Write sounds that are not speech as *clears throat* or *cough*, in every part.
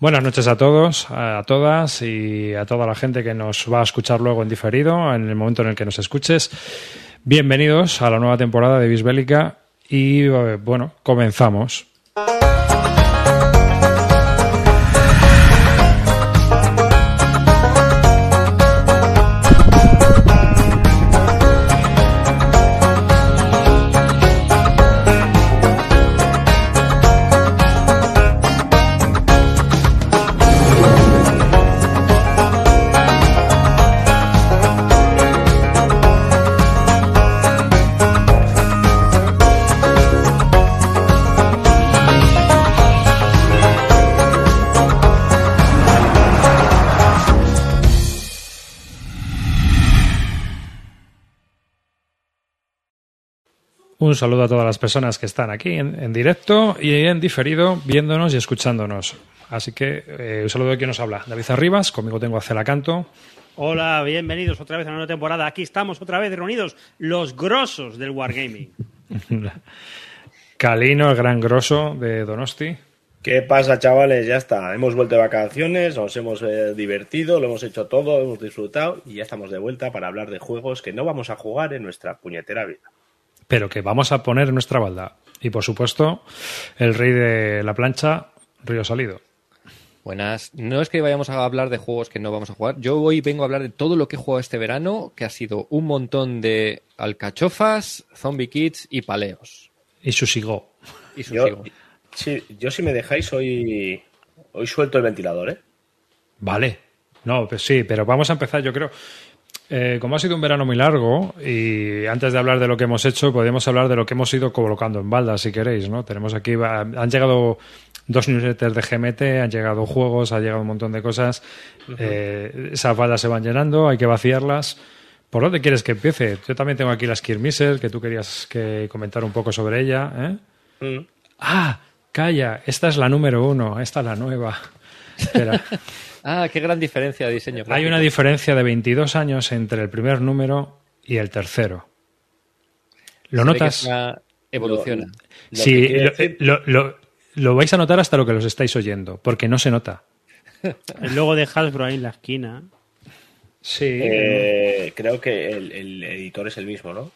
Buenas noches a todos, a todas y a toda la gente que nos va a escuchar luego en diferido, en el momento en el que nos escuches. Bienvenidos a la nueva temporada de Bisbélica y eh, bueno, comenzamos. Un saludo a todas las personas que están aquí en, directo y en diferido, viéndonos y escuchándonos. Así que eh, un saludo de quien nos habla, David Arribas, conmigo tengo a Celacanto. Hola, bienvenidos otra vez a una nueva temporada. Aquí estamos otra vez reunidos, los grosos del Wargaming. *laughs* Calino, el gran grosso de Donosti. ¿Qué pasa, chavales? Ya está. Hemos vuelto de vacaciones, nos hemos eh, divertido, lo hemos hecho todo, hemos disfrutado y ya estamos de vuelta para hablar de juegos que no vamos a jugar en nuestra puñetera vida pero que vamos a poner en nuestra balda. Y por supuesto, el rey de la plancha, Río Salido. Buenas. No es que vayamos a hablar de juegos que no vamos a jugar. Yo hoy vengo a hablar de todo lo que he jugado este verano, que ha sido un montón de alcachofas, zombie kits y paleos. Y susigo. Y Yo, sí, yo si me dejáis hoy, hoy suelto el ventilador, ¿eh? Vale. No, pues sí, pero vamos a empezar, yo creo. Eh, como ha sido un verano muy largo y antes de hablar de lo que hemos hecho, podemos hablar de lo que hemos ido colocando en balda, si queréis, ¿no? Tenemos aquí, han llegado dos newsletters de GMT, han llegado juegos, ha llegado un montón de cosas. Eh, esas baldas se van llenando, hay que vaciarlas. ¿Por dónde quieres que empiece? Yo también tengo aquí la Skirmisher, que tú querías que comentar un poco sobre ella. ¿eh? Mm. Ah, calla, esta es la número uno, esta es la nueva. *laughs* Ah, qué gran diferencia de diseño. Hay una diferencia de 22 años entre el primer número y el tercero. ¿Lo notas? Evoluciona. sí, lo, vais a notar hasta lo que los estáis oyendo, porque no se nota. el logo de Hasbro ahí en la esquina. Sí. Eh, creo que el, editor es el mismo, ¿no?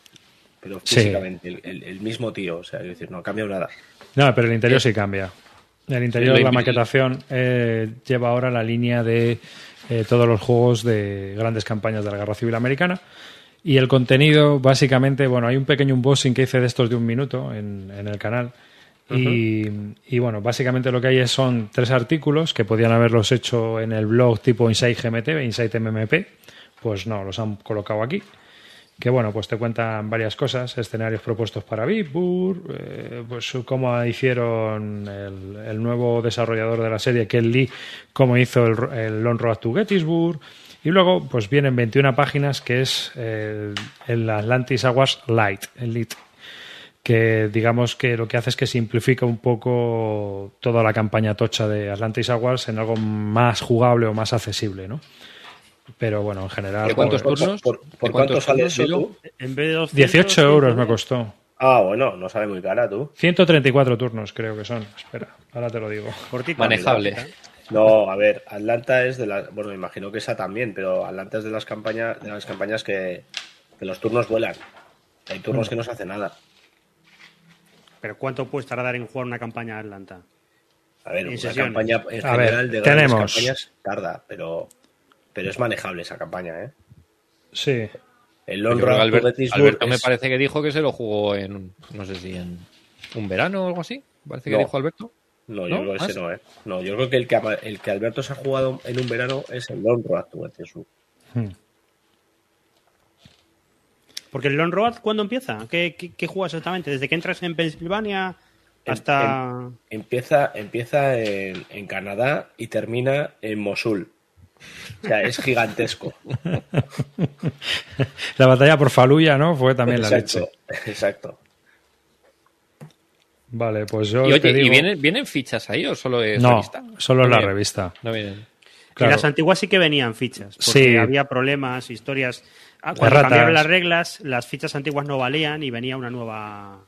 Pero físicamente, el, mismo tío. O sea, es decir, no cambia nada. No, pero el interior sí cambia. El interior de la maquetación eh, lleva ahora la línea de eh, todos los juegos de grandes campañas de la Guerra Civil Americana. Y el contenido, básicamente, bueno, hay un pequeño unboxing que hice de estos de un minuto en, el canal. y, bueno, básicamente lo que hay son tres artículos que podían haberlos hecho en el blog tipo Insight GMT, Insight MMP. Pues no, los han colocado aquí que bueno, pues te cuentan varias cosas, escenarios propuestos para Bitburg, eh, pues cómo hicieron el, nuevo desarrollador de la serie, Ken Lee, cómo hizo el, el Long Road to Gettysburg, y luego pues vienen 21 páginas que es el, Atlantis Aguas Light, el Light, que digamos que lo que hace es que simplifica un poco toda la campaña tocha de Atlantis Aguas en algo más jugable o más accesible, ¿no? Pero bueno, en general. cuántos turnos? ¿Por, cuánto sale eso tú? En vez de 18 euros me costó. Ah, bueno, no sale muy cara tú. 134 turnos creo que son. Espera, ahora te lo digo. Manejable. No, a ver, Atlanta es de las. Bueno, me imagino que esa también, pero Atlanta es de las campañas, de las campañas que, los turnos vuelan. Hay turnos mm. que no se hace nada. ¿Pero cuánto puede tardar en jugar una campaña de Atlanta? A ver, una campaña en general de grandes campañas tarda, pero pero es manejable esa campaña, ¿eh? Sí. El Alberto, Alberto me parece que dijo que se lo jugó en, no sé si en un verano o algo así. Parece que dijo Alberto. No, yo creo que ese no, ¿eh? No, yo creo que el que, el que Alberto se ha jugado en un verano es el Long Road hmm. Porque el Long Road, ¿cuándo empieza? ¿Qué, qué, juega exactamente? ¿Desde que entras en Pensilvania hasta...? empieza empieza en, en Canadá y termina en Mosul. O sea, es gigantesco. la batalla por Faluya, ¿no? Fue también la leche. Exacto. Vale, pues yo. Y, oye, ¿y vienen, fichas ahí o solo es no, revista? Solo es la revista. No vienen. En las antiguas sí que venían fichas. Porque sí. había problemas, historias. Ah, cuando cambiaron las reglas, las fichas antiguas no valían y venía una nueva.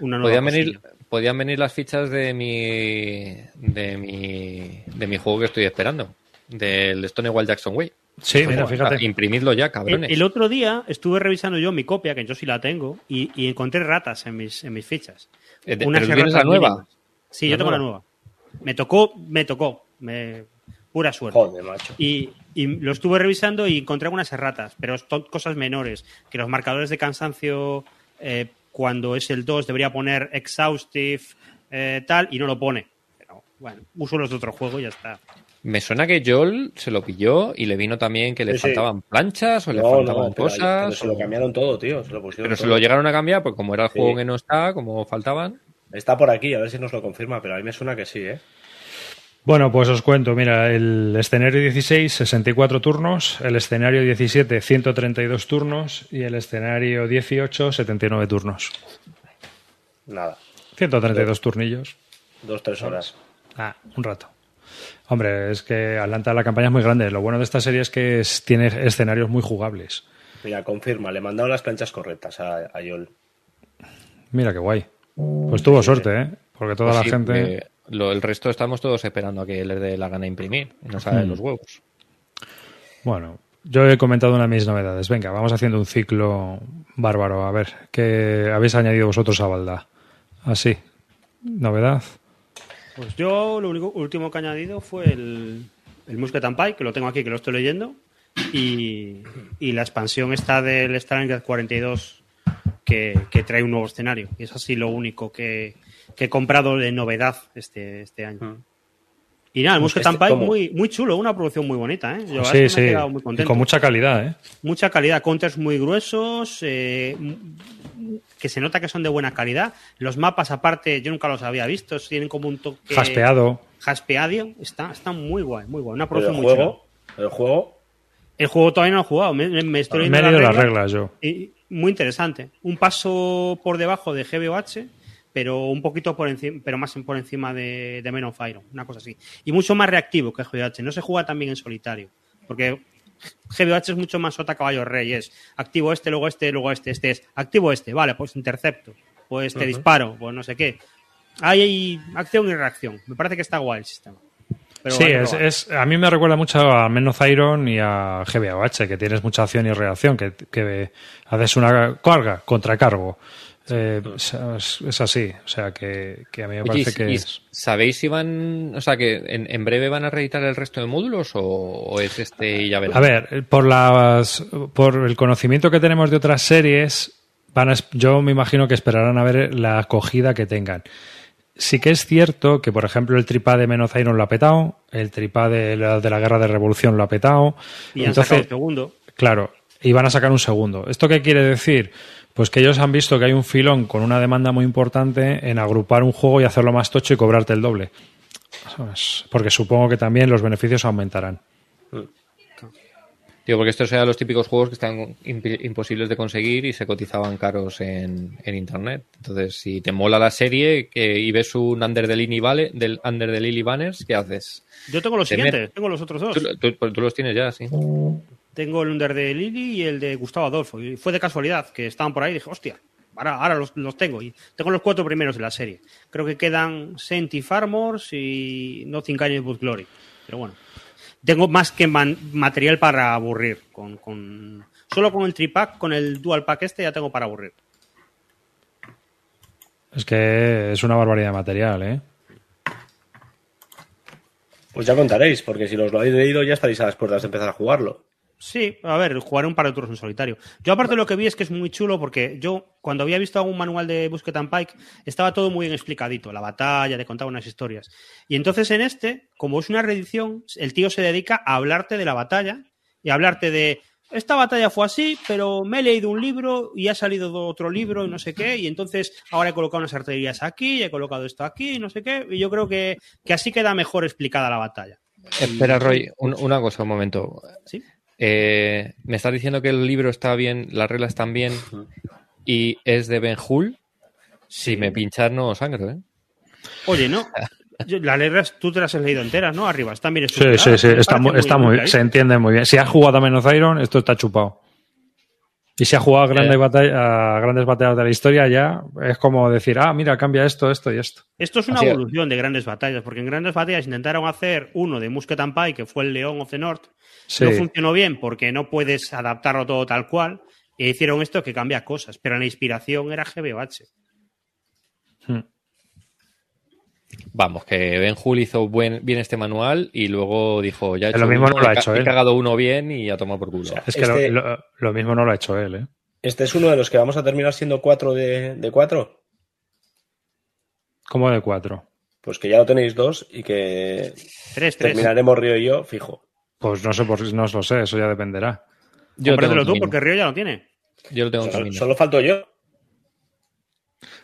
una nueva Podían venir, podían venir las fichas de mi, de mi de mi juego que estoy esperando, del Stonewall Jackson Way. Sí, mira, fíjate. Imprimidlo ya, El, cabrones. el otro día estuve revisando yo mi copia, que yo sí la tengo, y, y encontré ratas en mis, en mis fichas. Eh, de- Unas pero la nueva. mínimas. Sí, La yo tengo la nueva. nueva. Me tocó, me tocó. Me... Pura suerte. Joder, macho. Y, y lo estuve revisando y encontré algunas erratas, pero son cosas menores. Que los marcadores de cansancio, eh, cuando es el 2, debería poner exhaustive, eh, tal, y no lo pone. Pero bueno, uso los de otro juego y ya está. Me suena que Joel se lo pilló y le vino también que le Sí, sí. faltaban planchas o le No, faltaban no, pero, cosas. pero se lo cambiaron todo, tío. Se lo pusieron pero se lo llegaron a cambiar, porque como era el Sí. juego que no está, como faltaban. Está por aquí, a ver si nos lo confirma, pero a mí me suena que sí, ¿eh? Bueno, pues os cuento, mira, el escenario 16, 64 turnos, el escenario 17, 132 turnos y el escenario 18, 79 turnos. Nada. 132 turnillos. Dos, tres horas. Ah, un rato. Hombre, es que Atlanta la campaña es muy grande. Lo bueno de esta serie es que es- tiene escenarios muy jugables. Mira, confirma, le mandaron las planchas correctas a, a Yol. Mira qué guay. Pues tuvo suerte, ¿eh? Porque toda Pues la sí, gente... porque lo- el resto estamos todos esperando a que les dé la gana imprimir. y No saben Hmm. los huevos. Bueno, yo he comentado una de mis novedades. Venga, vamos haciendo un ciclo bárbaro. A ver, ¿qué habéis añadido vosotros a Balda? Así, novedad. Pues yo lo único último que he añadido fue el, el Musket and Pike, que lo tengo aquí, que lo estoy leyendo, y, y la expansión esta del Stalingrad 42 que, que trae un nuevo escenario. Y es así lo único que, que he comprado de novedad este, este año. Y nada, el Musket Este, and ¿cómo? muy, muy chulo, una producción muy bonita. ¿eh? Yo sí, que me he sí. quedado muy Y contento. con mucha calidad, ¿eh? Mucha calidad, counters muy gruesos, eh, que se nota que son de buena calidad. Los mapas, aparte, yo nunca los había visto, tienen como un toque. Jaspeado. Jaspeadio. Está, está muy guay, muy guay. Una producción el muy juego, chula. el juego, El juego todavía no lo he jugado, me, me- estoy Me he leyendo leído las las reglas. reglas yo. Y- muy interesante. Un paso por debajo de GBOH, pero un poquito por encima, pero más por encima de, de Men of Iron, una cosa así. Y mucho más reactivo que GBOH. No se juega también en solitario. Porque GBOH es mucho más sota caballo rey. Es activo este, luego este, luego este, este es. Activo este, vale, pues intercepto. Pues te disparo, pues no sé qué. Ahí hay acción y reacción. Me parece que está guay el sistema. Pero sí, es, es- a mí me recuerda mucho a Men of Iron y a GBOH, que tienes mucha acción y reacción, que, que haces una carga, contracargo. Eh, es, es- así, o sea que, que a mí me Oye, parece ¿y- que y es... ¿Sabéis si van, o sea, que en, en breve van a reeditar el resto de módulos o, o es este y ya verás? A ver, por las por el conocimiento que tenemos de otras series, van a, yo me imagino que esperarán a ver la acogida que tengan. Sí que es cierto que, por ejemplo, el tripá de Men of Iron lo ha petado, el tripá de la, de la Guerra de Revolución lo ha petado. Y han Entonces, sacado el segundo. Claro, y van a sacar un segundo. ¿Esto qué quiere decir? Pues que ellos han visto que hay un filón con una demanda muy importante en agrupar un juego y hacerlo más tocho y cobrarte el doble. ¿Sabes? Porque supongo que también los beneficios aumentarán. Digo, porque estos eran los típicos juegos que están imposibles de conseguir y se cotizaban caros en, en internet. Entonces, si te mola la serie que, y ves un Under the Lily, Vale, del Under the Lily Banners, ¿qué haces? Yo tengo los Te siguientes, tengo los otros dos. Tú, tú- pues tú los tienes ya, sí. Tengo el Under de Lily y el de Gustavo Adolfo. Y fue de casualidad que estaban por ahí y dije, hostia, ahora, ahora los, los tengo. Y tengo los cuatro primeros de la serie. Creo que quedan Senti Farmers y Nothing Kind But Glory. Pero bueno, tengo más que man- material para aburrir. Con, con- Solo con el tripack, con el dual pack este, ya tengo para aburrir. Es que es una barbaridad de material, ¿eh? pues ya contaréis, porque si los lo habéis leído ya estaréis a las puertas de empezar a jugarlo. Sí, a ver, jugaré un par de turnos en solitario. Yo aparte lo que vi es que es muy chulo porque yo cuando había visto algún manual de Busquet and Pike estaba todo muy bien explicadito, la batalla, te contaba unas historias. Y entonces en este, como es una reedición, el tío se dedica a hablarte de la batalla y a hablarte de esta batalla fue así, pero me he leído un libro y ha salido otro libro y no sé qué, y entonces ahora he colocado unas artillerías aquí, he colocado esto aquí, y no sé qué, y yo creo que, que así queda mejor explicada la batalla. Espera, Roy, un- una cosa, un momento. ¿Sí? Eh, me estás diciendo que el libro está bien, las reglas están bien y es de Ben Hull. Si me pinchas no sangro, ¿eh? Oye, no. *laughs* Las letras tú te las has leído enteras, ¿no? Arriba, están bien Sí, sí, sí, está muy, está muy, clarito. se entiende muy bien. Si has jugado a Men of Iron, esto está chupado. Y si ha jugado a grandes, batalla, a grandes batallas de la historia, ya es como decir, ah, mira, cambia esto, esto y esto. Esto es una Así es. evolución de grandes batallas, porque en grandes batallas intentaron hacer uno de Musket and Pie, que fue el León of the North. Sí. No funcionó bien porque no puedes adaptarlo todo tal cual. Y hicieron esto que cambia cosas, pero la inspiración era GBOH. Hmm. Vamos, que Ben Hull hizo buen, bien este manual y luego dijo, ya he, Lo mismo uno, no lo ha he hecho he él. cagado uno bien y a tomar por culo. sea, Es que Este- lo, lo- lo mismo no lo ha hecho él, ¿eh? Este es uno de los que vamos a terminar siendo cuatro de, de cuatro. Como de cuatro. Pues que ya lo tenéis dos y que Tres, tres. terminaremos Río y yo, fijo. Pues no sé, por, no lo sé, eso ya dependerá. Yo, tú, camino. porque Río ya lo tiene. Yo lo tengo en Solo, camino. solo falto yo.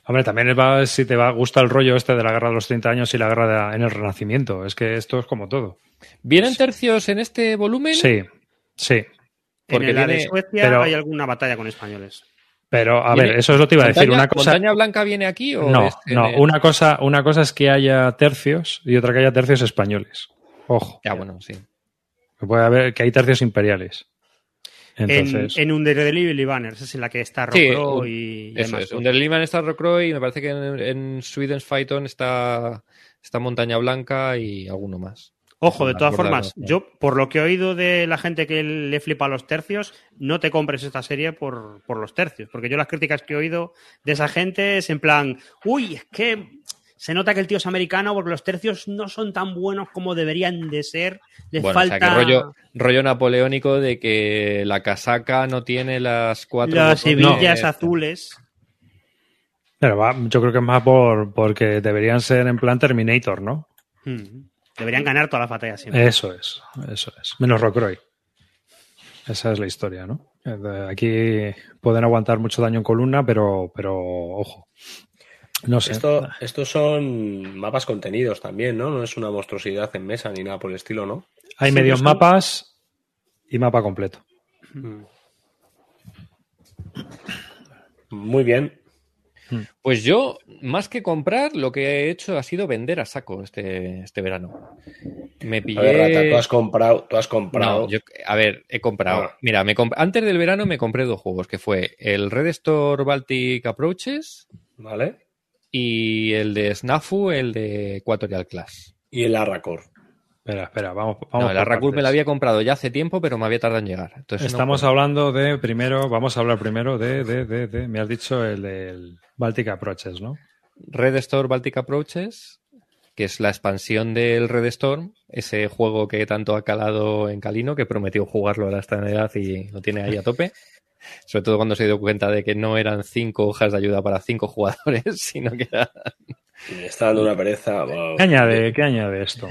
Hombre, también va, si te va, gusta el rollo este de la guerra de los 30 años y la guerra de- en el Renacimiento. Es que esto es como todo. ¿Vienen tercios en este volumen? Sí, sí. Porque en la de Suecia pero- hay alguna batalla con españoles. Pero, a ¿Viene ver, eso es lo que iba a decir. ¿Montaña, Una cosa, ¿Montaña Blanca viene aquí o no, no, el- una cosa, una cosa es que haya tercios y otra que haya tercios españoles. Ojo, Ya, bueno, sí. Que puede haber que hay tercios imperiales. Entonces, en, en Underdelivery Banners, es en la que está Sí, Rocro un- y, y Eso demás es. está Rockroy y me parece que en, en Sweden's Fighton está, está Montaña Blanca y alguno más. Ojo, de todas formas, yo, por lo que he oído de la gente que le flipa los tercios, no te compres esta serie por, por los tercios. Porque yo las críticas que he oído de esa gente es en plan, uy, es que se nota que el tío es americano porque los tercios no son tan buenos como deberían de ser. Les Bueno, o falta sea, que rollo, rollo napoleónico de que la casaca no tiene las cuatro... las hebillas azules. pero va, yo creo que es más por porque deberían ser en plan Terminator, ¿no? Hmm. Deberían ganar todas las batallas siempre. Eso es, eso es. Menos Rockroy. Esa es la historia, ¿no? Eh, Aquí pueden aguantar mucho daño en columna, pero, pero ojo. No sé. Esto, estos son mapas contenidos también, ¿no? No es una monstruosidad en mesa ni nada por el estilo, ¿no? Hay sí, medios son- mapas y mapa completo. Muy bien. Pues yo, más que comprar, lo que he hecho ha sido vender a saco este, este verano. Me A pillé... ver, Rata, tú has comprado, tú has comprado. No, yo- a ver, he comprado. Ah. Mira, me comp- antes del verano me compré dos juegos, que fue el Red Store Baltic Approaches ¿Vale? Y el de Snafu, el de Equatorial Class. Y el Arracor. Espera, espera, vamos. vamos No, el Arracur me lo había comprado ya hace tiempo, pero me había tardado en llegar. Entonces Estamos hablando de primero, vamos a hablar primero de, de, de, de- me has dicho el del Baltic Approaches, ¿no? Red Store Baltic Approaches, que es la expansión del Red Storm, ese juego que tanto ha calado en Calino, que prometió jugarlo a esta edad y lo tiene ahí a tope. *laughs* Sobre todo cuando se dio cuenta de que no eran cinco hojas de ayuda para cinco *laughs* jugadores, sino que me está dando una pereza. wow. ¿Qué añade, ¿qué añade esto?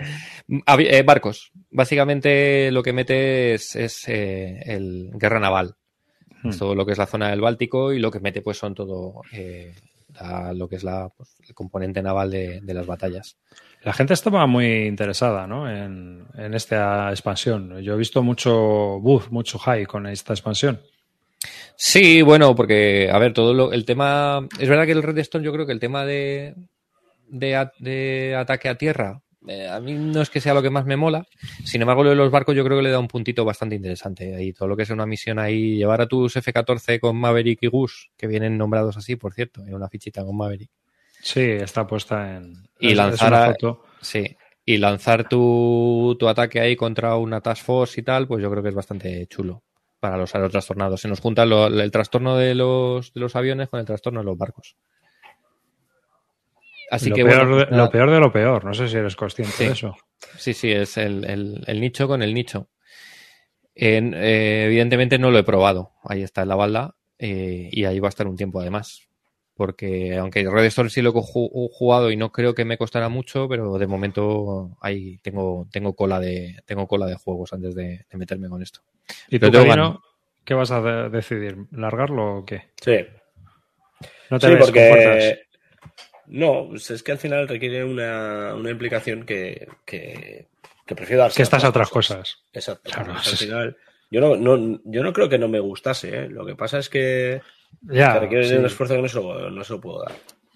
Eh, barcos. Básicamente lo que mete es, es, eh, el guerra naval. Hmm. Es todo lo que es la zona del Báltico y lo que mete pues son todo eh, la- lo que es la, pues, el componente naval de, de las batallas. La gente estaba muy interesada ¿no? en, en esta expansión. Yo he visto mucho buff, mucho high con esta expansión. Sí, bueno, porque, a ver, todo lo- el tema. Es verdad que el Redstone, yo creo que el tema de, de, ataque a tierra, eh, a mí no es que sea lo que más me mola. Sin embargo, lo de los barcos, yo creo que le da un puntito bastante interesante. Ahí todo lo que es una misión ahí, llevar a tus F-14 con Maverick y Gus, que vienen nombrados así, por cierto, en una fichita con Maverick. Sí, está puesta en. Y es- es lanzar una foto. Sí. Y lanzar tu, tu ataque ahí contra una Task Force y tal, pues yo creo que es bastante chulo para los aerotrastornados. Se nos junta lo- el trastorno de los, de los aviones con el trastorno de los barcos. Así lo, que peor, bueno, de- lo peor de lo peor. No sé si eres consciente Sí. de eso. Sí, sí, es el, el- el nicho con el nicho. Eh, evidentemente no lo he probado. Ahí está en la balda eh, y ahí va a estar un tiempo además. Porque aunque Red Storm sí lo he ju- jugado y no creo que me costará mucho, pero de momento ahí tengo, tengo cola de tengo cola de juegos antes de, de meterme con esto. ¿Y Pero tú, qué vas a de- decidir? ¿Largarlo o qué? Sí. No te Sí, ves con fuerzas. porque. No, pues es que al final requiere una, una implicación que, que, que prefiero darse Que estás a otras cosas. Exacto. Claro, al final. Yo no, no, yo no creo que no me gustase, ¿eh? Lo que pasa es que, Ya, que requiere sí. un esfuerzo que no se, lo, no se lo puedo dar.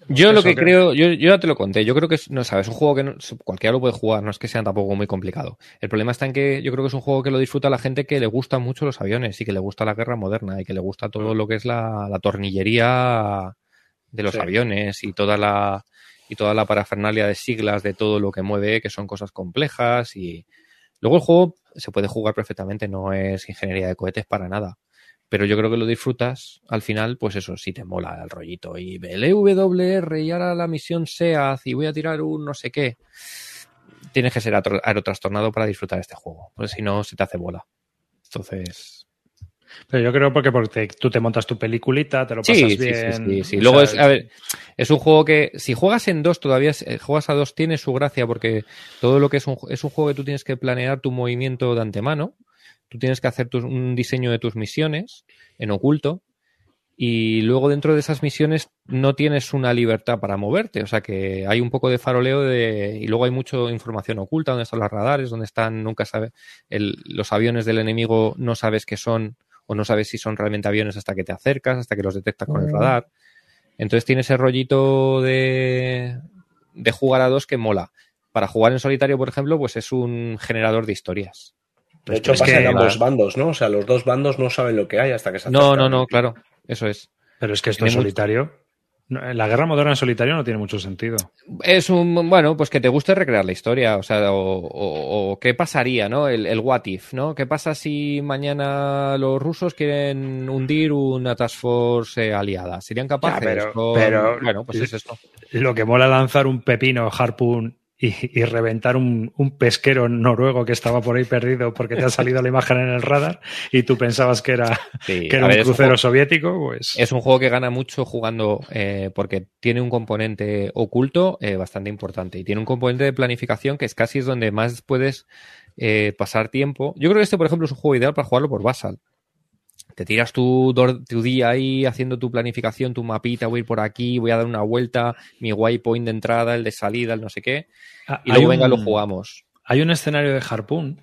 Yo lo que que- creo, yo, yo ya te lo conté, yo creo que es, no sabes, un juego que no- cualquiera lo puede jugar, no es que sea tampoco muy complicado. El problema está en que yo creo que es un juego que lo disfruta la gente que le gustan mucho los aviones y que le gusta la guerra moderna y que le gusta todo lo que es la, la tornillería de los Sí. aviones y toda la y toda la parafernalia de siglas de todo lo que mueve, que son cosas complejas y luego el juego se puede jugar perfectamente, no es ingeniería de cohetes para nada. Pero yo creo que lo disfrutas al final, pues eso, si te mola el rollito. Y el EWR y ahora la misión SEAD y voy a tirar un no sé qué. Tienes que ser aerotrastornado para disfrutar este juego. Pues si no, se te hace bola. Entonces. Pero yo creo porque, porque tú te montas tu peliculita, te lo pasas Sí, sí, bien. sí, sí, sí. Luego es, a ver, es un juego que si juegas en dos todavía, es- eh, juegas a dos tiene su gracia porque todo lo que es un, es un juego que tú tienes que planear tu movimiento de antemano. Tú tienes que hacer tus- un diseño de tus misiones en oculto y luego dentro de esas misiones no tienes una libertad para moverte, o sea que hay un poco de faroleo de, y luego hay mucha información oculta, donde están los radares, donde están, nunca sabe, el- los aviones del enemigo no sabes qué son o no sabes si son realmente aviones hasta que te acercas, hasta que los detectas con el Mm. radar. Entonces tiene ese rollito de, de jugar a dos que mola. Para jugar en solitario, por ejemplo, pues es un generador de historias. De hecho, es pasa que- en ambos bandos, ¿no? O sea, los dos bandos no saben lo que hay hasta que se No, no, no, claro, eso es. Pero es que esto mucho- solitario. La guerra moderna en solitario no tiene mucho sentido. Es un, bueno, pues que te guste recrear la historia, o sea, o, o- o qué pasaría, ¿no? El, el what if, ¿no? ¿Qué pasa si mañana los rusos quieren hundir una task force eh, aliada? ¿Serían capaces? pero- Con- pero- bueno, pues es eso. Lo que mola lanzar un pepino harpoon y, y reventar un, un pesquero noruego que estaba por ahí perdido porque te ha salido la imagen en el radar y tú pensabas que era, *laughs* Sí, que era ver, un crucero juego- soviético, pues. Es un juego que gana mucho jugando eh, porque tiene un componente oculto eh, bastante importante y tiene un componente de planificación que es casi es donde más puedes eh, pasar tiempo. Yo creo que este, por ejemplo, es un juego ideal para jugarlo por Basal. Te tiras tu, tu día ahí haciendo tu planificación, tu mapita, voy a ir por aquí, voy a dar una vuelta, mi waypoint de entrada, el de salida, el no sé qué, Ah, y luego un- venga, lo jugamos. Hay un escenario de harpoon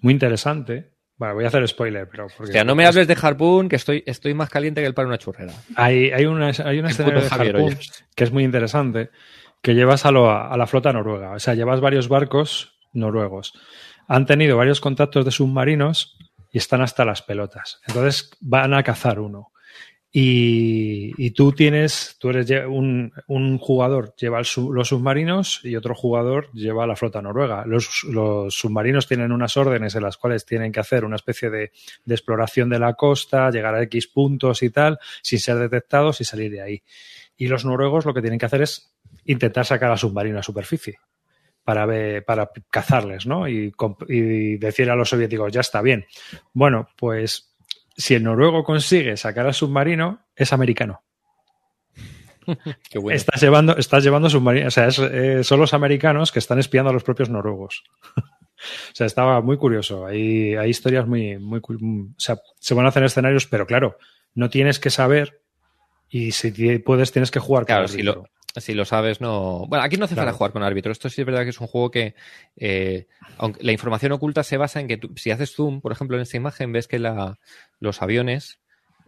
muy interesante. Bueno, voy a hacer spoiler, pero. Porque O sea, no me hables de Harpoon, que estoy, estoy más caliente que el pan de una churrera. Hay, hay, una, hay un escenario de Javier harpoon que es muy interesante, que llevas a, lo- a la flota noruega. O sea, llevas varios barcos noruegos. Han tenido varios contactos de submarinos y están hasta las pelotas. Entonces van a cazar uno. Y, tú tienes, tú eres un, un jugador lleva los submarinos y otro jugador lleva la flota noruega. Los, los submarinos tienen unas órdenes en las cuales tienen que hacer una especie de, de exploración de la costa, llegar a X puntos y tal, sin ser detectados y salir de ahí. Y los noruegos lo que tienen que hacer es intentar sacar al submarino a superficie para, ver, para cazarles, ¿no? Y, decir a los soviéticos, ya está bien. Bueno, pues si el noruego consigue sacar al submarino, es americano. *laughs* Qué bueno. Estás llevando, estás llevando submarinos. O sea, es, eh, son los americanos que están espiando a los propios noruegos. *laughs* o sea, estaba muy curioso. Hay, hay historias muy, muy. cu- O sea, se van a hacer escenarios, pero claro, no tienes que saber. Y si puedes, tienes que jugar con el si lo, si lo sabes, no. Bueno, aquí no hace Claro. falta jugar con árbitro. Esto sí es verdad que es un juego que, eh, aunque la información oculta se basa en que tú- si haces zoom, por ejemplo, en esta imagen, ves que la, los aviones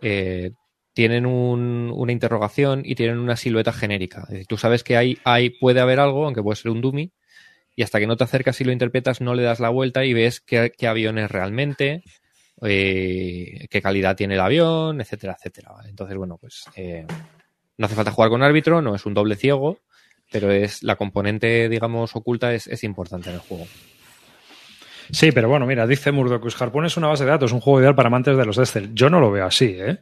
eh, tienen un- una interrogación y tienen una silueta genérica. Es decir, tú sabes que hay, hay, puede haber algo, aunque puede ser un dummy, y hasta que no te acercas y lo interpretas, no le das la vuelta y ves qué, qué avión es realmente, eh, qué calidad tiene el avión, etcétera, etcétera. Entonces, bueno, pues eh, no hace falta jugar con árbitro, no es un doble ciego, pero es la componente, digamos, oculta es, es importante en el juego. Sí, pero bueno, mira, dice Murdocus, Harpoon es una base de datos, un juego ideal para amantes de los Excel. Yo no lo veo así, ¿eh?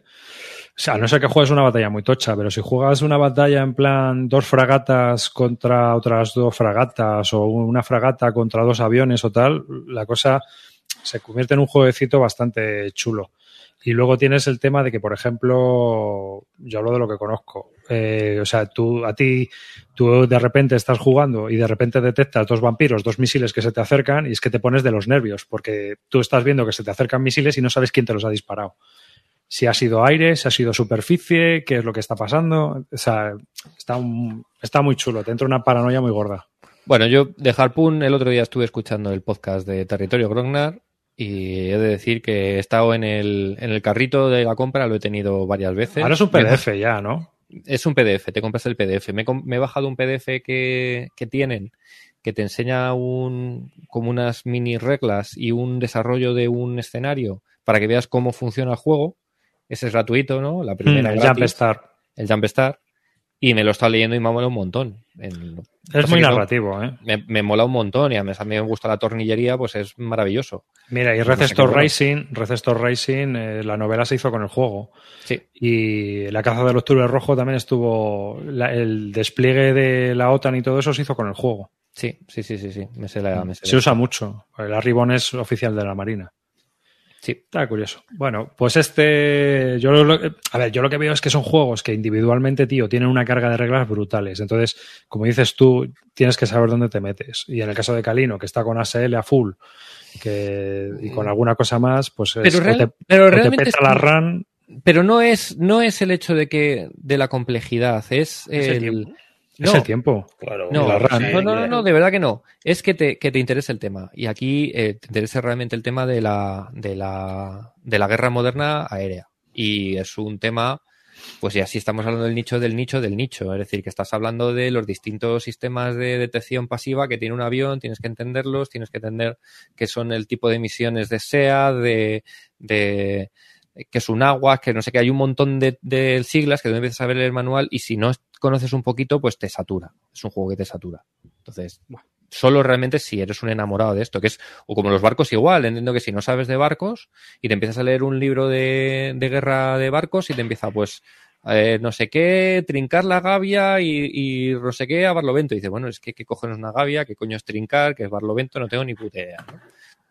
O sea, a no ser que juegues una batalla muy tocha, pero si juegas una batalla en plan dos fragatas contra otras dos fragatas o una fragata contra dos aviones o tal, la cosa se convierte en un jueguecito bastante chulo. Y luego tienes el tema de que, por ejemplo, yo hablo de lo que conozco. Eh, o sea, tú, a ti, tú de repente estás jugando y de repente detectas dos vampiros, dos misiles que se te acercan y es que te pones de los nervios porque tú estás viendo que se te acercan misiles y no sabes quién te los ha disparado. Si ha sido aire, si ha sido superficie, qué es lo que está pasando. O sea, está, está muy chulo, te entra una paranoia muy gorda. Bueno, yo de Harpoon el otro día estuve escuchando el podcast de Territorio Grognar y he de decir que he estado en el, en el carrito de la compra, lo he tenido varias veces. Ahora es un Me- PDF ya, ¿no? es un PDF, te compras el PDF. Me, he com- me he bajado un PDF que, que tienen que te enseña un, como unas mini reglas y un desarrollo de un escenario para que veas cómo funciona el juego. Ese es gratuito, ¿no? La primera Mm, el gratis, Jump el Jump Start. Y me lo está leyendo y me ha molado un montón. El- Es muy no- narrativo, ¿eh? me, me mola un montón y además a mí me gusta la tornillería, pues es maravilloso. Mira, y No Red sé. Racing, Red Store Racing, eh, la novela se hizo con el juego. Sí, Y la caza del octubre rojo también estuvo. la- el despliegue de la OTAN y todo eso se hizo con el juego. sí, sí, sí, sí, sí. Me sé la, me sé Se la- usa mucho. El Arribon es oficial de la Marina. Sí. Está curioso. Bueno, pues este. Yo lo, a ver, yo lo que veo es que son juegos que individualmente, tío, tienen una carga de reglas brutales. Entonces, como dices tú, tienes que saber dónde te metes. Y en el caso de Calino, que está con ASL a full que, y con alguna cosa más, pues es, Pero o te, pero o te realmente peta es- la RAN. Pero no es, no es el hecho de que de la complejidad, es, Es el el, tiempo. Es No. el tiempo. Claro, No, no, no, no, no, de verdad que no. Es que te, que te interese el tema. Y aquí eh, te interesa realmente el tema de la, de la, de la guerra moderna aérea. Y es un tema, pues ya si estamos hablando del nicho, del nicho, del nicho. Es decir, que estás hablando de los distintos sistemas de detección pasiva que tiene un avión, tienes que entenderlos, tienes que entender qué son el tipo de emisiones de SEA, de, de que es un agua, que no sé qué, hay un montón de, de siglas que tú empiezas a ver el manual y si no conoces un poquito, pues te satura. Es un juego que te satura. Entonces, solo realmente si eres un enamorado de esto, que es, o como los barcos igual, entiendo que si no sabes de barcos y te empiezas a leer un libro de, de guerra de barcos y te empieza pues eh, no sé qué, trincar la gavia y, y no sé qué a Barlovento. Y dices, bueno, es que qué cojones una gavia, qué coño es trincar, qué es Barlovento, no tengo ni puta idea. ¿no?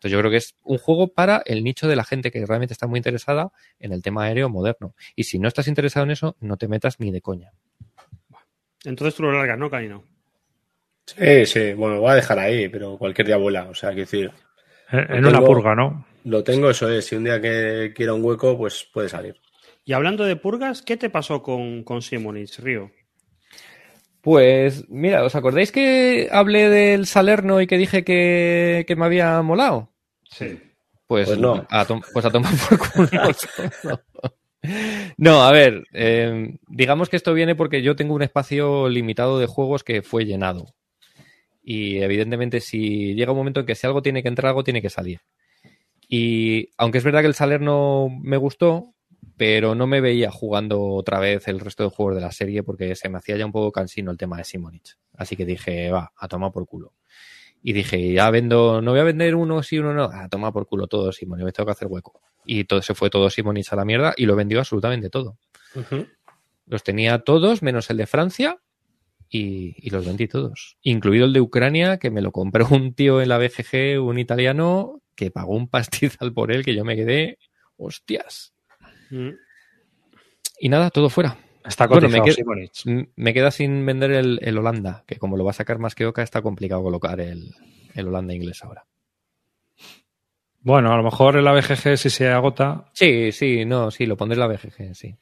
Entonces yo creo que es un juego para el nicho de la gente que realmente está muy interesada en el tema aéreo moderno. Y si no estás interesado en eso, no te metas ni de coña. Entonces tú lo largas, ¿no, Canino? Sí, sí, bueno, lo voy a dejar ahí, pero cualquier día vuela. O sea, quiero decir, En, en una purga, ¿no? lo tengo, eso es. Si un día que quiera un hueco, pues puede salir. Y hablando de purgas, ¿qué te pasó con, con Simonich, Río? Pues mira, ¿os acordáis que hablé del Salerno y que dije que, que me había molado? Sí. Pues, Pues no. A pues a tomar por culo. no. *laughs* No, a ver, eh, digamos que esto viene porque yo tengo un espacio limitado de juegos que fue llenado. Y evidentemente si llega un momento en que si algo tiene que entrar, algo tiene que salir. Y aunque es verdad que el Salerno me gustó, pero no me veía jugando otra vez el resto de juegos de la serie porque se me hacía ya un poco cansino el tema de Simonich. Así que dije, va, a tomar por culo. Y dije, ya vendo, no voy a vender uno sí, uno no. A tomar por culo todo Simonich, me tengo que hacer hueco. Y todo se fue todo Simonich a la mierda y lo vendió absolutamente todo. Los tenía todos, menos el de Francia, y, y los vendí todos. Incluido el de Ucrania, que me lo compró un tío en la BGG, un italiano, que pagó un pastizal por él, que yo me quedé, hostias. Mm. Y nada, todo fuera. Está Bueno, me qued- Me queda sin vender el, el Holanda, que como lo va a sacar más que Oca, está complicado colocar el, el Holanda inglés ahora. Bueno, a lo mejor el ABGG si se agota, Sí, sí, no, sí, lo pondré en la BGG, sí.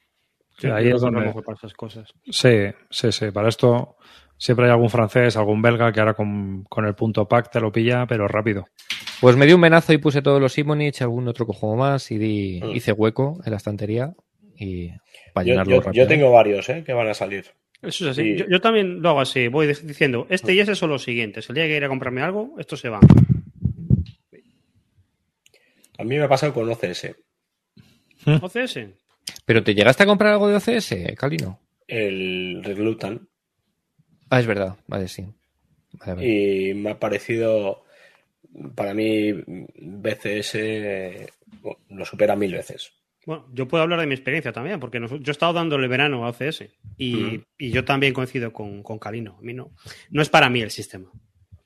Sí, ahí es que donde- para esas cosas. sí, sí, sí. Para esto siempre hay algún francés, algún belga que ahora con, con el punto pack te lo pilla, pero rápido. Pues me di un menazo y puse todos los Simonich, algún otro que juego más y di, Mm. hice hueco en la estantería y para Yo, llenarlo yo- rápido. yo tengo varios, ¿eh? Que van a salir. Eso es así. Sí. Yo, yo también lo hago así. Voy dic- diciendo, este y ese son los siguientes. El día que quiera comprarme algo, estos se van. A mí me ha pasado con OCS. OCS. Pero ¿te llegaste a comprar algo de OCS, Calino? El Reclutan. Ah, es verdad, vale, sí. Vale, vale. Y me ha parecido, para mí, BCS lo supera mil veces. Bueno, yo puedo hablar de mi experiencia también, porque yo he estado dándole verano a OCS y, Mm. y yo también coincido con, con Calino. A mí no, no es para mí el sistema.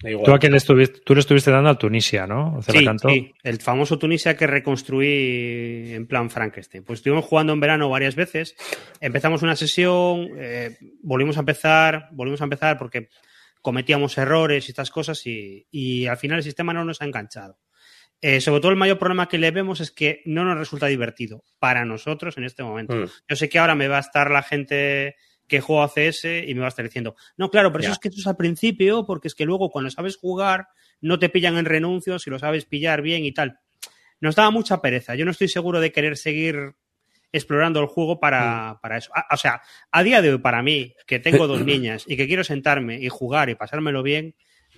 Igual. Tú a quién le estuviste, tú le estuviste dando a Tunisia, ¿no? Sí, sí, el famoso Tunisia que reconstruí en plan Frankenstein. Pues estuvimos jugando en verano varias veces. Empezamos una sesión, eh, volvimos a empezar, volvimos a empezar porque cometíamos errores y estas cosas y, y al final el sistema no nos ha enganchado. Eh, sobre todo el mayor problema que le vemos es que no nos resulta divertido para nosotros en este momento. Mm. Yo sé que ahora me va a estar la gente que juega CS y me va a estar diciendo, no, claro, pero Ya. eso es que eso es al principio, porque es que luego cuando sabes jugar no te pillan en renuncios y lo sabes pillar bien y tal. Nos daba mucha pereza. Yo no estoy seguro de querer seguir explorando el juego para, para eso. o sea, a día de hoy, para mí, que tengo dos *laughs* niñas y que quiero sentarme y jugar y pasármelo bien,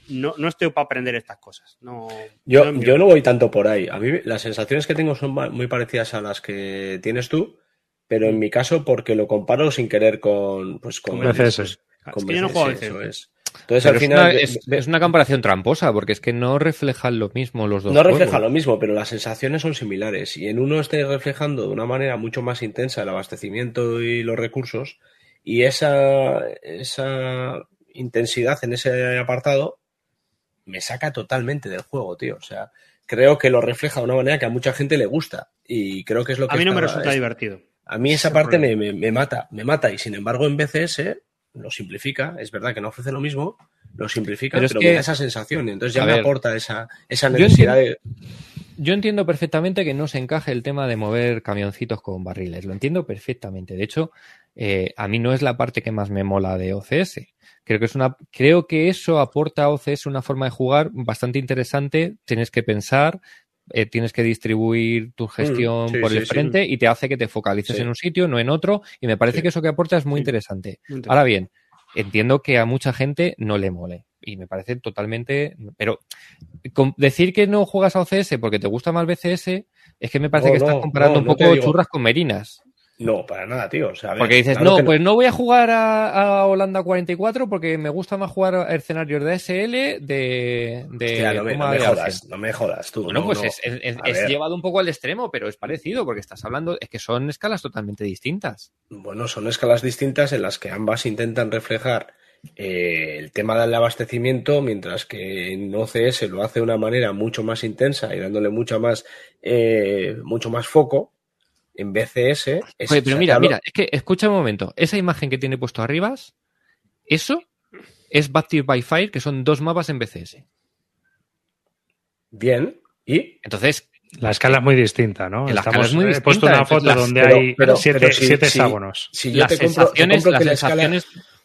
no, no estoy para aprender estas cosas. No, yo, no yo no voy tanto por ahí. A mí las sensaciones que tengo son muy parecidas a las que tienes tú, pero en mi caso porque lo comparo sin querer con... Pues, con, con es que yo no juego eso es. Entonces, al final. Es una, es, una, comparación tramposa, porque es que no reflejan lo mismo los dos. No refleja lo mismo, pero las sensaciones son similares. Y en uno esté reflejando de una manera mucho más intensa el abastecimiento y los recursos, y esa, esa intensidad en ese apartado me saca totalmente del juego, tío. O sea, creo que lo refleja de una manera que a mucha gente le gusta. Y creo que es lo que. A mí no me resulta divertido. A mí esa parte me, me, me, mata, me mata. Y sin embargo, en BCS lo simplifica, es verdad que no ofrece lo mismo, lo simplifica, pero, me da esa sensación, entonces ya me aporta esa, esa necesidad yo entiendo, de... Yo entiendo perfectamente que no se encaje el tema de mover camioncitos con barriles, lo entiendo perfectamente. De hecho, eh, a mí no es la parte que más me mola de OCS. Creo que, es una, creo que eso aporta a OCS una forma de jugar bastante interesante. Tienes que pensar, eh, tienes que distribuir tu mm, gestión por el frente y te hace que te focalices en un sitio, no en otro. Y me parece que eso que aporta es muy interesante. Ahora bien, entiendo que a mucha gente no le mole. Y me parece totalmente. Pero decir que no juegas a OCS porque te gusta más BCS es que me parece que estás comparando un poco churras con merinas. No, para nada, tío. porque dices, no, pues no. voy a jugar a, Holanda 44 porque me gusta más jugar escenarios de SL de. no, me, jodas, no me jodas tú. Bueno, pues es, llevado un poco al extremo, pero es parecido porque estás hablando, es que son escalas totalmente distintas. Bueno, son escalas distintas en las que ambas intentan reflejar eh, el tema del abastecimiento, mientras que en OCS lo hace de una manera mucho más intensa y dándole mucho más, eh, mucho más foco en BCS. Es, pero mira, mira, es que escucha un momento. Esa imagen que tiene puesto arriba, eso es Baptist by Fire, que son dos mapas en BCS. Bien. ¿Y? Entonces. La escala es muy distinta, ¿no? La escala es muy distinta. He puesto una foto donde hay siete, hexágonos. Si, yo te compro, que la escala,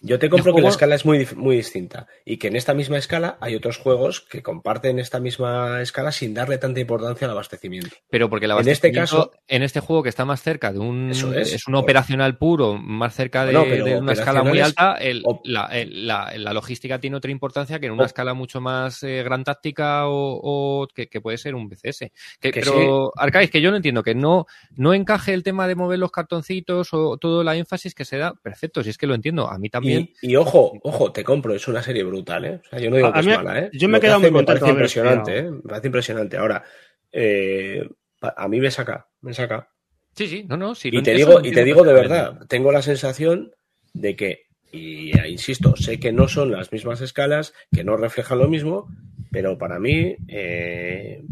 yo te compro que la escala es muy, muy distinta y que en esta misma escala hay otros juegos que comparten esta misma escala sin darle tanta importancia al abastecimiento. Pero porque el abastecimiento en este, caso, en este juego que está más cerca de un es, es, un operacional puro, más cerca de, una escala muy alta, la, logística tiene otra importancia que en una escala mucho más eh, gran táctica o, que, puede ser un BCS. Que, pero, sí. que yo no entiendo que no, no encaje el tema de mover los cartoncitos o todo la énfasis que se da, perfecto, si es que lo entiendo. A mí también y, ojo, ojo, te compro, es una serie brutal, ¿eh? O sea, yo no digo que es mala, ¿eh? Yo me he quedado muy contento. Me parece impresionante, ¿eh? Me parece impresionante. Ahora, eh, a mí me saca, me saca. Sí, sí, no, no. Sí, y te digo, y te digo de verdad, tengo la sensación de que, y insisto, sé que no son las mismas escalas, que no reflejan lo mismo, pero para mí, eh,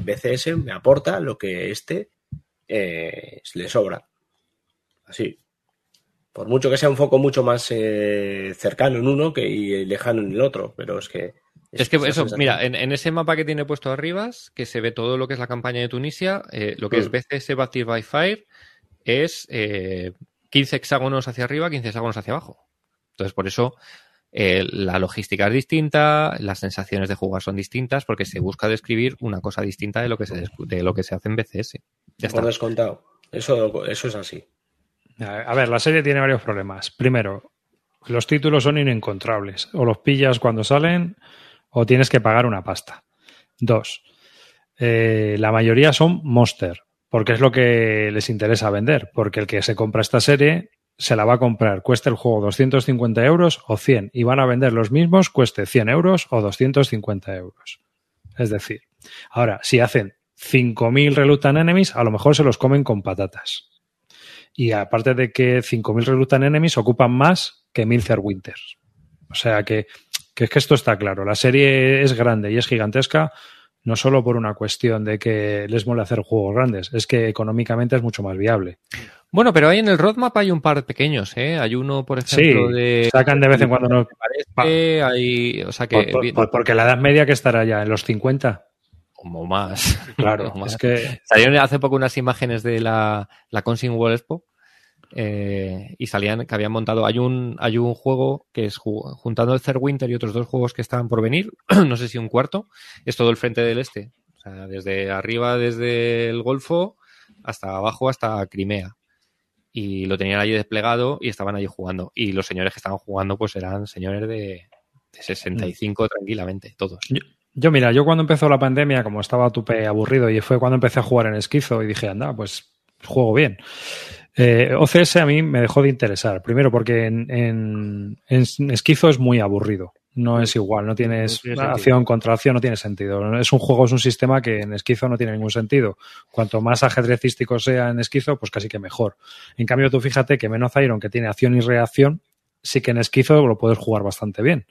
BCS me aporta lo que este eh, le sobra. Así. Por mucho que sea un foco mucho más eh, cercano en uno que, y lejano en el otro, pero es que... Es, que eso, mira, en, ese mapa que tiene puesto arriba, que se ve todo lo que es la campaña de Tunisia, eh, lo que es mm. BCS Baptist by Fire es 15 eh, hexágonos hacia arriba, 15 hexágonos hacia abajo. Entonces, por eso la logística es distinta, las sensaciones de jugar son distintas, porque se busca describir una cosa distinta de lo que se, de lo que se hace en BCS. Ya está. descontado. Eso, eso es así. A ver, la serie tiene varios problemas. Primero, los títulos son inencontrables. O los pillas cuando salen o tienes que pagar una pasta. Dos, eh, la mayoría son Monster, porque es lo que les interesa vender. Porque el que se compra esta serie se la va a comprar, cueste el juego 250 euros o 100, y van a vender los mismos, cueste 100 euros o 250 euros. Es decir, ahora, si hacen 5.000 Reluctant Enemies, a lo mejor se los comen con patatas. Y aparte de que 5.000 Reluctant Enemies ocupan más que 1.000 Winters. O sea que, que es que esto está claro. La serie es grande y es gigantesca, no solo por una cuestión de que les mole hacer juegos grandes, es que económicamente es mucho más viable. Bueno, pero ahí en el roadmap hay un par pequeños, ¿eh? Hay uno, por ejemplo, sí, sacan de vez en cuando. No... Parece, hay, o sea que... porque la edad media que estará ya en los 50 como más. *laughs* Claro, es que. Salieron hace poco unas imágenes de la, la Consing World Expo eh, y salían que habían montado. Hay un, hay un juego que es juntando el Third Winter y otros dos juegos que estaban por venir, *clears throat* no sé si un cuarto, es todo el frente del este. O sea, desde arriba, desde el Golfo, hasta abajo, hasta Crimea. Y lo tenían allí desplegado y estaban allí jugando. Y los señores que estaban jugando, pues eran señores de, de 65 tranquilamente, todos. Yo, mira, yo cuando empezó la pandemia, como estaba tupe aburrido, y fue cuando empecé a jugar en esquizo, y dije, anda, pues juego bien. Eh, OCS a mí me dejó de interesar. Primero porque en, en, en esquizo es muy aburrido. No es igual, no tienes No tiene acción contra acción, no tiene sentido. Es un juego, es un sistema que en esquizo no tiene ningún sentido. Cuanto más ajedrecístico sea en esquizo, pues casi que mejor. En cambio, tú fíjate que menos Iron, que tiene acción y reacción, sí que en esquizo lo puedes jugar bastante bien.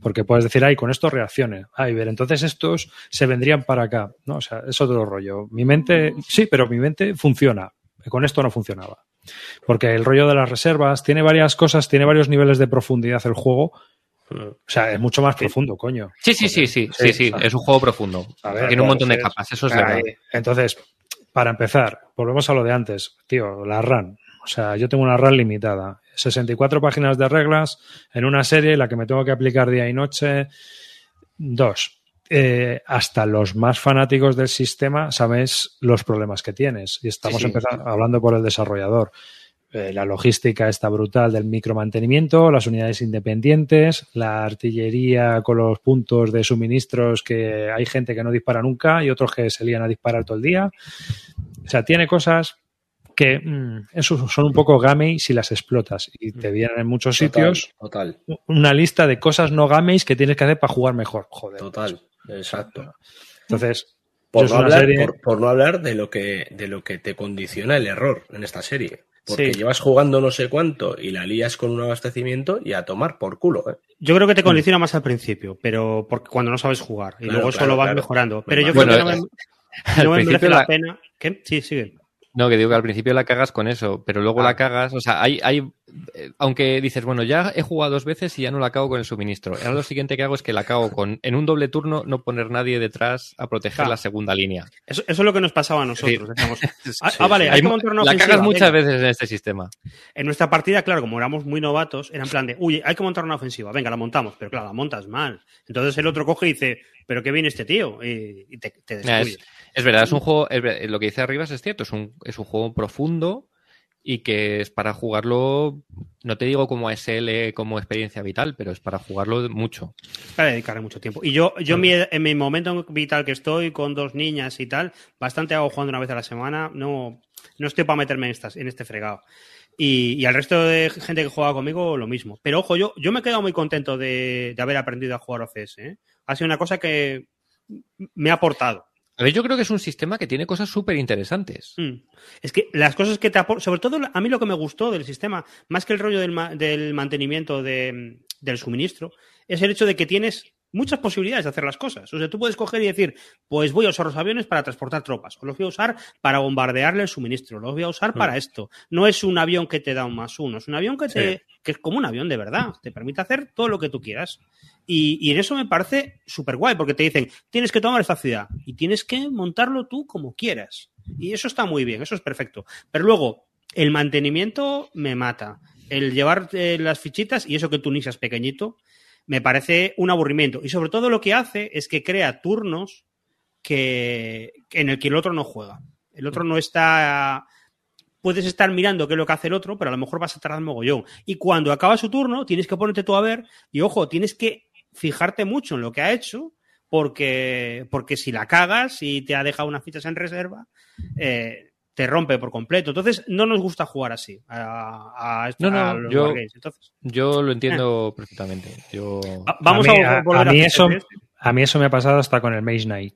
Porque puedes decir, ay, con esto reacciones. Ay, ver, entonces estos se vendrían para acá. No, o sea, es otro rollo. Mi mente, sí, pero mi mente funciona. Con esto no funcionaba. Porque el rollo de las reservas tiene varias cosas, tiene varios niveles de profundidad el juego. O sea, es mucho más profundo, coño. Sí, sí, sí, sí, sí, sí, es un juego profundo. Tiene un montón de capas, eso es verdad. Entonces, para empezar, volvemos a lo de antes, tío, la RAN. O sea, yo tengo una RAN limitada. 64 páginas de reglas en una serie, la que me tengo que aplicar día y noche. Dos. Eh, hasta los más fanáticos del sistema sabes los problemas que tienes. Y estamos Sí, hablando por el desarrollador. Eh, la logística está brutal del micromantenimiento, las unidades independientes, la artillería con los puntos de suministros que hay gente que no dispara nunca y otros que se lían a disparar todo el día. O sea, tiene cosas que mm, eso son un poco gamey si las explotas y te vienen en muchos sitios Total, una lista de cosas no gameis que tienes que hacer para jugar mejor. Joder. total, exacto. Entonces, Por no, hablar, serie- por, por no hablar de lo que de lo que te condiciona el error en esta serie. Porque Sí. llevas jugando no sé cuánto y la lías con un abastecimiento y a tomar por culo. ¿eh? Yo creo que te condiciona más al principio, pero porque cuando no sabes jugar. Y Claro, luego claro, solo vas claro. mejorando. Pero yo Bueno, creo que no me, no me merece la la- pena. ¿Qué? Sí, sigue. No, que digo que al principio la cagas con eso, pero luego Ah. la cagas, o sea, hay, hay, eh, aunque dices, bueno, ya he jugado dos veces y ya no la cago con el suministro. Ahora lo siguiente que hago es que la cago con, en un doble turno, no poner nadie detrás a proteger Claro. la segunda línea. Eso, eso es lo que nos pasaba a nosotros. *laughs* Ah, Sí, ah, vale, hay Hay montar una la cagas muchas venga. veces en este sistema. En nuestra partida, claro, como éramos muy novatos, era en plan de, uy, hay que montar una ofensiva, venga, la montamos, pero claro, la montas mal. Entonces el otro coge y dice, pero qué viene este tío, y, y te, te Nah, destruye. es, es verdad, es un juego, es ver- lo que dice Arribas es cierto, es un, es un juego profundo y que es para jugarlo, no te digo como SL, como experiencia vital, pero es para jugarlo mucho. Para dedicarle mucho tiempo. Y yo, yo mi- en mi momento vital que estoy con dos niñas y tal, bastante hago jugando una vez a la semana, no, no estoy para meterme en, estas, en este fregado. Y, y al resto de gente que juega conmigo, lo mismo. Pero ojo, yo, yo me he quedado muy contento de, de haber aprendido a jugar OCS. ¿eh? Ha sido una cosa que me ha aportado. A ver, yo creo que es un sistema que tiene cosas súper interesantes. Mm. Es que las cosas que te aportan, sobre todo a mí lo que me gustó del sistema, más que el rollo del, ma- del mantenimiento de- del suministro, es el hecho de que tienes muchas posibilidades de hacer las cosas. O sea, tú puedes coger y decir, pues voy a usar los aviones para transportar tropas, o los voy a usar para bombardearle el suministro, los voy a usar para esto. No es un avión que te da un más uno, es un avión que, te, que es como un avión de verdad, te permite hacer todo lo que tú quieras. Y, y en eso me parece súper guay, porque te dicen, tienes que tomar esta ciudad y tienes que montarlo tú como quieras. Y eso está muy bien, eso es perfecto. Pero luego, el mantenimiento me mata. El llevar eh, las fichitas y eso que tú ni seas pequeñito, me parece un aburrimiento. Y sobre todo lo que hace es que crea turnos que, en el que el otro no juega. El otro no está. Puedes estar mirando qué es lo que hace el otro, pero a lo mejor vas a tardar mogollón. Y cuando acaba su turno, tienes que ponerte tú a ver, y ojo, tienes que fijarte mucho en lo que ha hecho, porque, porque si la cagas y te ha dejado unas fichas en reserva, eh, te rompe por completo. Entonces, no nos gusta jugar así a, a, esto- No, no, a los yo- wargames. Entonces, Yo lo entiendo perfectamente. Yo... va- vamos a a, mí, a- volver a mí eso- esto. A mí eso me ha pasado hasta con el Maze Knight,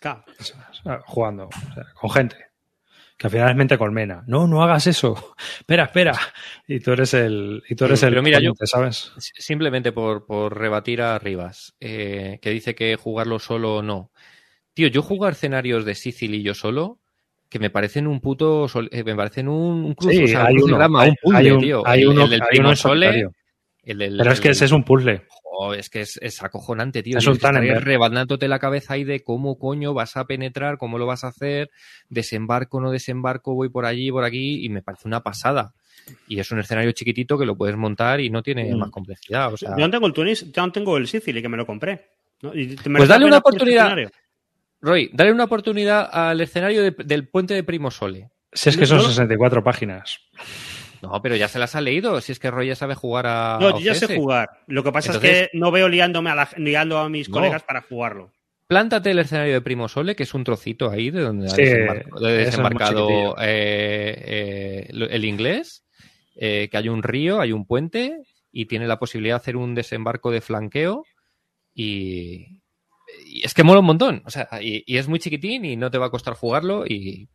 Claro. o sea, jugando, o sea, con gente. Que al final es mente colmena. No, no hagas eso. *laughs* Espera, espera. Y tú eres el, y tú eres el Pero mira, yo- ¿sabes? Simplemente por, por rebatir a Rivas, eh, que dice que jugarlo solo no. Tío, yo jugar escenarios de Sicily yo solo, que me parecen un puto. sol- eh, me parecen un, un cruce, Sí, o sea, un hay uno, crucigrama, hay, un puzzle, hay un- tío. hay El- uno, el del hay primo uno Sole, el del- Pero es que ese es un puzzle. Jo, es que es, es acojonante, tío. Es un rebandándote la cabeza ahí de cómo coño vas a penetrar, cómo lo vas a hacer, desembarco, no desembarco, voy por allí, por aquí, y me parece una pasada. Y es un escenario chiquitito que lo puedes montar y no tiene Mm. más complejidad. O sea, Yo no tengo el Tunis, yo no tengo el Sicily, que me lo compré. ¿no? Y te Pues dale una oportunidad. Roy, dale una oportunidad al escenario de- del puente de Primo Sole. Si es que son No- 64 páginas. No, pero ya se las ha leído. Si es que Roy ya sabe jugar a. No, yo ya sé jugar. Lo que pasa Entonces- es que no veo liándome a, la- liando a mis No. colegas para jugarlo. Plántate el escenario de Primo Sole, que es un trocito ahí de donde Sí, ha desembarcado eh, eh, el inglés, eh, que hay un río, hay un puente y tiene la posibilidad de hacer un desembarco de flanqueo y, y es que mola un montón. O sea, y, y es muy chiquitín y no te va a costar jugarlo y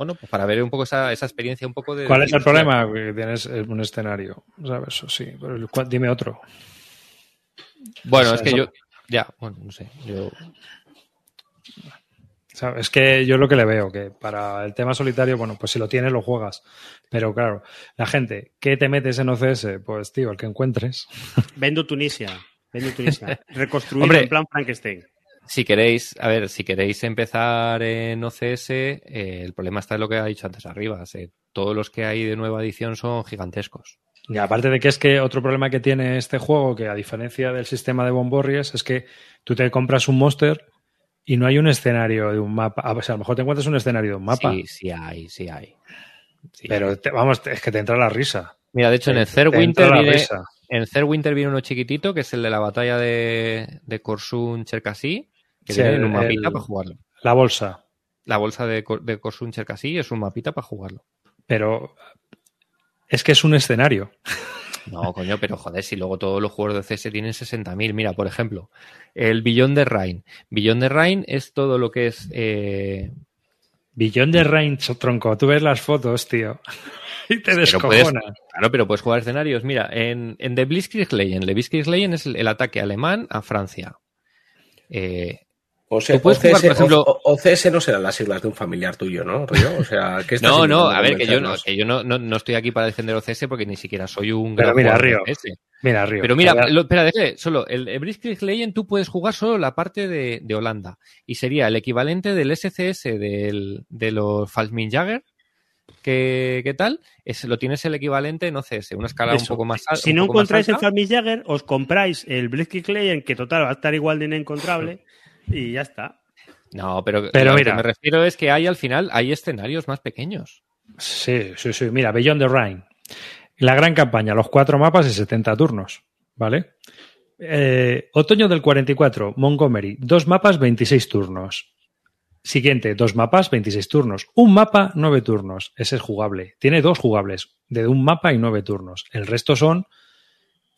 bueno, pues para ver un poco esa, esa experiencia un poco de... ¿Cuál es el de- problema? Que tienes eh, un escenario, ¿sabes? Eso sí, pero el cual- dime otro. Bueno, O sea, es que eso- yo... Ya, bueno, no sé. Yo, ¿Sabes? Es que yo lo que le veo, que para el tema solitario, bueno, pues si lo tienes, lo juegas. Pero claro, la gente, ¿qué te metes en OCS? Pues tío, el que encuentres. Vendo Tunisia. Vendo Tunisia. *laughs* Reconstruido Hombre. en plan Frankenstein. Si queréis, a ver, si queréis empezar en OCS, eh, el problema está en lo que ha dicho antes arriba. eh, todos los que hay de nueva edición son gigantescos. Y aparte de que es que otro problema que tiene este juego, que a diferencia del sistema de Bomborries, es que tú te compras un monster y no hay un escenario de un mapa. A, ver, a lo mejor te encuentras un escenario de un mapa, Sí, sí hay, sí hay. Sí pero hay. te- vamos, es que te entra la risa. Mira, de hecho, en el te Winter viene, risa. en Third Winter viene uno chiquitito, que es el de la batalla de, de Korsun Cherkasy, que Sí, viene en un el- mapita el- para jugarlo. La bolsa. La bolsa de, de Korsun Cherkasy es un mapita para jugarlo. Pero es que es un escenario. *laughs* No, coño, pero joder, si luego todos los juegos de CS tienen 60.000. Mira, por ejemplo, el Billón de Rain. Billón de Rain es todo lo que es. eh, Billón de range, tronco. Tú ves las fotos, tío. *laughs* Y te descojonas. Claro, pero puedes jugar escenarios. Mira, en, en The Blitzkrieg Legend. The Blitzkrieg Legend es el, el ataque alemán a Francia. Eh, O sea, Tú puedes OCS, jugar, por ejemplo- O- OCS no serán las siglas de un familiar tuyo, ¿no, Río? O sea, ¿qué estás no, no, a ver, que yo, no, que yo no, no, no estoy aquí para defender OCS porque ni siquiera soy un Pero gran mira, Río. Mira, Río. Pero mira, lo- espera, déjale, solo el, el Blitzkrieg Legend tú puedes jugar solo la parte de, de Holanda y sería el equivalente del SCS del, de los Falsminjäger. ¿Qué, ¿Qué tal? Es, lo tienes el equivalente en OCS, una escala un poco más alta. Si no encontráis el Family Jagger, os compráis el Blitzkrieg Legend, que total va a estar igual de inencontrable, y ya está. No, pero, Pero lo mira. que me refiero es que hay al final hay escenarios más pequeños. Sí, sí, sí. Mira, Beyond the Rhine. La gran campaña, los cuatro mapas y 70 turnos. ¿Vale? Eh, otoño del 44, Montgomery. Dos mapas, 26 turnos. Siguiente, dos mapas, 26 turnos. Un mapa, 9 turnos. Ese es jugable. Tiene dos jugables, de un mapa y 9 turnos. El resto son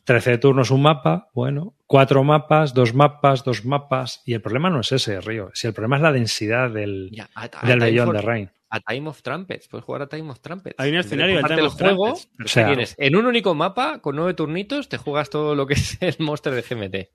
13 turnos, un mapa. Bueno, cuatro mapas, dos mapas, dos mapas. Y el problema no es ese, Río. Si el problema es la densidad del, Ya, a- a del Beyond the Rhine. A Time of Trumpets, puedes jugar a Time of Trumpets. Hay un de escenario Time of juego. O sea, tienes en un único mapa, con nueve turnitos, te juegas todo lo que es el monster de GMT.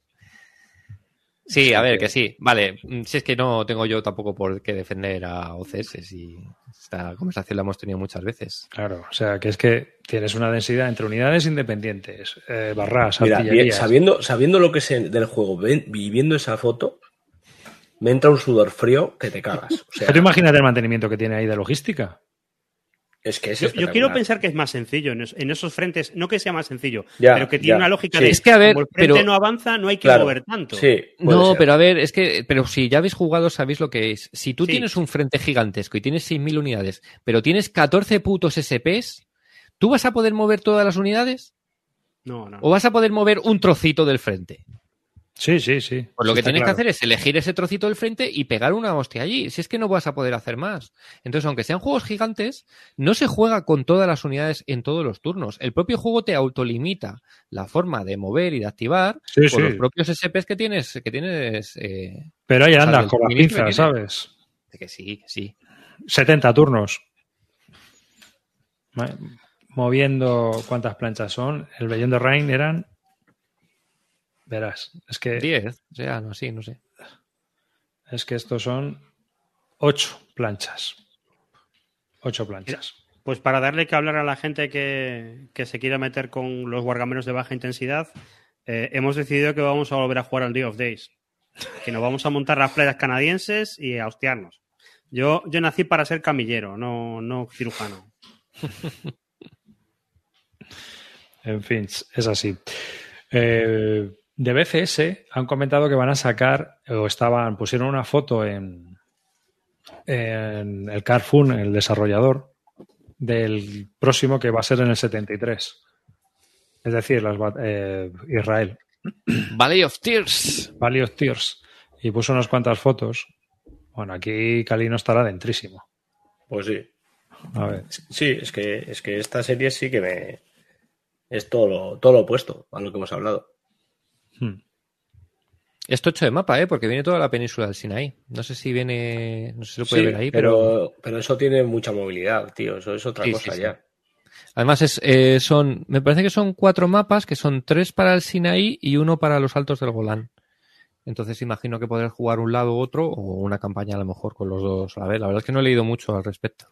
Sí, a ver, que sí. Vale, mm, si es que no tengo yo tampoco por qué defender a OCS, si esta conversación la hemos tenido muchas veces. Claro, o sea, que es que tienes una densidad entre unidades independientes, eh, barras, Mira, artillerías. bien, sabiendo, sabiendo lo que es el- del juego, ven- viviendo esa foto, me entra un sudor frío que te cagas. O sea, Pero imagínate el mantenimiento que tiene ahí de logística. Es que es Yo, yo quiero pensar que es más sencillo en, es- en esos frentes, no que sea más sencillo, Ya, pero que tiene ya, una lógica sí. de Es que, a ver, como el frente pero- no avanza, no hay que Claro, mover tanto. Sí, No, ser. pero a ver, es que, pero si ya habéis jugado, sabéis lo que es. Si tú Sí. tienes un frente gigantesco y tienes 6.000 unidades, pero tienes 14 putos SPs, ¿tú vas a poder mover todas las unidades? No, no. ¿O vas a poder mover un trocito del frente? Sí, sí, sí. Pues lo Sí, que tienes claro. que hacer es elegir ese trocito del frente y pegar una hostia allí. Si es que no vas a poder hacer más. Entonces, aunque sean juegos gigantes, no se juega con todas las unidades en todos los turnos. El propio juego te autolimita la forma de mover y de activar Sí, por sí. los propios SPs que tienes. Que tienes eh, Pero ahí andas con las pinzas. ¿sabes? Que sí, que sí. 70 turnos. Moviendo cuántas planchas son. El Beyond the Rain eran. Verás, es que, 10, o sea, no, sí, no sé. es que estos son 8 planchas. 8 planchas. Pues para darle que hablar a la gente que, que se quiera meter con los guargameros de baja intensidad, eh, hemos decidido que vamos a volver a jugar al Day of Days. Que nos vamos a montar las playas canadienses y a hostiarnos. Yo, yo nací para ser camillero, no, no cirujano. *laughs* En fin, es así. Eh, de BCS han comentado que van a sacar, o estaban, pusieron una foto en, en el Carfun, el desarrollador, del próximo que va a ser en el 73. Es decir, las, eh, Israel. Valley of Tears. Valley of Tears. Y puso unas cuantas fotos. Bueno, aquí Calino estará dentrísimo. Pues sí. A ver. Sí, es que, es que esta serie sí que me. Es todo lo, todo lo opuesto a lo que hemos hablado. Hmm. Es tocho de mapa, ¿eh? Porque viene toda la península del Sinaí. No sé si viene. No sé si lo puede Sí, ver ahí, pero, pero. pero eso tiene mucha movilidad, tío. Eso es otra Sí, cosa sí. ya. Además, es, eh, son. Me parece que son cuatro mapas, que son tres para el Sinaí y uno para los altos del Golán. Entonces imagino que podrás jugar un lado u otro o una campaña a lo mejor con los dos a la vez. La verdad es que no he leído mucho al respecto.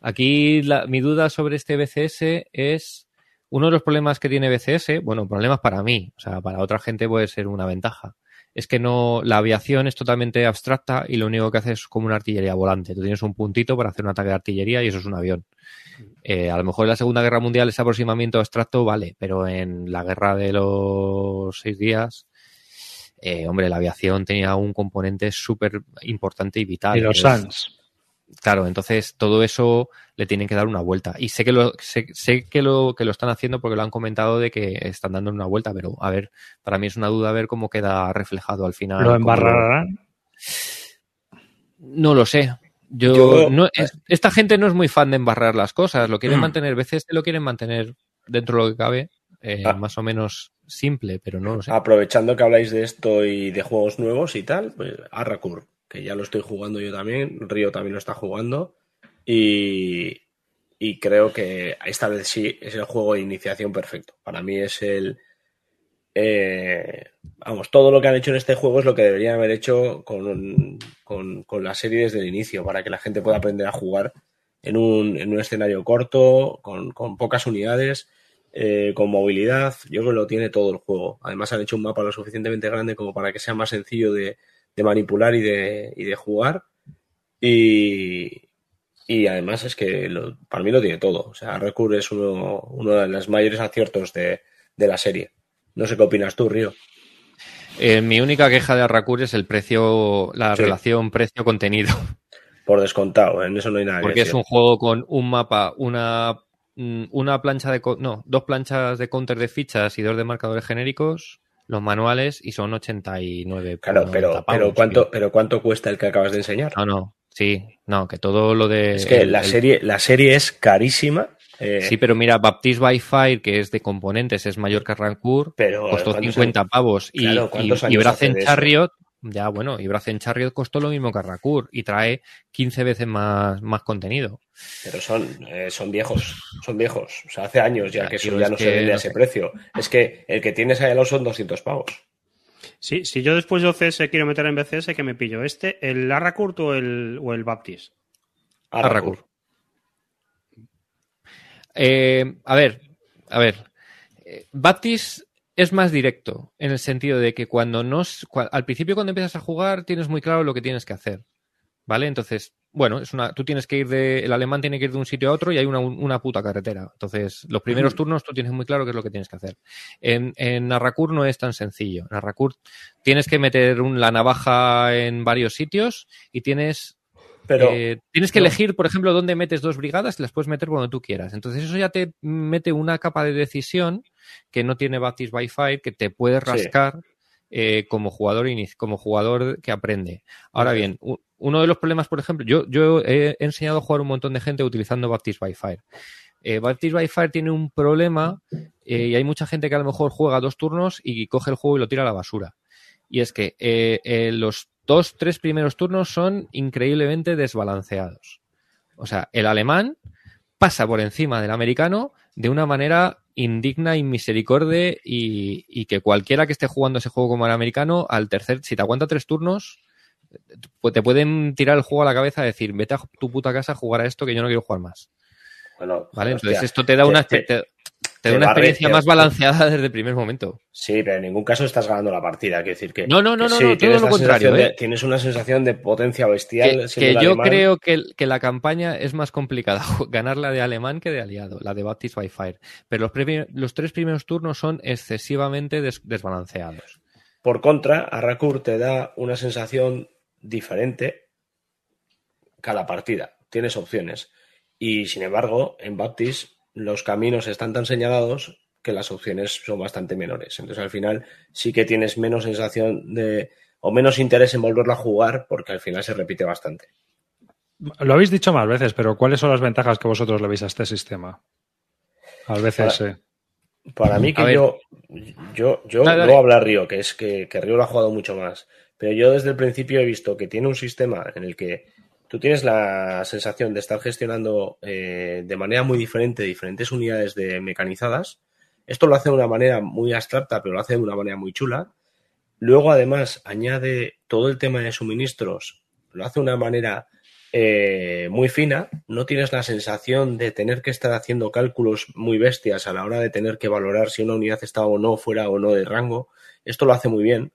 Aquí la- mi duda sobre este BCS es uno de los problemas que tiene BCS, bueno, problemas para mí, o sea, para otra gente puede ser una ventaja. Es que no, la aviación es totalmente abstracta y lo único que hace es como una artillería volante. Tú tienes un puntito para hacer un ataque de artillería y eso es un avión. Eh, a lo mejor en la Segunda Guerra Mundial ese aproximamiento abstracto vale, pero en la guerra de los seis días, eh, hombre, la aviación tenía un componente súper importante y vital. Y los Suns. Claro, entonces todo eso le tienen que dar una vuelta. Y sé que lo, sé, sé que lo, que lo están haciendo porque lo han comentado de que están dando una vuelta, pero a ver, para mí es una duda ver cómo queda reflejado al final. ¿Lo embarrarán? No lo sé. Yo, Yo- no, es- esta gente no es muy fan de embarrar las cosas. Lo quieren Mm. mantener, veces lo quieren mantener dentro de lo que cabe, eh, Ah. más o menos simple, pero no lo sé. Aprovechando que habláis de esto y de juegos nuevos y tal, pues Arrakur, que ya lo estoy jugando yo también, Río también lo está jugando y, y creo que esta vez sí es el juego de iniciación perfecto. Para mí es el... eh, vamos, todo lo que han hecho en este juego es lo que deberían haber hecho con, con, la serie desde el inicio, para que la gente pueda aprender a jugar en un, en un escenario corto, con, con pocas unidades eh, con movilidad. Yo creo que lo tiene todo el juego. Además, han hecho un mapa lo suficientemente grande como para que sea más sencillo de, de manipular y de, y de jugar. Y, y además es que lo- para mí lo tiene todo. O sea, Recur es uno, uno de los mayores aciertos de, de la serie. No sé qué opinas tú, Río. Eh, mi única queja de Arracur es el precio, la Sí. relación precio-contenido. Por descontado, en eso no hay nada que Porque es decir. un juego con un mapa, una, mm, una plancha de. No, dos planchas de counter de fichas y dos de marcadores genéricos, los manuales, y son 89. por Claro, pero, 90 pero, ¿cuánto, pero ¿cuánto cuesta el que acabas de enseñar? No, no, sí, no, que todo lo de. es que el- la, el- serie, la serie es carísima. eh, Sí, pero mira, Baptiste by Fire, que es de componentes, es mayor que Rancour, pero costó ¿cuántos 50 pavos. Y, Claro, y, ¿cuántos y años Ya bueno, y Brazen Chariot costó lo mismo que Rancour y trae 15 veces más, más contenido. Pero son, eh, son viejos, son viejos. O sea, hace años ya Ya, que eso ya no se vende a no ese sé. precio. Es que el que tienes ahí al lado son 200 pavos. Sí, si yo después de OCS quiero meter en BCS, que me pillo? ¿Este, el Arrakurt o el, o el Baptist? Arrakur. Eh, a ver, a ver. Eh, Baptiste es más directo en el sentido de que cuando no al principio cuando empiezas a jugar tienes muy claro lo que tienes que hacer. ¿Vale? Entonces, bueno, es una, tú tienes que ir de, el alemán tiene que ir de un sitio a otro y hay una, una puta carretera. Entonces, los primeros turnos tú tienes muy claro qué es lo que tienes que hacer. En, en no es tan sencillo. En tienes que meter un- la navaja en varios sitios y tienes Pero eh, tienes que no. elegir, por ejemplo, dónde metes dos brigadas y las puedes meter cuando tú quieras. Entonces eso ya te mete una capa de decisión que no tiene Baptist by Fire, que te puede rascar eh, como jugador como jugador que aprende. Ahora bien, uno de los problemas, por ejemplo, yo, yo he enseñado a jugar un montón de gente utilizando Baptist by Fire. Eh, Baptist by Fire tiene un problema eh, y hay mucha gente que a lo mejor juega dos turnos y coge el juego y lo tira a la basura. Y es que eh, los dos, tres primeros turnos son increíblemente desbalanceados. O sea, el alemán pasa por encima del americano de una manera indigna, inmisericorde y, y que cualquiera que esté jugando ese juego como el americano, al tercer, si te aguanta tres turnos, te pueden tirar el juego a la cabeza y decir, vete a tu puta casa a jugar a esto que yo no quiero jugar más. bueno, ¿Vale? hostia, Entonces esto te da una, te- te, te te da una experiencia más balanceada *laughs* desde el primer momento. Sí, pero en ningún caso estás ganando la partida. Quiero decir que. No, no, no, que no, sí, no, todo tienes lo contrario, de- ¿eh? tienes una sensación de potencia bestial. Que, que yo alemán. creo que, que la campaña es más complicada *laughs* ganar la de alemán que de aliado, la de Baptist by Fire. Pero los, los tres primeros turnos son excesivamente des- desbalanceados. Por contra, Arrakur te da una sensación diferente cada partida, tienes opciones. Y sin embargo, en Baptist los caminos están tan señalados que las opciones son bastante menores. Entonces al final sí que tienes menos sensación de o menos interés en volverlo a jugar porque al final se repite bastante. Lo habéis dicho más veces, pero ¿cuáles son las ventajas que vosotros le veis a este sistema? Al BCS. Para, mí que yo, yo, yo no voy a hablar Río, que es que, que Río lo ha jugado mucho más. Pero yo desde el principio he visto que tiene un sistema en el que tú tienes la sensación de estar gestionando eh, de manera muy diferente diferentes unidades de mecanizadas. Esto lo hace de una manera muy abstracta, pero lo hace de una manera muy chula. Luego, además, añade todo el tema de suministros, lo hace de una manera eh, muy fina. No tienes la sensación de tener que estar haciendo cálculos muy bestias a la hora de tener que valorar si una unidad está o no fuera o no de rango. Esto lo hace muy bien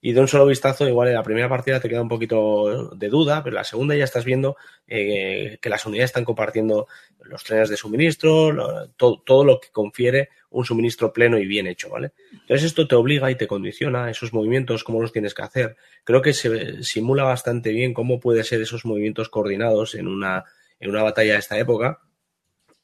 y de un solo vistazo, igual en la primera partida te queda un poquito de duda, pero en la segunda ya estás viendo eh, que las unidades están compartiendo los trenes de suministro, todo, lo que confiere un suministro pleno y bien hecho, ¿vale? Entonces esto te obliga y te condiciona esos movimientos, cómo los tienes que hacer. Creo que se simula bastante bien cómo puede ser esos movimientos coordinados en una, en una batalla de esta época.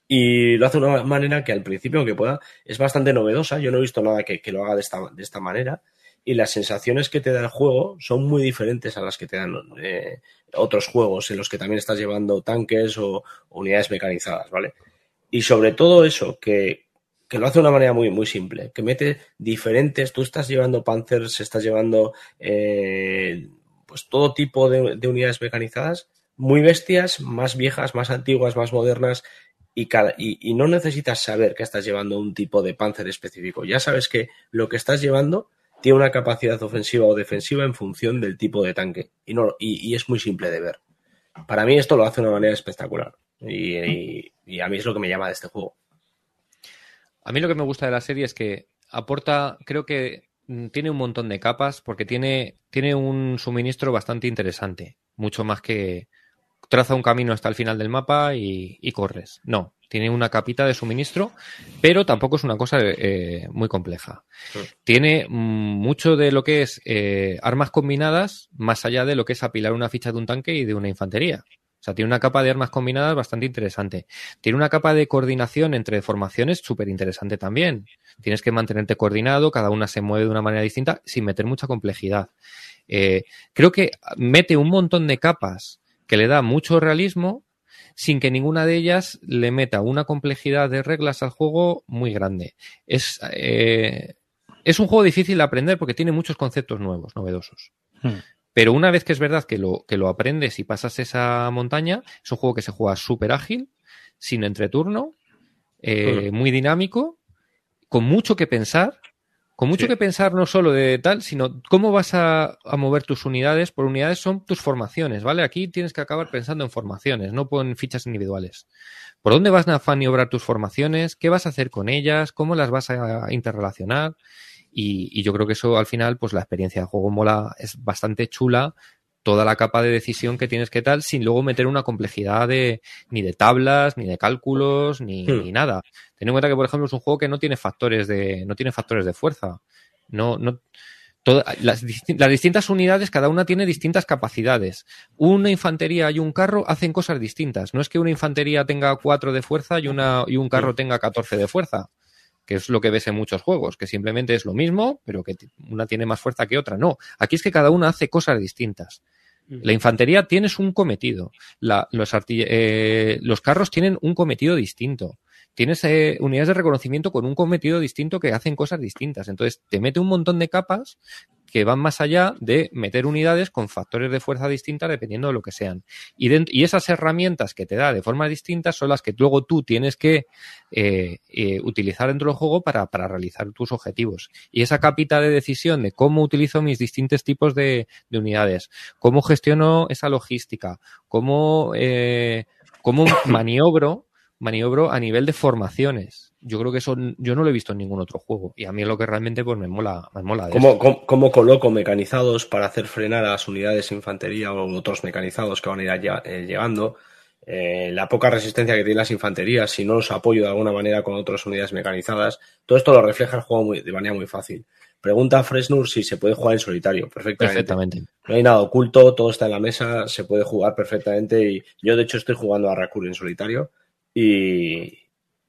Y lo hace de una manera que al principio, aunque pueda, es bastante novedosa. Yo no he visto nada que, que lo haga de esta, de esta manera y las sensaciones que te da el juego son muy diferentes a las que te dan eh, otros juegos en los que también estás llevando tanques o, unidades mecanizadas, ¿vale? Y sobre todo eso, que, lo hace de una manera muy, muy simple, que mete diferentes, tú estás llevando Panzers, estás llevando eh, pues todo tipo de, unidades mecanizadas, muy bestias, más viejas, más antiguas, más modernas, y, cada, y, no necesitas saber que estás llevando un tipo de panzer específico. Ya sabes que lo que estás llevando tiene una capacidad ofensiva o defensiva en función del tipo de tanque y, no, y, es muy simple de ver. Para mí esto lo hace de una manera espectacular y, a mí es lo que me llama de este juego. A mí lo que me gusta de la serie es que aporta, creo que mm, tiene un montón de capas porque tiene, tiene un suministro bastante interesante, mucho más que traza un camino hasta el final del mapa y, y corres. No, tiene una capita de suministro, pero tampoco es una cosa eh, muy compleja. Tiene mm, mucho de lo que es eh, armas combinadas, más allá de lo que es apilar una ficha de un tanque y de una infantería. O sea, tiene una capa de armas combinadas bastante interesante. Tiene una capa de coordinación entre formaciones súper interesante también. Tienes que mantenerte coordinado, cada una se mueve de una manera distinta sin meter mucha complejidad. Eh, creo que mete un montón de capas que le da mucho realismo, sin que ninguna de ellas le meta una complejidad de reglas al juego muy grande. Es, eh, es un juego difícil de aprender porque tiene muchos conceptos nuevos, novedosos. Hmm. Pero una vez que es verdad que lo, que lo aprendes y pasas esa montaña, es un juego que se juega súper ágil, sin entreturno, eh, hmm. muy dinámico, con mucho que pensar con mucho que pensar no solo de tal, sino cómo vas a, mover tus unidades. Por unidades son tus formaciones, ¿vale? Aquí tienes que acabar pensando en formaciones, no en fichas individuales. ¿Por dónde vas a maniobrar tus formaciones? ¿Qué vas a hacer con ellas? ¿Cómo las vas a interrelacionar? Y, y, yo creo que eso al final, pues la experiencia de juego mola, es bastante chula toda la capa de decisión que tienes que tal, sin luego meter una complejidad de ni de tablas, ni de cálculos, ni, hmm. nada. Ten en cuenta que, por ejemplo, es un juego que no tiene factores de, no tiene factores de fuerza. No, no, las, las, distintas unidades, cada una tiene distintas capacidades. Una infantería y un carro hacen cosas distintas. No es que una infantería tenga cuatro de fuerza y, una, y un carro hmm. tenga 14 de fuerza, que es lo que ves en muchos juegos, que simplemente es lo mismo, pero que una tiene más fuerza que otra. No, aquí es que cada una hace cosas distintas. La infantería tienes un cometido. los, eh, los, carros tienen un cometido distinto. Tienes eh, unidades de reconocimiento con un cometido distinto que hacen cosas distintas. Entonces te mete un montón de capas que van más allá de meter unidades con factores de fuerza distintas dependiendo de lo que sean. Y, esas herramientas que te da de forma distintas son las que luego tú tienes que eh, eh, utilizar dentro del juego para, realizar tus objetivos. Y esa capita de decisión de cómo utilizo mis distintos tipos de, unidades, cómo gestiono esa logística, cómo, eh, cómo *coughs* maniobro maniobro a nivel de formaciones. Yo creo que eso yo no lo he visto en ningún otro juego. Y a mí es lo que realmente pues, me mola. Me mola ¿Cómo, coloco mecanizados para hacer frenar a las unidades de infantería o otros mecanizados que van a ir eh, llegando? eh, la poca resistencia que tienen las infanterías, si no los apoyo de alguna manera con otras unidades mecanizadas, todo esto lo refleja el juego muy, de manera muy fácil. Pregunta a Fresnur si se puede jugar en solitario, perfectamente. Perfectamente. No hay nada oculto, todo está en la mesa, se puede jugar perfectamente y yo de hecho estoy jugando a Rakur en solitario y,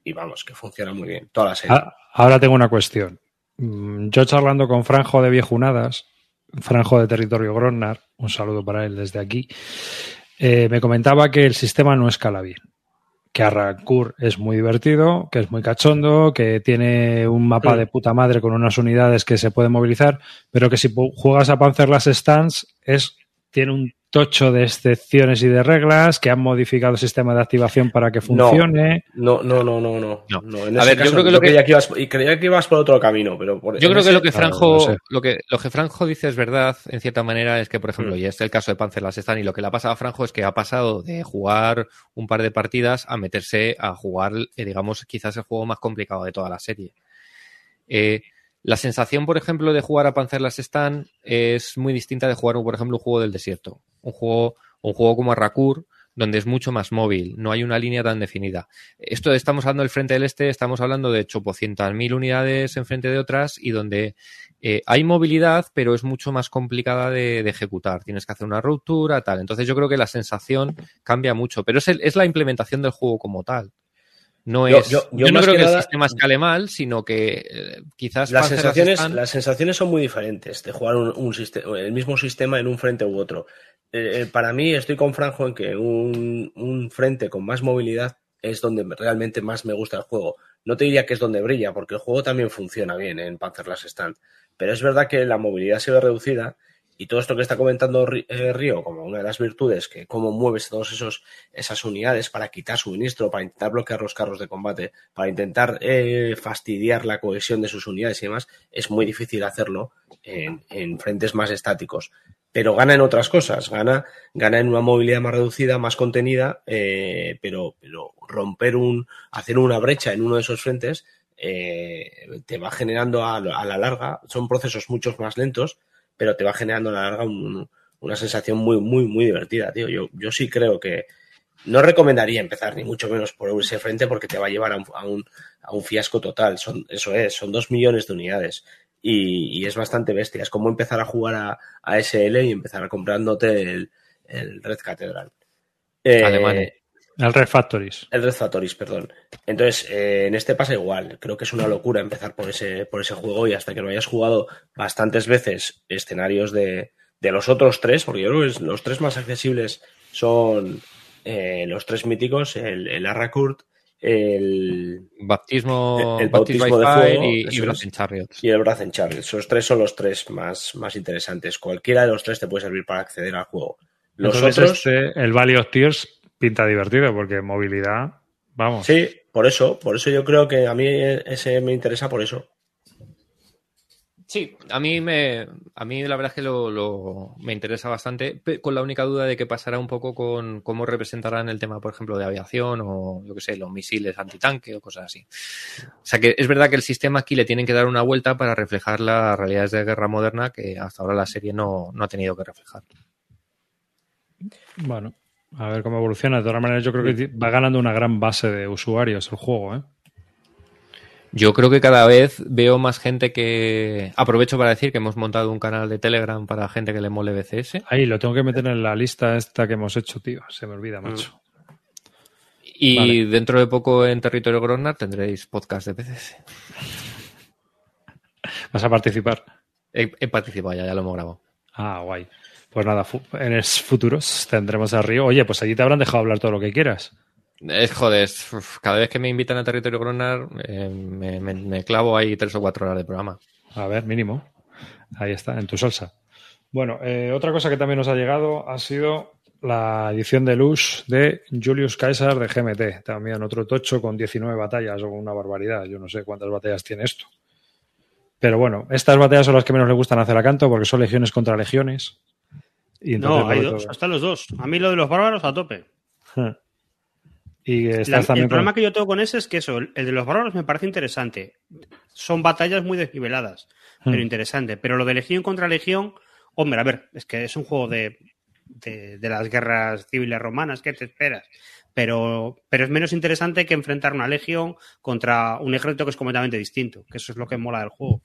y vamos, que funciona muy bien, toda la serie. Ah, Ahora tengo una cuestión. Mm, Yo charlando con Franjo de Viejunadas, Franjo de Territorio Grosnar, un saludo para él desde aquí, eh, me comentaba que el sistema no escala bien. Que Arrankur es muy divertido, que es muy cachondo, que tiene un mapa Mm. de puta madre con unas unidades que se pueden movilizar, pero que si juegas a Panzer Las Stands es, tiene un tocho de excepciones y de reglas, que han modificado el sistema de activación para que funcione. No, no, no, no, no. No. no, en A ese ver, yo creo que lo que- creía ibas, y creía que ibas por otro camino, pero por, Yo creo que lo que claro, Franjo, no sé. lo que, lo que Franjo dice es verdad, en cierta manera, es que, por ejemplo, Mm. y este es el caso de Panzer Las Stan, y lo que le ha pasado a Franjo es que ha pasado de jugar un par de partidas a meterse a jugar, eh, digamos, quizás el juego más complicado de toda la serie. Eh, la sensación, por ejemplo, de jugar a Panzer Las Stan es muy distinta de jugar, por ejemplo, un juego del desierto. Un juego, un juego como Arrakur, donde es mucho más móvil, no hay una línea tan definida. Esto estamos hablando del frente del este, estamos hablando de chopocientas mil unidades en frente de otras y donde eh, hay movilidad, pero es mucho más complicada de, de ejecutar. Tienes que hacer una ruptura, tal. Entonces yo creo que la sensación cambia mucho, pero es, el- es la implementación del juego como tal. No Yo- es. yo- Yo, yo no creo que que, nada- el sistema escale mal, sino que eh, quizás las sensaciones, Stan- las sensaciones son muy diferentes de jugar un, un el mismo sistema en un frente u otro. Eh, eh, para mí estoy con Franjo en que un, frente con más movilidad es donde realmente más me gusta el juego. No te diría que es donde brilla, porque el juego también funciona bien en Panzer Las Stand. Pero es verdad que la movilidad se ve reducida y todo esto que está comentando eh, Río como una de las virtudes, que cómo mueves todas esas unidades para quitar suministro, para intentar bloquear los carros de combate, para intentar fastidiar la cohesión de sus unidades y demás, es muy difícil hacerlo en frentes más estáticos. Pero gana en otras cosas, gana, gana en una movilidad más reducida, más contenida, eh, pero, romper un, hacer una brecha en uno de esos frentes eh, te va generando a, la larga, son procesos mucho más lentos, pero te va generando a la larga un- una sensación muy, muy, muy divertida, tío. Yo, yo sí creo que no recomendaría empezar ni mucho menos por ese frente porque te va a llevar a un, a un, a un fiasco total. Eso es, son dos millones de unidades. Y, y es bastante bestia. Es como empezar a jugar a, a SL y empezar a comprándote el, el Red Cathedral. Eh. El Red Factories. el Red Factories, perdón. Entonces, eh, en este pasa igual. Creo que es una locura empezar por ese, por ese juego y hasta que no hayas jugado bastantes veces escenarios de, de los otros tres, porque yo creo que es- los tres más accesibles son eh, los tres míticos, el, el Arrakurt, el, Baptismo, El- bautismo by de Fire fuego, y, y. Brazen Chariots. y el Brazen Charles. Esos tres son los tres más, más interesantes. Cualquiera de los tres te puede servir para acceder al juego. Los Entonces, otros... este, el Valley of Tears pinta divertido porque movilidad, vamos. Sí, por eso, por eso yo creo que a mí ese me interesa por eso. Sí, a mí me, a mí la verdad es que lo, me interesa bastante, con la única duda de que pasará un poco con cómo representarán el tema, por ejemplo, de aviación o, yo que sé, los misiles antitanque o cosas así. O sea que es verdad que el sistema aquí le tienen que dar una vuelta para reflejar las realidades de guerra moderna que hasta ahora la serie no, no ha tenido que reflejar. Bueno, a ver cómo evoluciona. De todas maneras, yo creo que va ganando una gran base de usuarios el juego, ¿eh? Yo creo que cada vez veo más gente que... Aprovecho para decir que hemos montado un canal de Telegram para gente que le mole BCS. Ahí lo tengo que meter en la lista esta que hemos hecho, tío. Se me olvida, macho. Y Vale. dentro de poco en Territorio Grosnar tendréis podcast de BCS. *laughs* ¿Vas a participar? He, he participado ya, ya lo hemos grabado. Ah, guay. Pues nada, en los futuros tendremos a Río. Oye, pues allí te habrán dejado hablar todo lo que quieras. Es joder, es- uf, cada vez que me invitan a Territorio Grosnar eh, me, me- me clavo ahí tres o cuatro horas de programa. A ver, mínimo. Ahí está, en tu salsa. Bueno, eh, otra cosa que también nos ha llegado ha sido la edición de luz de Julius Caesar de GMT. También otro tocho con 19 batallas o una barbaridad. Yo no sé cuántas batallas tiene esto. Pero bueno, estas batallas son las que menos le gustan hacer a Canto porque son legiones contra legiones. Y entonces, No, hay dos, todo- hasta los dos. A mí lo de los bárbaros a tope. Y La- el problema con- que yo tengo con ese es que eso, el de los bárbaros me parece interesante. Son batallas muy desniveladas, pero Hmm. interesante. Pero lo de legión contra legión, hombre, a ver, es que es un juego de de, de las guerras civiles romanas, ¿qué te esperas? Pero, pero es menos interesante que enfrentar una legión contra un ejército que es completamente distinto, que eso es lo que mola del juego.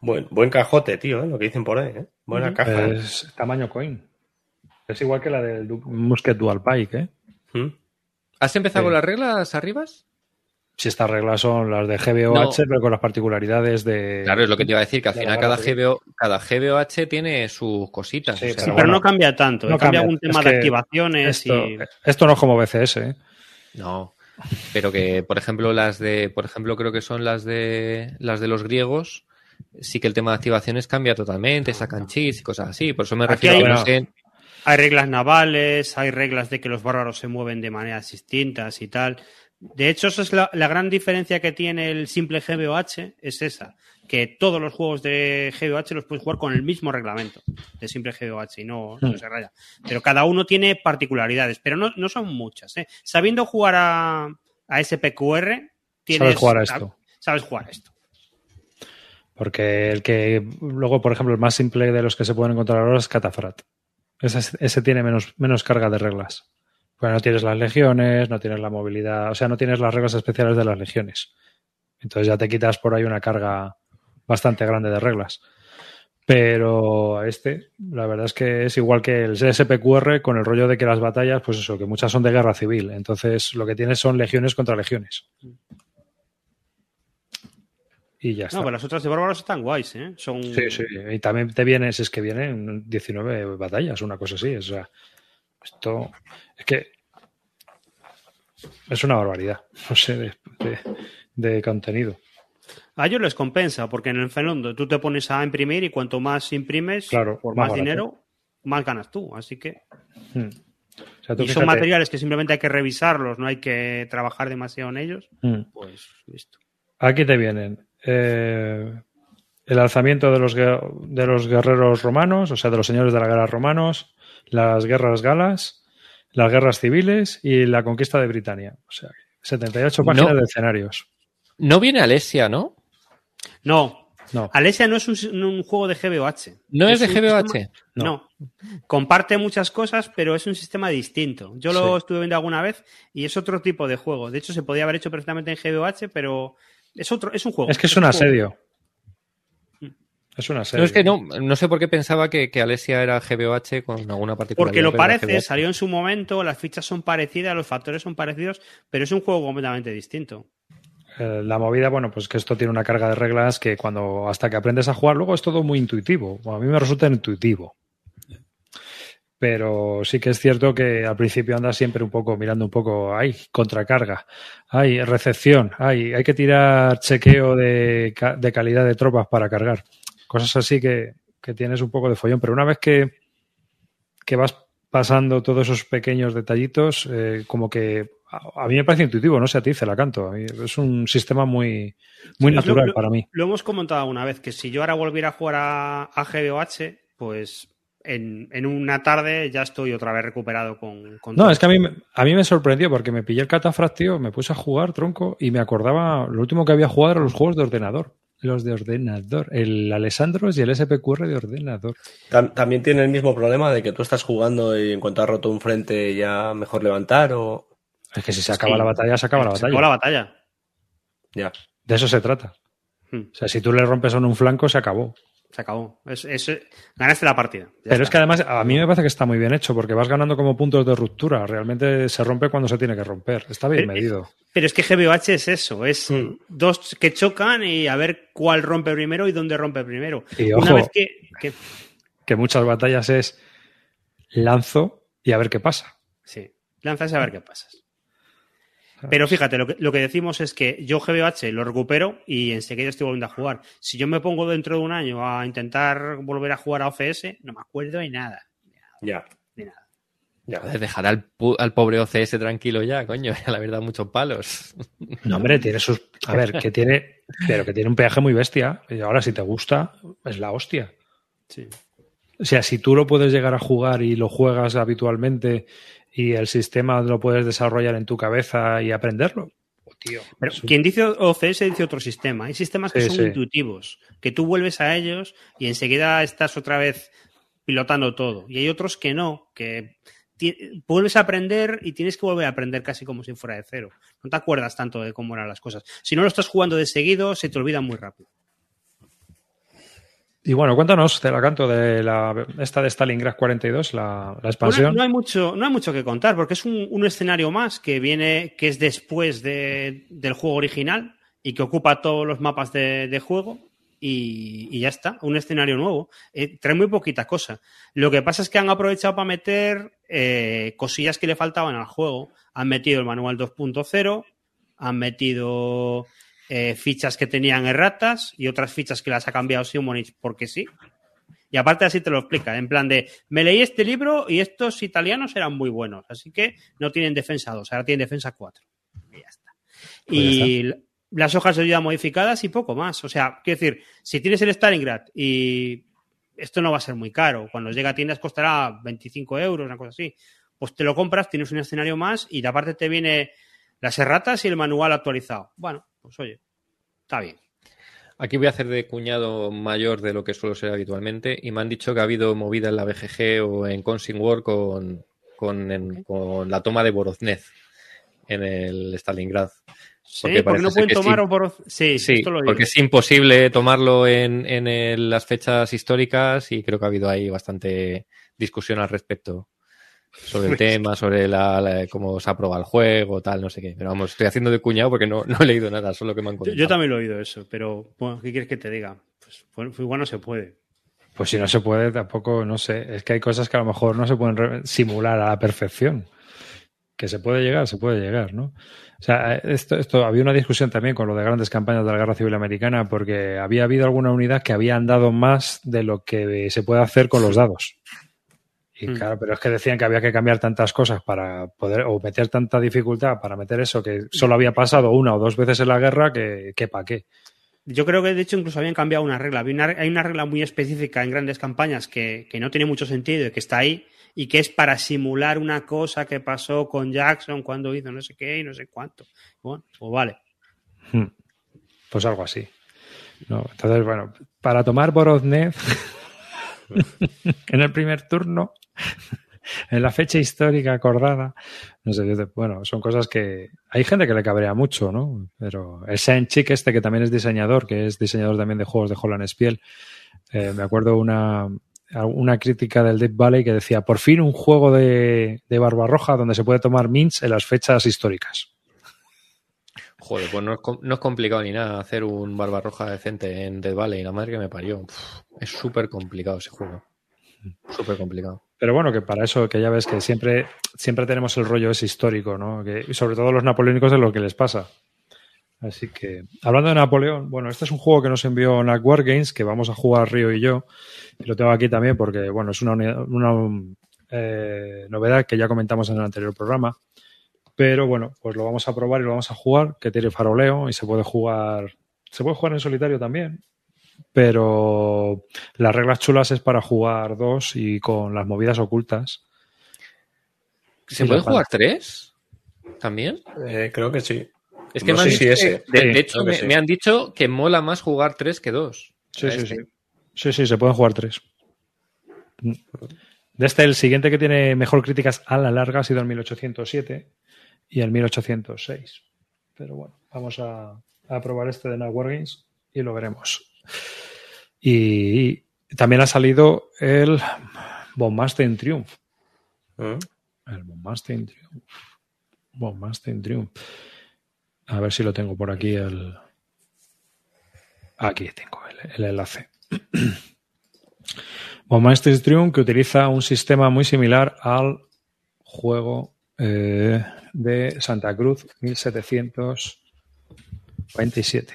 Buen, buen cajote, tío, ¿eh? lo que dicen por ahí. ¿eh? Buena caja. Es tamaño coin. Es igual que la del Musket Dual Pike, ¿eh? ¿Mm? ¿Has empezado Sí. con las reglas arribas? Si estas reglas son las de GBOH, No. pero con las particularidades de. Claro, es lo que te iba a decir, que al final cada. GBO, cada GBOH tiene sus cositas. Sí, o sea, Sí, Pero no cambia tanto, no cambia cambia. algún Es tema de activaciones Esto, y... esto no es como BCS, ¿eh? No, pero que, por ejemplo, las de, por ejemplo, creo que son las de las de los griegos, sí que el tema de activaciones cambia totalmente, sacan cheats y cosas así. Por eso me Aquí refiero hay- a que no sé- Hay reglas navales, hay reglas de que los bárbaros se mueven de maneras distintas y tal. De hecho, esa es la, la gran diferencia que tiene el simple GBOH, es esa, que todos los juegos de GBOH los puedes jugar con el mismo reglamento de simple GBOH y no, no Hmm. se raya. Pero cada uno tiene particularidades, pero no, no son muchas. ¿eh? Sabiendo jugar a, a SPQR, tienes, Sabes jugar a esto. Sabes jugar a esto. Porque el que. Luego, por ejemplo, el más simple de los que se pueden encontrar ahora es Catafrat. Ese, tiene menos, menos carga de reglas. Pues no tienes las legiones, no tienes la movilidad, o sea, no tienes las reglas especiales de las legiones. Entonces ya te quitas por ahí una carga bastante grande de reglas. Pero este, la verdad es que es igual que el SPQR con el rollo de que las batallas, pues eso, que muchas son de guerra civil. Entonces lo que tienes son legiones contra legiones. Y ya está. No, pero las otras de bárbaros están guays, ¿eh? Son... Sí, sí. Y también te vienes, es que vienen 19 batallas, una cosa así. O sea, esto es que es una barbaridad, *laughs* no sé, de, de- de contenido. A ellos les compensa, porque en el fondo tú te pones a imprimir y cuanto más imprimes, Claro, por más dinero, más ganas tú. Así que. Hmm. O sea, tú Y son materiales que simplemente hay que revisarlos, no hay que trabajar demasiado en ellos. Hmm. Pues listo. Aquí te vienen eh, el alzamiento de los, de los guerreros romanos, o sea, de los señores de la guerra romanos, las guerras galas, las guerras civiles y la conquista de Britania. O sea, 78 páginas No. de escenarios. No viene Alesia, ¿no? No, No, Alesia no es un, un juego de GBOH. ¿No es de GBOH? sistema- No. No. Comparte muchas cosas, pero es un sistema distinto. Yo lo Sí. estuve viendo alguna vez y es otro tipo de juego. De hecho, se podía haber hecho perfectamente en GBOH, pero es otro, es un juego. es que es un juego. asedio. Es un asedio. No, es que no, no sé por qué pensaba que, que Alesia era GBOH con alguna particularidad. Porque lo parece, salió en su momento, las fichas son parecidas, los factores son parecidos, pero es un juego completamente distinto. Eh, la movida, bueno, pues que esto tiene una carga de reglas que cuando hasta que aprendes a jugar, luego es todo muy intuitivo. Bueno, a mí me resulta intuitivo. Pero sí que es cierto que al principio andas siempre un poco mirando un poco, hay contracarga, hay recepción, hay, hay que tirar chequeo de, de calidad de tropas para cargar. Cosas así que, que tienes un poco de follón. Pero una vez que, que vas pasando todos esos pequeños detallitos, eh, como que a, a mí me parece intuitivo, no sé a ti, la canto. A mí es un sistema muy, muy Sí, natural lo- para mí. Lo hemos comentado una vez, que si yo ahora volviera a jugar a, a GBOH, pues en, en una tarde ya estoy otra vez recuperado con... con No, todo. es que a mí, me- a mí me sorprendió porque me pillé el catafract, tío, me puse a jugar, tronco, y me acordaba, lo último que había jugado eran los juegos de ordenador. Los de ordenador, el Alessandros y el SPQR de ordenador. Tam- También tiene el mismo problema de que tú estás jugando y en cuanto has roto un frente ya mejor levantar o... Es que si se acaba Sí. la batalla, se acaba la Se batalla. acabó la batalla. Ya. De eso se trata. Hmm, O sea, si tú le rompes a un flanco, se acabó. Se acabó. Es, es- ganaste la partida. Pero está. es que además a mí me parece que está muy bien hecho porque vas ganando como puntos de ruptura. Realmente se rompe cuando se tiene que romper. Está bien Pero- medido. Pero es que GBOH es eso, es Mm. dos que chocan y a ver cuál rompe primero y dónde rompe primero. Y Una ojo, vez que, que- que muchas batallas es lanzo y a ver qué pasa. Sí, lanzas a ver qué pasa. Pero fíjate, lo que, lo que decimos es que yo GBOH lo recupero y enseguida estoy volviendo a jugar. Si yo me pongo dentro de un año a intentar volver a jugar a OCS, no me acuerdo de nada. Ya. De nada. Ya. Joder, dejar al, al pobre OCS tranquilo ya, coño, *laughs* la verdad, muchos palos. *laughs* No, hombre, tiene sus. A ver, que tiene. Pero que tiene un peaje muy bestia. Y ahora, si te gusta, es la hostia. Sí. O sea, si tú lo puedes llegar a jugar y lo juegas habitualmente y el sistema lo puedes desarrollar en tu cabeza y aprenderlo. oh, tío, Pero quien dice OCS dice otro sistema. Hay sistemas que Sí, son sí. intuitivos, que tú vuelves a ellos y enseguida estás otra vez pilotando todo. Y hay otros que no, que vuelves a aprender y tienes que volver a aprender casi como si fuera de cero. No te acuerdas tanto de cómo eran las cosas. Si no lo estás jugando de seguido, se te olvida muy rápido. Y bueno, cuéntanos, te la canto, de la, esta de Stalingrad 42, la, la expansión. no, hay mucho, no hay mucho que contar, porque es un, escenario más que viene, que es después del juego original y que ocupa todos los mapas de, juego. Y, ya está, un escenario nuevo. Eh, trae muy poquita cosa. Lo que pasa es que han aprovechado para meter eh, cosillas que le faltaban al juego. Han metido el manual 2.0, han metido eh, fichas que tenían erratas y otras fichas que las ha cambiado Simonich porque sí. Y aparte así te lo explica, en plan de, me leí este libro y estos italianos eran muy buenos, así que no tienen defensa 2, ahora tienen defensa 4. Y ya está. Pues y las hojas de vida modificadas y poco más. O sea, quiero decir, si tienes el Stalingrad y esto no va a ser muy caro, cuando llega a tiendas costará 25 euros, una cosa así, pues te lo compras, tienes un escenario más y de aparte te viene las erratas y el manual actualizado. Bueno, pues oye, está bien. Aquí voy a hacer de cuñado mayor de lo que suelo ser habitualmente y me han dicho que ha habido movida en la BGG o en Consing War con, con, la toma de Boroznez en el Stalingrad. Sí, porque, no pueden tomar Sí, sí porque es imposible tomarlo en, en las fechas históricas y creo que ha habido ahí bastante discusión al respecto sobre el tema, sobre la, cómo se aprueba el juego, tal, no sé qué. Pero vamos, estoy haciendo de cuñado porque no, no he leído nada, solo que me han contado. Yo, también lo he oído eso, pero bueno, ¿qué quieres que te diga? Pues, pues, igual no se puede. Pues si no se puede, tampoco, no sé. Es que hay cosas que a lo mejor no se pueden simular a la perfección. Que se puede llegar, se puede llegar, ¿no? O sea, esto, esto había una discusión también con lo de grandes campañas de la Guerra Civil Americana, porque había habido alguna unidad que había andado más de lo que se puede hacer con los dados. Y mm. claro, pero es que decían que había que cambiar tantas cosas para poder, o meter tanta dificultad para meter eso, que solo había pasado una o dos veces en la guerra, que, que para qué. Yo creo que de hecho incluso habían cambiado una regla. Hay una regla muy específica en grandes campañas que, que no tiene mucho sentido y que está ahí y que es para simular una cosa que pasó con Jackson cuando hizo no sé qué y no sé cuánto. Bueno, pues vale. Hmm. Pues algo así. No, entonces, bueno, para tomar Borodnev *laughs* en el primer turno *laughs* en la fecha histórica acordada. No sé, bueno, son cosas que hay gente que le cabrea mucho, ¿no? Pero el Chick este que también es diseñador, que es diseñador también de juegos de Holland Spiel, eh, me acuerdo una, una crítica del Deep Valley que decía, por fin un juego de, de Barbarroja donde se puede tomar mints en las fechas históricas. Joder, pues no es, no es, complicado ni nada hacer un Barbarroja decente en Dead Valley, la madre que me parió. es súper complicado ese juego. Súper complicado. Pero bueno, que para eso, que ya ves que siempre, siempre tenemos el rollo ese histórico, ¿no? Que, y sobre todo los napoleónicos de lo que les pasa. Así que, hablando de Napoleón, bueno, este es un juego que nos envió NAC Wargames, que vamos a jugar Río y yo. Y lo tengo aquí también porque, bueno, es una, una eh, novedad que ya comentamos en el anterior programa. Pero bueno, pues lo vamos a probar y lo vamos a jugar, que tiene faroleo y se puede jugar. Se puede jugar en solitario también pero las reglas chulas es para jugar dos y con las movidas ocultas. ¿Se puede jugar tres? ¿También? Eh, creo que sí. Es que, de, hecho me, han dicho que mola más jugar tres que dos. Sí, sí, sí. Sí, sí, se pueden jugar tres. De este, el siguiente que tiene mejor críticas a la larga ha sido el 1807 y el 1806. Pero bueno, vamos a, probar este de Night Wargames y lo veremos. Y también ha salido el Bombmaster Triumph. ¿Eh? El Bombmaster Triumph. Bombmaster Triumph. A ver si lo tengo por aquí el. Aquí tengo el, enlace. *clears throat* Bombmaster Triumph que utiliza un sistema muy similar al juego eh, de Santa Cruz 1727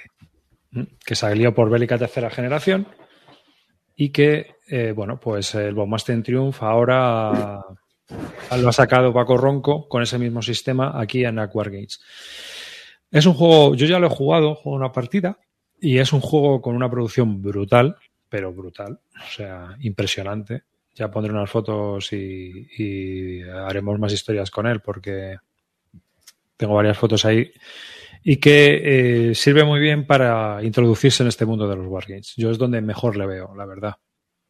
que salió por Bélica tercera generación y que, eh, bueno, pues el Bombmaster Triumph ahora *laughs* lo ha sacado Paco Ronco con ese mismo sistema aquí en Aquar Games. Es un juego, yo ya lo he jugado, juego una partida y es un juego con una producción brutal, pero brutal, o sea, impresionante. Ya pondré unas fotos y haremos más historias con él porque tengo varias fotos ahí y que eh, sirve muy bien para introducirse en este mundo de los wargames. Yo es donde mejor le veo, la verdad.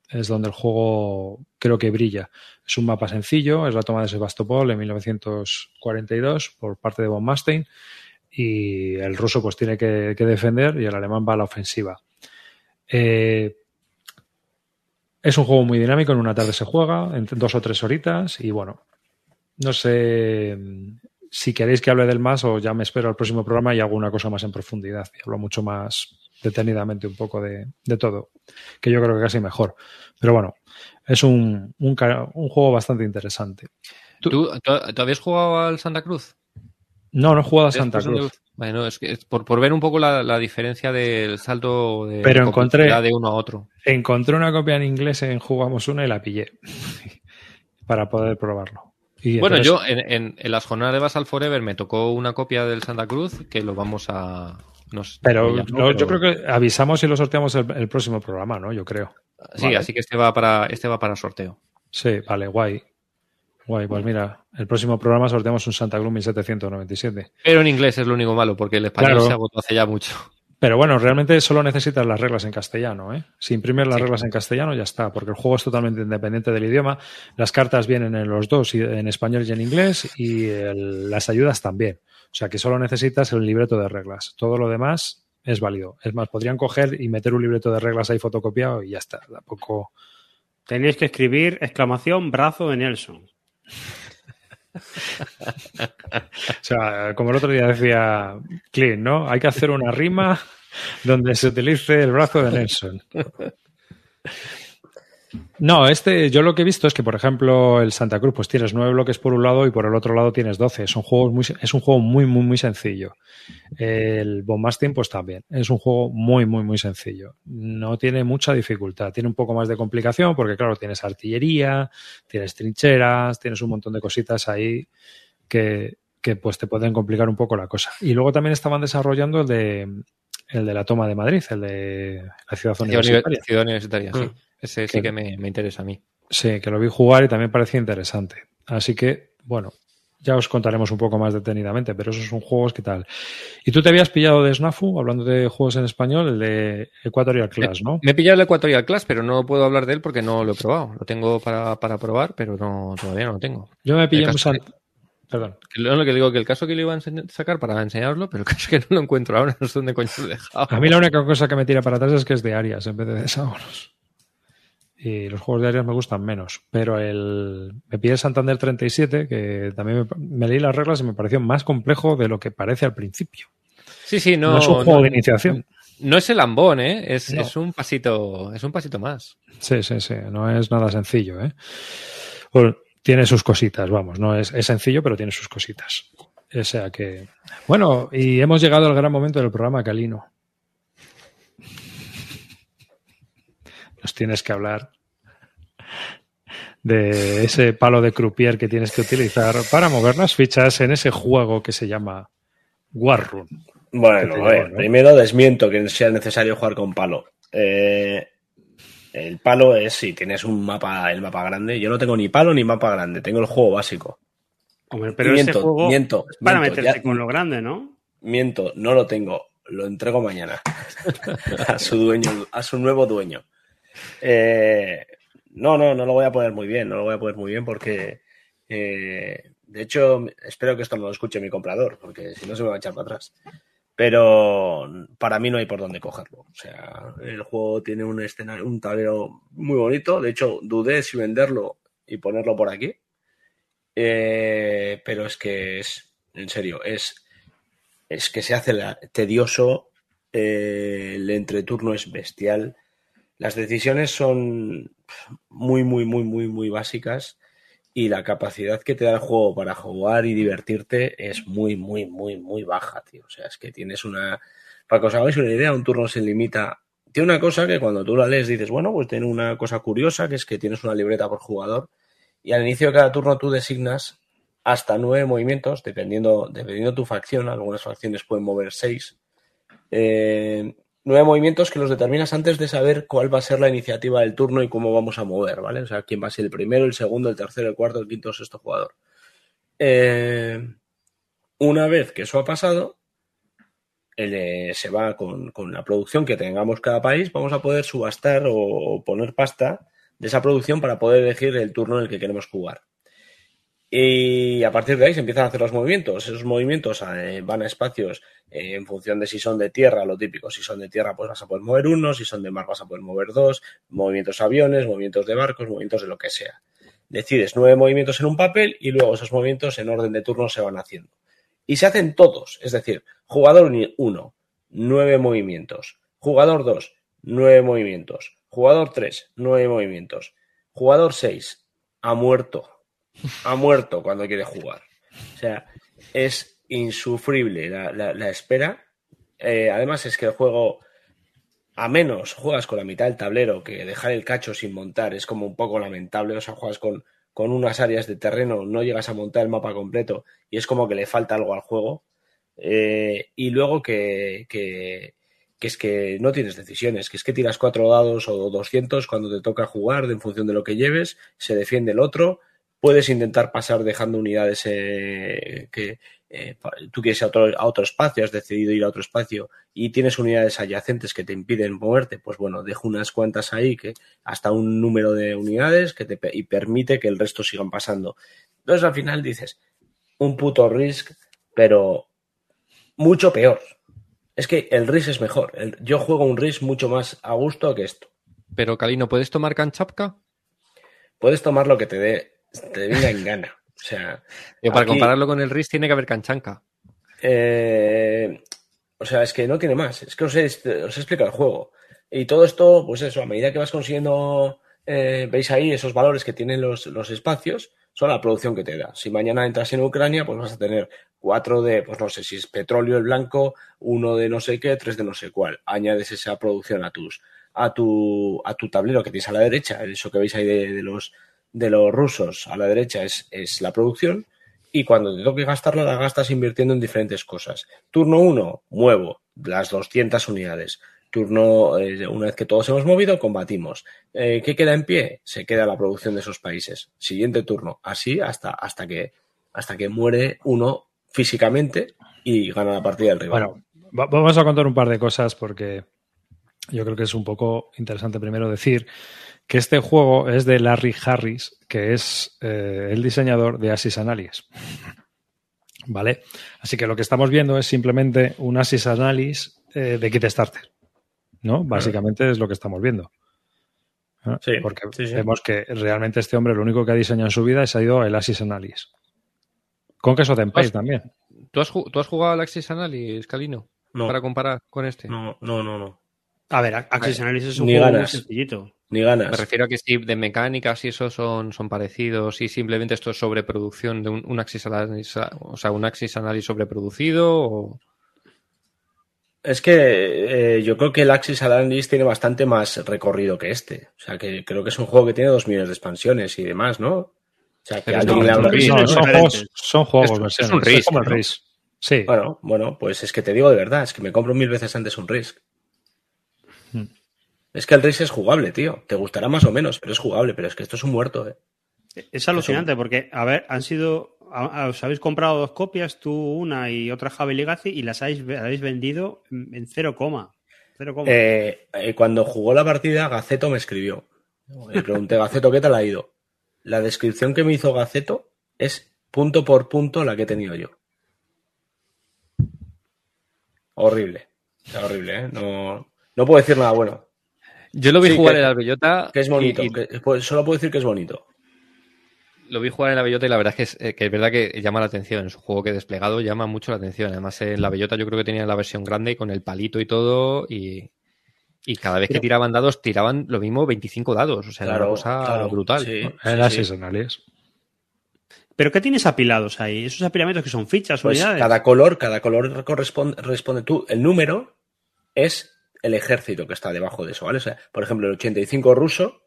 es donde el juego creo que brilla. Es un mapa sencillo, es la toma de Sebastopol en 1942 por parte de von Mastein y el ruso pues tiene que, defender y el alemán va a la ofensiva. Eh, es un juego muy dinámico, en una tarde se juega, en dos o tres horitas y bueno, no sé si queréis que hable del más o ya me espero al próximo programa y hago una cosa más en profundidad y hablo mucho más detenidamente un poco de, todo, que yo creo que casi mejor. Pero bueno, es un, un, juego bastante interesante. ¿Tú, ¿Tú, habías jugado al Santa Cruz? No, no he jugado a Santa Cruz. Bueno, es que por, por ver un poco la, diferencia del salto de, Pero encontré, de uno a otro. Encontré una copia en inglés en Jugamos Una y la pillé *laughs* para poder probarlo. Bueno, yo en, en, las jornadas de Basal Forever me tocó una copia del Santa Cruz que lo vamos a, pero, yo creo que avisamos y lo sorteamos el, próximo programa, ¿no? Yo creo. Sí, así que este va para este va para sorteo. Sí, vale, guay. Guay, pues mira, el próximo programa sorteamos un Santa Cruz 1797. Pero en inglés es lo único malo, porque el español se agotó hace ya mucho. Pero bueno, realmente solo necesitas las reglas en castellano. ¿eh? Si imprimes las reglas en castellano, ya está, porque el juego es totalmente independiente del idioma. Las cartas vienen en los dos, en español y en inglés, y las ayudas también. O sea que solo necesitas el libreto de reglas. Todo lo demás es válido. Es más, podrían coger y meter un libreto de reglas ahí fotocopiado y ya está. Tampoco. Tenéis que escribir exclamación brazo de Nelson. *laughs* o sea, como el otro día decía Clint, ¿no? Hay que hacer una rima donde se utilice el brazo de Nelson. No, este, yo lo que he visto es que, por ejemplo, el Santa Cruz, pues tienes nueve bloques por un lado y por el otro lado tienes doce. Son juegos muy, es un juego muy, muy, muy sencillo. El Bombasting, pues también. Es un juego muy, muy, muy sencillo. No tiene mucha dificultad. Tiene un poco más de complicación porque, claro, tienes artillería, tienes trincheras, tienes un montón de cositas ahí que, que pues te pueden complicar un poco la cosa. Y luego también estaban desarrollando el de, el de la toma de Madrid, el de la ciudad universitaria. Ciudad universitaria, sí. Ese sí que me, interesa a mí. Sí, que lo vi jugar y también parecía interesante. Así que, bueno, ya os contaremos un poco más detenidamente, pero esos son juegos que tal. Y tú te habías pillado de Snafu, hablando de juegos en español, el de Equatorial Class, ¿no? Me he pillado el Equatorial Class, pero no puedo hablar de él porque no lo he probado. Lo tengo para, probar, pero no, todavía no lo tengo. Yo me pillé un Perdón. Lo que digo que el caso que le iba a sacar para enseñarlo, pero es que no lo encuentro ahora, *laughs* no sé dónde coño lo he dejado. A mí la única cosa que me tira para atrás es que es de Arias en vez de hexágonos y los juegos áreas me gustan menos. Pero el me pide Santander 37, que también me, leí las reglas y me pareció más complejo de lo que parece al principio. Sí, sí, no. es un juego de iniciación. No es el ambón, ¿eh? Es, un pasito, es un pasito más. Sí, sí, sí. No es nada sencillo, ¿eh? tiene sus cositas, vamos. No es, es sencillo, pero tiene sus cositas. O sea que. Bueno, y hemos llegado al gran momento del programa, Calino. Nos tienes que hablar de ese palo de croupier que tienes que utilizar para mover las fichas en ese juego que se llama War Room. Bueno, primero desmiento que sea necesario jugar con palo. Eh, el palo es si tienes un mapa, el mapa grande. Yo no tengo ni palo ni mapa grande, tengo el juego básico. Hombre, pero miento, juego miento, para meterse con lo grande, ¿no? Miento, no lo tengo. Lo entrego mañana *laughs* a su dueño, a su nuevo dueño. Eh, no, no, no lo voy a poner muy bien, no lo voy a poner muy bien porque, eh, de hecho, espero que esto no lo escuche mi comprador, porque si no se me va a echar para atrás. Pero para mí no hay por dónde cogerlo. O sea, el juego tiene un escenario, un tablero muy bonito. De hecho, dudé si venderlo y ponerlo por aquí. Eh, pero es que es, en serio, es, es que se hace tedioso. El entreturno es bestial. Las decisiones son muy, muy, muy, muy, muy básicas y la capacidad que te da el juego para jugar y divertirte es muy, muy, muy, muy baja, tío. O sea, es que tienes una... Para que os hagáis una idea, un turno se limita... Tiene una cosa que cuando tú la lees dices, bueno, pues tiene una cosa curiosa, que es que tienes una libreta por jugador y al inicio de cada turno tú designas hasta nueve movimientos, dependiendo, dependiendo de tu facción. Algunas facciones pueden mover seis. Eh, nueve movimientos que los determinas antes de saber cuál va a ser la iniciativa del turno y cómo vamos a mover, ¿vale? O sea, quién va a ser el primero, el segundo, el tercero, el cuarto, el quinto, el sexto jugador. Eh, una vez que eso ha pasado, se va con, la producción que tengamos cada país, vamos a poder subastar o poner pasta de esa producción para poder elegir el turno en el que queremos jugar. Y a partir de ahí se empiezan a hacer los movimientos. Esos movimientos eh, van a espacios eh, en función de si son de tierra, lo típico. Si son de tierra, pues vas a poder mover uno. Si son de mar, vas a poder mover dos. Movimientos aviones, movimientos de barcos, movimientos de lo que sea. Decides nueve movimientos en un papel y luego esos movimientos en orden de turno se van haciendo. Y se hacen todos. Es decir, jugador 1, nueve movimientos. Jugador 2, nueve movimientos. Jugador 3, nueve movimientos. Jugador 6, ha muerto ha muerto cuando quiere jugar. O sea, es insufrible la, espera. Eh, además es que el juego, a menos juegas con la mitad del tablero, que dejar el cacho sin montar es como un poco lamentable. O sea, juegas con, con unas áreas de terreno, no llegas a montar el mapa completo y es como que le falta algo al juego. Eh, y luego que, que, que, es que no tienes decisiones, que es que tiras cuatro dados o 200 cuando te toca jugar en función de lo que lleves, se defiende el otro Puedes intentar pasar dejando unidades eh, que eh, tú quieres ir a otro, a otro, espacio, has decidido ir a otro espacio y tienes unidades adyacentes que te impiden moverte, pues bueno, dejo unas cuantas ahí que hasta un número de unidades que te y permite que el resto sigan pasando. Entonces al final dices, un puto Risk, pero mucho peor. Es que el Risk es mejor. yo juego un Risk mucho más a gusto que esto. Pero Calino, ¿puedes tomar canchapka? Puedes tomar lo que te dé te venga en gana. O sea, para compararlo con el RIS tiene que haber canchanca. Eh, o sea, es que no tiene más. Es que os, he, os explica el juego. Y todo esto, pues eso, a medida que vas consiguiendo, eh, veis ahí esos valores que tienen los, los, espacios, son la producción que te da. Si mañana entras en Ucrania, pues vas a tener cuatro de, pues no sé si es petróleo el blanco, uno de no sé qué, tres de no sé cuál. Añades esa producción a tus, a tu, a tu tablero que tienes a la derecha, eso que veis ahí de los, de los rusos a la derecha es, es la producción y cuando te toque gastarla la gastas invirtiendo en diferentes cosas. Turno 1, muevo las 200 unidades. Turno, eh, una vez que todos hemos movido, combatimos. Eh, ¿Qué queda en pie? Se queda la producción de esos países. Siguiente turno. Así hasta, hasta, que, hasta que muere uno físicamente y gana la partida del rival. Bueno, vamos a contar un par de cosas porque yo creo que es un poco interesante primero decir que este juego es de Larry Harris, que es eh, el diseñador de Asis Analysis. *laughs* ¿Vale? Así que lo que estamos viendo es simplemente un Asis Analysis eh, de Kit Starter. ¿No? Básicamente es lo que estamos viendo. Sí, Porque vemos que realmente este hombre lo único que ha diseñado en su vida es ha ido el Asis Analysis. Con queso Tempest también. ¿Tú has, ¿Tú has jugado al Axis Analysis, Calino? No. Para comparar con este. No, no, no, no. A ver, Axis Analysis es un juego muy sencillito. Ni ganas. Me refiero a que si de mecánicas y eso son, son parecidos y simplemente esto es sobreproducción de un, un Axis Analysis, o sea, un Axis Analysis sobreproducido o... Es que eh, yo creo que el Axis Analysis tiene bastante más recorrido que este. O sea, que creo que es un juego que tiene dos millones de expansiones y demás, ¿no? O sea, que alguien le habla... No, son, juegos, son juegos, es, un Risk. Es como el Risk. Sí. Bueno, bueno, pues es que te digo de verdad, es que me compro mil veces antes un Risk. Es que el Risk es jugable, tío. Te gustará más o menos, pero es jugable. Pero es que esto es un muerto, ¿eh? Es alucinante porque, a ver, han sido. Os habéis comprado dos copias, tú una y otra Javi Legacy, y las habéis, vendido en cero coma. Eh, eh, cuando jugó la partida, Gaceto me escribió. Le pregunté, Gaceto, ¿qué tal ha ido? La descripción que me hizo Gaceto es punto por punto la que he tenido yo. Horrible. horrible, ¿eh? No, no puedo decir nada bueno. Yo lo vi jugar en la bellota. Que es bonito. Pues, solo puedo decir que es bonito. Lo vi jugar en la bellota y la verdad es que es, que es verdad que llama la atención. Es un juego que desplegado llama mucho la atención. Además, en la bellota yo creo que tenía la versión grande con el palito y todo. Y, y cada vez que tiraban dados, tiraban lo mismo 25 dados. O sea, era una cosa brutal. Sí, ¿Pero qué tienes apilados ahí? ¿Esos apilamientos que son fichas, pues unidades? Cada color, cada color corresponde, responde tú. El número es el ejército que está debajo de eso, ¿vale? O sea, por ejemplo, el 85 ruso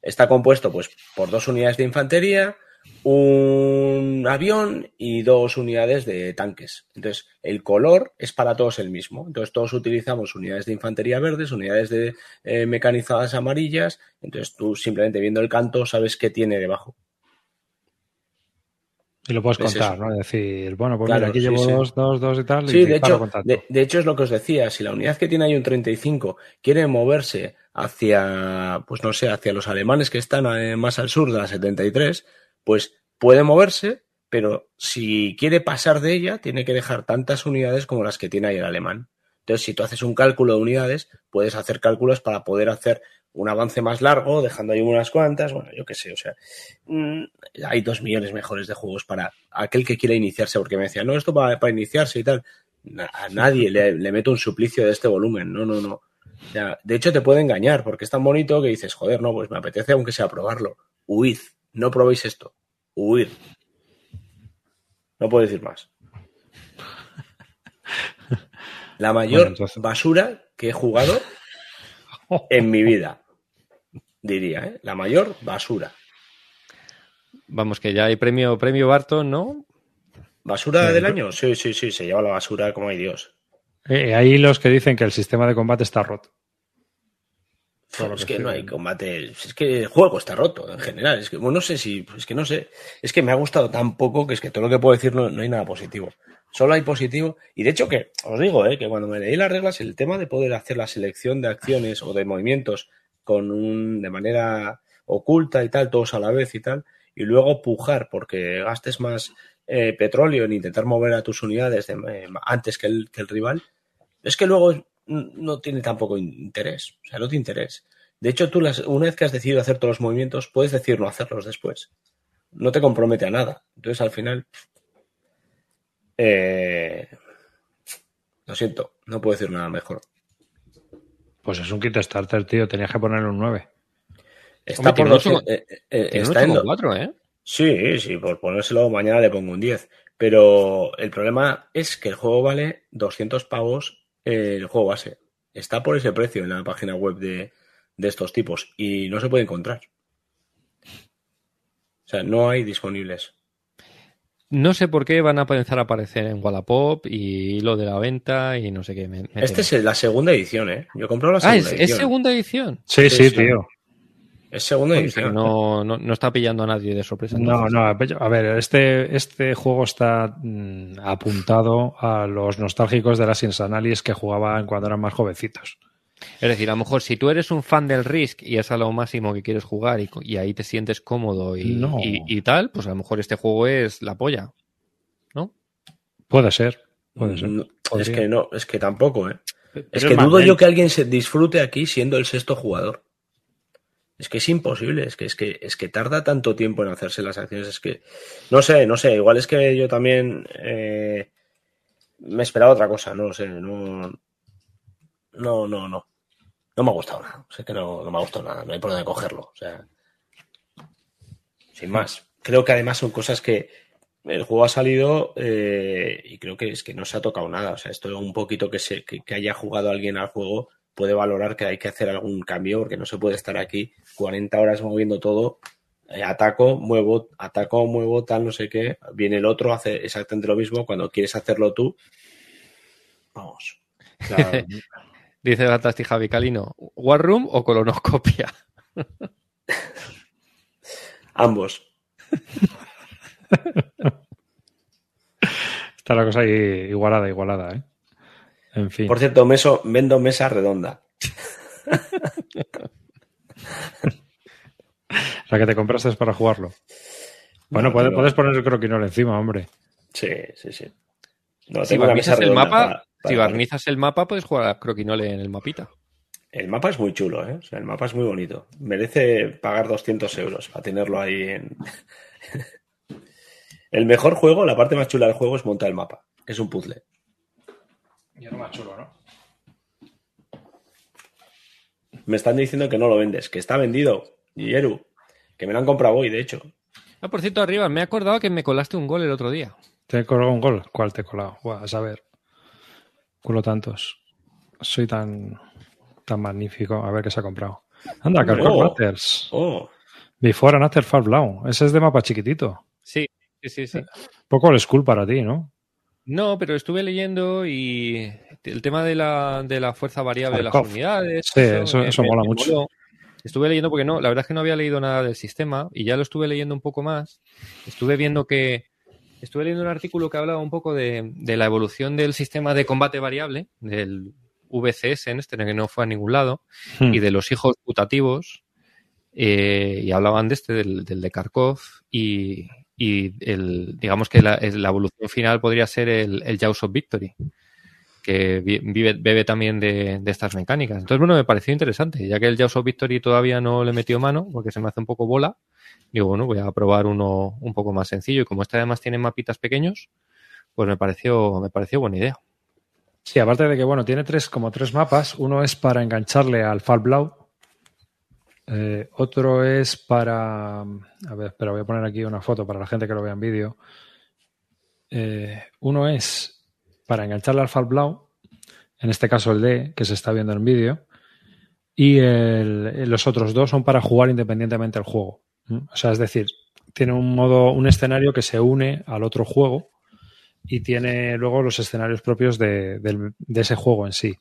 está compuesto pues por dos unidades de infantería, un avión y dos unidades de tanques. Entonces, el color es para todos el mismo. Entonces, todos utilizamos unidades de infantería verdes, unidades de eh, mecanizadas amarillas. Entonces, tú simplemente viendo el canto sabes qué tiene debajo. Y lo puedes contar, ¿no? Decir, bueno, pues mira, aquí llevo dos, dos, dos y tal. Sí, de, hecho, de, hecho es lo que os decía. Si la unidad que tiene ahí un 35 quiere moverse hacia, pues no sé, hacia los alemanes que están eh, más al sur de la 73, pues puede moverse, pero si quiere pasar de ella, tiene que dejar tantas unidades como las que tiene ahí el alemán. Entonces, si tú haces un cálculo de unidades, puedes hacer cálculos para poder hacer un avance más largo, dejando ahí unas cuantas, bueno, yo qué sé, o sea, mm, hay dos millones mejores de juegos para aquel que quiera iniciarse, porque me decía, no, esto para, para iniciarse y tal. A nadie le, le meto un suplicio de este volumen, no, no, no. O sea, de hecho, te puede engañar, porque es tan bonito que dices, joder, no, pues me apetece aunque sea probarlo. Huid, no probéis esto. Huid. No puedo decir más. *laughs* La mayor Bueno, entonces- basura que he jugado en mi vida. Diría, ¿eh? La mayor basura. Vamos, que ya hay premio, premio Barton, ¿no? ¿Basura del año? Sí, sí, sí, se lleva la basura como hay Dios. Eh, hay los que dicen que el sistema de combate está roto. Lo es que que no hay combate. Es que el juego está roto en general. Es que bueno, no sé si. Es que no sé. Es que me ha gustado tan poco que es que todo lo que puedo decir no, no hay nada positivo. Solo hay positivo. Y de hecho, que os digo, ¿eh? que cuando me leí las reglas, el tema de poder hacer la selección de acciones o de movimientos con un, de manera oculta y tal, todos a la vez y tal, y luego pujar porque gastes más eh, petróleo en intentar mover a tus unidades de- eh, antes que el, que el rival, es que luego no tiene tampoco interés. O sea, no tiene interés. De hecho, tú una vez que has decidido hacer todos los movimientos, puedes decir no hacerlos después. No te compromete a nada. Entonces, al final, eh, lo siento, no puedo decir nada mejor. Pues es un kit starter, tío. Tenías que ponerle un 9. Está Hombre, por tiene los, ocho- eh, eh, está en do- 8,4, ¿eh? Sí, sí, por ponérselo mañana le pongo un 10. Pero el problema es que el juego vale 200 pavos eh, el juego base. Está por ese precio en la página web de, de estos tipos y no se puede encontrar. O sea, no hay disponibles. No sé por qué van a empezar a aparecer en Wallapop y lo de la venta y no sé qué. me- me Este es la segunda edición, ¿eh? Yo he comprado la Ah, segunda ¿es, es edición. segunda edición. Sí, Sí, tío. Es segunda edición. No, no, no está pillando a nadie de sorpresa. No, entonces. no, a ver, este, este juego está mm, apuntado a los nostálgicos de las Insanalis que jugaban cuando eran más jovencitos. Es decir, a lo mejor si tú eres un fan del Risk y es a lo máximo que quieres jugar y, ahí te sientes cómodo y, No. y- y tal, pues a lo mejor este juego es la polla. ¿No? Puede ser, puede ser. No, es que no, es que tampoco, ¿eh? Pero Es que dudo yo que alguien se disfrute aquí siendo el sexto jugador. Es que es imposible, es que, es que, es que tarda tanto tiempo en hacerse las acciones, es que, no sé, no sé, igual es que yo también eh, me esperaba otra cosa, no lo sé, no, no, no, no, no me ha gustado nada, sé que no, no me ha gustado nada, no hay por dónde cogerlo, o sea, sin más. Creo que además son cosas que el juego ha salido eh, y creo que es que no se ha tocado nada. O sea, esto un poquito que, se, que, que haya jugado alguien al juego puede valorar que hay que hacer algún cambio porque no se puede estar aquí 40 horas moviendo todo. eh, ataco, muevo, ataco, muevo, tal, no sé qué. Viene el otro, hace exactamente lo mismo. Cuando quieres hacerlo tú, vamos. Claro. *laughs* Dice Gatasti Javi Calino, ¿War Room o colonoscopia? *laughs* Ambos. Está la cosa ahí igualada, igualada, ¿eh? En fin. Por cierto, meso, vendo mesa redonda. *laughs* La que te compraste es para jugarlo. Bueno, No, puedes, pero- puedes poner el croquinol encima, hombre. Sí, sí, sí. No, Si tengo una mesa barnizas el redonda mapa, para- si barnizas el mapa, puedes jugar a Croquinole en el mapita. El mapa es muy chulo, ¿eh? O sea, el mapa es muy bonito. Merece pagar 200 euros para tenerlo ahí en... *laughs* el mejor juego, la parte más chula del juego es montar el mapa, que es un puzzle. Y es lo más chulo, ¿no? Me están diciendo que no lo vendes, que está vendido. Yeru, que me lo han comprado hoy, de hecho. Ah, por cierto, arriba, me he acordado que me colaste un gol el otro día. ¿Te he colado un gol? ¿Cuál te he colado? Buah, a saber. Tantos. Soy tan, tan magnífico. A ver qué se ha comprado. Anda, Carcor Oh. Matters. Oh, Before and After Far Blau. Ese es de mapa chiquitito. Sí, sí, sí, sí. Poco el school para ti, ¿no? No, pero estuve leyendo y el tema de la, de la fuerza variable de las unidades. Sí, eso- eso mola mucho. Estuve leyendo porque no, la verdad es que no había leído nada del sistema y ya lo estuve leyendo un poco más. Estuve viendo que. Estuve leyendo un artículo que hablaba un poco de, de la evolución del sistema de combate variable, del, VCS en este, que no fue a ningún lado, Hmm. y de los hijos putativos, eh, y hablaban de este, del, del de Kharkov, y, y el, digamos que la, la evolución final podría ser el, el Jaws of Victory, que bebe también de, estas mecánicas. Entonces, bueno, me pareció interesante, ya que el Jaws of Victory todavía no le metió mano, porque se me hace un poco bola, digo, bueno, voy a probar uno un poco más sencillo, y como este además tiene mapitas pequeños, pues me pareció, me pareció buena idea. Sí, aparte de que, bueno, tiene tres, como tres mapas. Uno es para engancharle al Fall Blau. Eh, otro es para. A ver, espera, voy a poner aquí una foto para la gente que lo vea en vídeo. Eh, uno es para engancharle al Fall Blau, en este caso el D, que se está viendo en vídeo. Y los otros dos son para jugar independientemente del juego. ¿Mm? O sea, es decir, tiene un modo, un escenario que se une al otro juego y tiene luego los escenarios propios de, de ese juego en sí.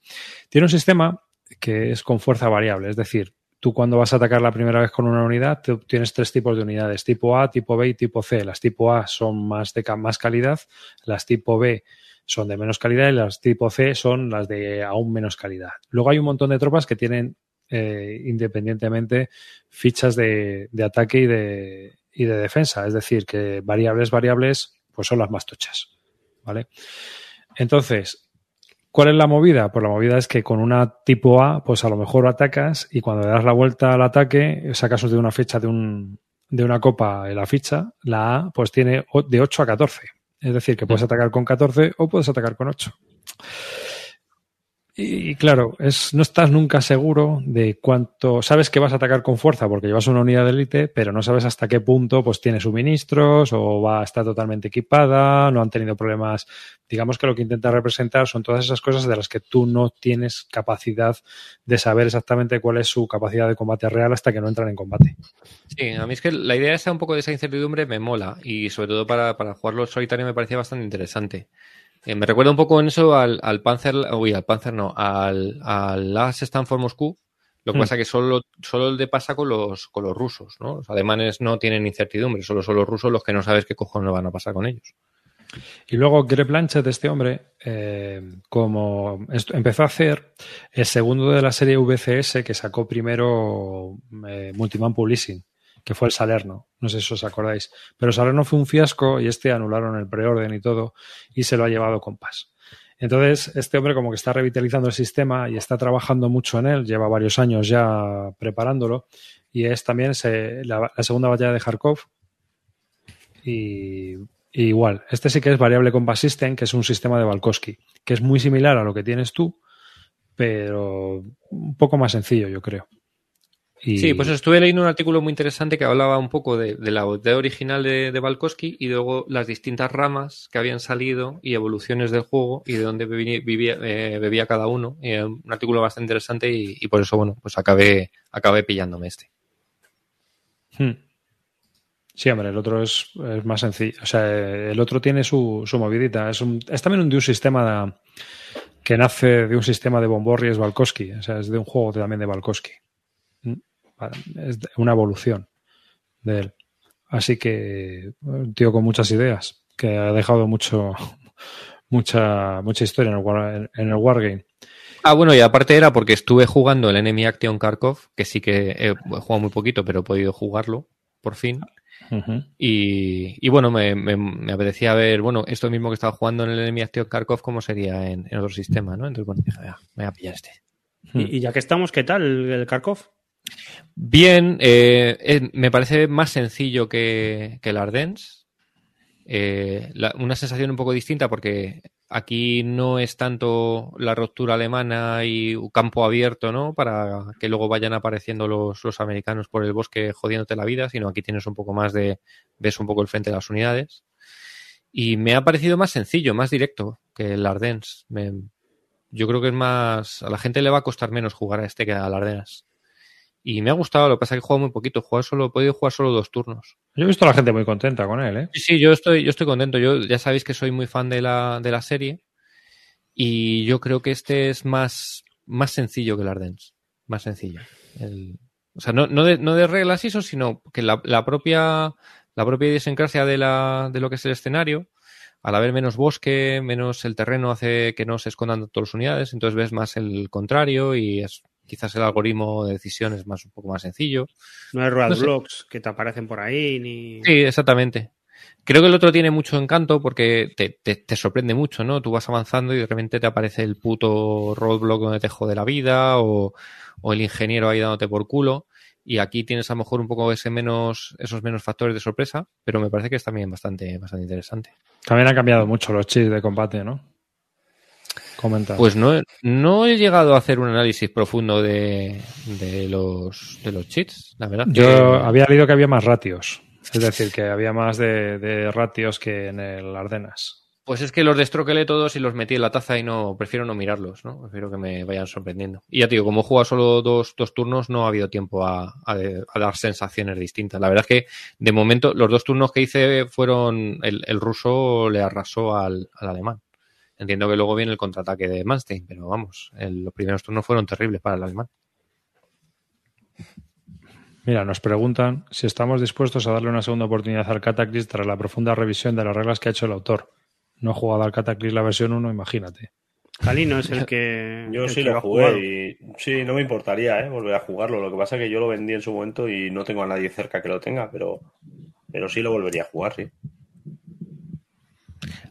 Tiene un sistema que es con fuerza variable, es decir, tú cuando vas a atacar la primera vez con una unidad, tienes tres tipos de unidades, tipo A, tipo B y tipo C. Las tipo A son más de más calidad, las tipo B son de menos calidad y las tipo C son las de aún menos calidad. Luego hay un montón de tropas que tienen eh, independientemente fichas de, de ataque y de, y de defensa, es decir, que variables, variables, pues son las más tochas. ¿Vale? Entonces, ¿cuál es la movida? Pues la movida es que con una tipo A, pues a lo mejor atacas y cuando le das la vuelta al ataque, sacas de una fecha de, un, de una copa la ficha, la A, pues tiene de 8 a 14. Es decir, que puedes atacar con 14 o puedes atacar con 8. Y claro, es, no estás nunca seguro de cuánto. Sabes que vas a atacar con fuerza porque llevas una unidad de élite, pero no sabes hasta qué punto pues tiene suministros o va a estar totalmente equipada, no han tenido problemas. Digamos que lo que intenta representar son todas esas cosas de las que tú no tienes capacidad de saber exactamente cuál es su capacidad de combate real hasta que no entran en combate. Sí, a mí es que la idea esa un poco de esa incertidumbre me mola y sobre todo para, para jugarlo solitario me parecía bastante interesante. Eh, me recuerda un poco en eso al, al Panzer, uy, al Panzer no, al, al Last Stand for Moscú. Lo que Hmm. pasa que solo, solo el de pasa con los, con los rusos, ¿no? Los alemanes no tienen incertidumbre, solo son los rusos los que no sabes qué cojones van a pasar con ellos. Y luego Greg Blanchett, este hombre, eh, como empezó a hacer el segundo de la serie VCS que sacó primero eh, Multiman Publishing, que fue el Salerno. No sé si os acordáis. Pero Salerno fue un fiasco y este anularon el preorden y todo y se lo ha llevado Compass. Entonces, este hombre como que está revitalizando el sistema y está trabajando mucho en él, lleva varios años ya preparándolo y es también la, segunda batalla de Kharkov y igual, este sí que es variable Compass System, que es un sistema de Valkowski, que es muy similar a lo que tienes tú, pero un poco más sencillo, yo creo. Y- Sí, pues estuve leyendo un artículo muy interesante que hablaba un poco de, de la idea original de, de y luego las distintas ramas que habían salido y evoluciones del juego y de dónde bebía, vivía- eh, bebía cada uno. Y, eh, un artículo bastante interesante y, y por eso, bueno, pues acabé, acabé pillándome este. Hmm. Sí, hombre, el otro es, es más sencillo. O sea, el otro tiene su, su movidita. Es, un- es también un, de un sistema que nace de un sistema de Bomborri, es Valkowski. O sea, es de un juego también de Valkowski. Es una evolución de él. Así que un tío con muchas ideas, que ha dejado mucho, *laughs* mucha, mucha historia en el, war- en el Wargame. Ah, bueno, y aparte era porque estuve jugando el Enemy Action Kharkov, que sí que he jugado muy poquito, pero he podido jugarlo, por fin. Y, y bueno, me, me, me apetecía ver, bueno, esto mismo que estaba jugando en el Enemy Action Kharkov, cómo sería en, en otro sistema, ¿no? Entonces, bueno, dije, "Ah, me voy a pillar este. Hmm. Y, y ya que estamos, ¿qué tal el, el Kharkov? Bien, eh, me parece más sencillo que, que el Ardennes. Eh, una sensación un poco distinta porque aquí no es tanto la ruptura alemana y un campo abierto, ¿no? Para que luego vayan apareciendo los, los americanos por el bosque jodiéndote la vida, sino aquí tienes un poco más de, ves un poco el frente de las unidades. Y me ha parecido más sencillo, más directo que el Ardennes. Yo creo que es más, a la gente le va a costar menos jugar a este que al Ardennes. Y me ha gustado, lo que pasa es que he jugado muy poquito, he, jugado solo, he podido jugar solo dos turnos. Yo he visto a la gente muy contenta con él, ¿eh? Sí, sí, yo estoy, yo estoy contento. Yo ya sabéis que soy muy fan de la, de la serie. Y yo creo que este es más, más sencillo que el Ardennes. Más sencillo. El- o sea, no, no, de, no de reglas y eso, sino que la, la propia, la propia idiosincrasia de, la, de lo que es el escenario. al haber menos bosque, menos el terreno hace que no se escondan todas las unidades, entonces ves más el contrario y es quizás el algoritmo de decisión es más un poco más sencillo. No hay roadblocks que te aparecen por ahí ni. Sí, exactamente. Creo que el otro tiene mucho encanto porque te, te, te, sorprende mucho, ¿no? Tú vas avanzando y de repente te aparece el puto roadblock donde te jode la vida o, o el ingeniero ahí dándote por culo. Y aquí tienes a lo mejor un poco ese menos, esos menos factores de sorpresa, pero me parece que es también bastante, bastante interesante. También han cambiado mucho los chips de combate, ¿no? Comenta. Pues no, no he llegado a hacer un análisis profundo de, de los, de los cheats, la verdad. Yo que... había leído que había más ratios. Es decir, que había más de, de ratios que en el Ardenas. Pues es que los destroquelé todos y los metí en la taza y no prefiero no mirarlos, ¿no? Prefiero que me vayan sorprendiendo. Y ya te digo, como he jugado solo dos, dos turnos, no ha habido tiempo a, a, a, dar sensaciones distintas. La verdad es que de momento los dos turnos que hice fueron el, el ruso le arrasó al, al, alemán. Entiendo que luego viene el contraataque de Manstein, pero vamos, el, los primeros turnos fueron terribles para el alemán. Mira, nos preguntan si estamos dispuestos a darle una segunda oportunidad al Cataclysm tras la profunda revisión de las reglas que ha hecho el autor. No he jugado al Cataclysm la versión 1, imagínate. Calino es el *laughs* que. Yo el sí que lo jugué y sí, no me importaría ¿eh? volver a jugarlo. Lo que pasa es que yo lo vendí en su momento y no tengo a nadie cerca que lo tenga, pero, pero sí lo volvería a jugar, sí.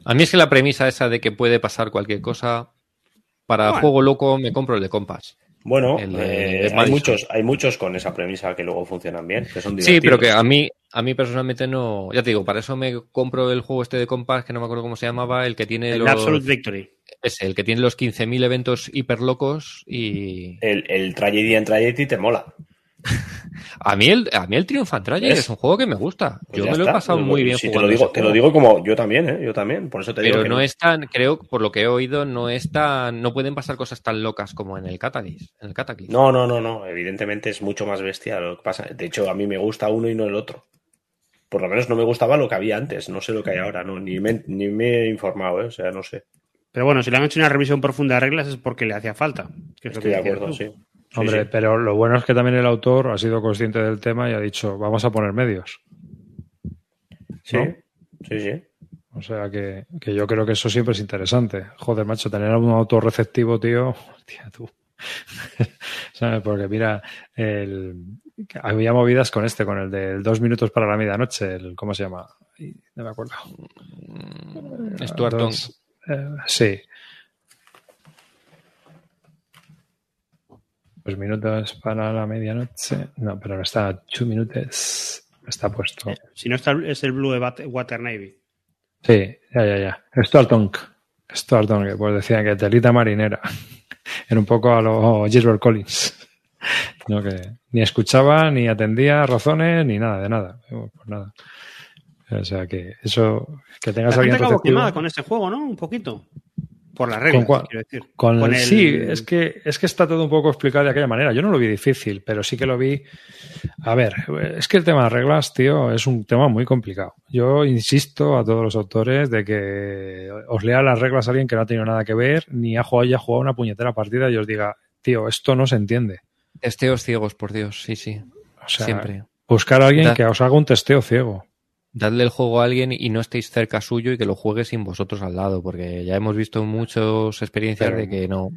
A mí es que la premisa esa de que puede pasar cualquier cosa, para bueno. juego loco me compro el de Compass. Bueno, eh, hay, muchos, hay muchos con esa premisa que luego funcionan bien, que son Sí, pero que a mí, a mí personalmente no. Ya te digo, para eso me compro el juego este de Compass, que no me acuerdo cómo se llamaba, el que tiene el los. Absolute Victory. Ese, el que tiene los 15.000 eventos hiper locos y. El, el Tragedy en Tragedy te mola. A mí el, a mí el Triumph Tragedy es? es un juego que me gusta. Pues yo me lo está. he pasado muy bien sí, te lo digo, te lo digo como yo también, ¿eh? Yo también, por eso te Pero digo. no es tan, creo, por lo que he oído, no es tan, no pueden pasar cosas tan locas como en el Cataclysm. En el Cataclysm. No, no, no, no. Evidentemente es mucho más bestia lo que pasa. De hecho, a mí me gusta uno y no el otro. Por lo menos no me gustaba lo que había antes, no sé lo que hay ahora, no, ni me, ni me he informado, ¿eh? o sea, no sé. Pero bueno, si le han hecho una revisión profunda de reglas es porque le hacía falta. Que es Estoy lo de acuerdo, sí. Hombre, sí. pero lo bueno es que también el autor ha sido consciente del tema y ha dicho, vamos a poner medios. Sí, ¿no? sí, sí. O sea que, que, yo creo que eso siempre es interesante. Joder, macho, tener un autor receptivo, tío, tía, tú. *laughs* ¿Sabes? Porque mira, el, había movidas con este, con el de dos minutos para la medianoche, el, ¿cómo se llama? No me acuerdo. Stuart Dos, eh, sí. Dos minutos para la medianoche. No, pero no está. Two minutos. Está puesto. Eh, si no está, es el Blue Water Navy. Sí, ya, ya, ya. Stuart Tonk. Stuart Tonk, pues decían que telita marinera. *laughs* Era un poco a lo Gilbert Collins. *laughs* No, que ni escuchaba, ni atendía razones, ni nada, de nada. Pues nada. O sea que eso, que tengas la alguien gente quemada con este juego, ¿no? Un poquito. Por las reglas, ¿Con quiero decir. Con, con el... Sí, es que, es que está todo un poco explicado de aquella manera. Yo no lo vi difícil, pero sí que lo vi. A ver, es que el tema de reglas, tío, es un tema muy complicado. Yo insisto a todos los autores de que os lea las reglas a alguien que no ha tenido nada que ver, ni ha jugado, haya jugado una puñetera partida y os diga, tío, esto no se entiende. Testeos ciegos, por Dios, sí, sí. O sea, Siempre. Buscar a alguien da... que os haga un testeo ciego dadle el juego a alguien y no estéis cerca suyo y que lo juegue sin vosotros al lado, porque ya hemos visto muchas experiencias pero, de que no.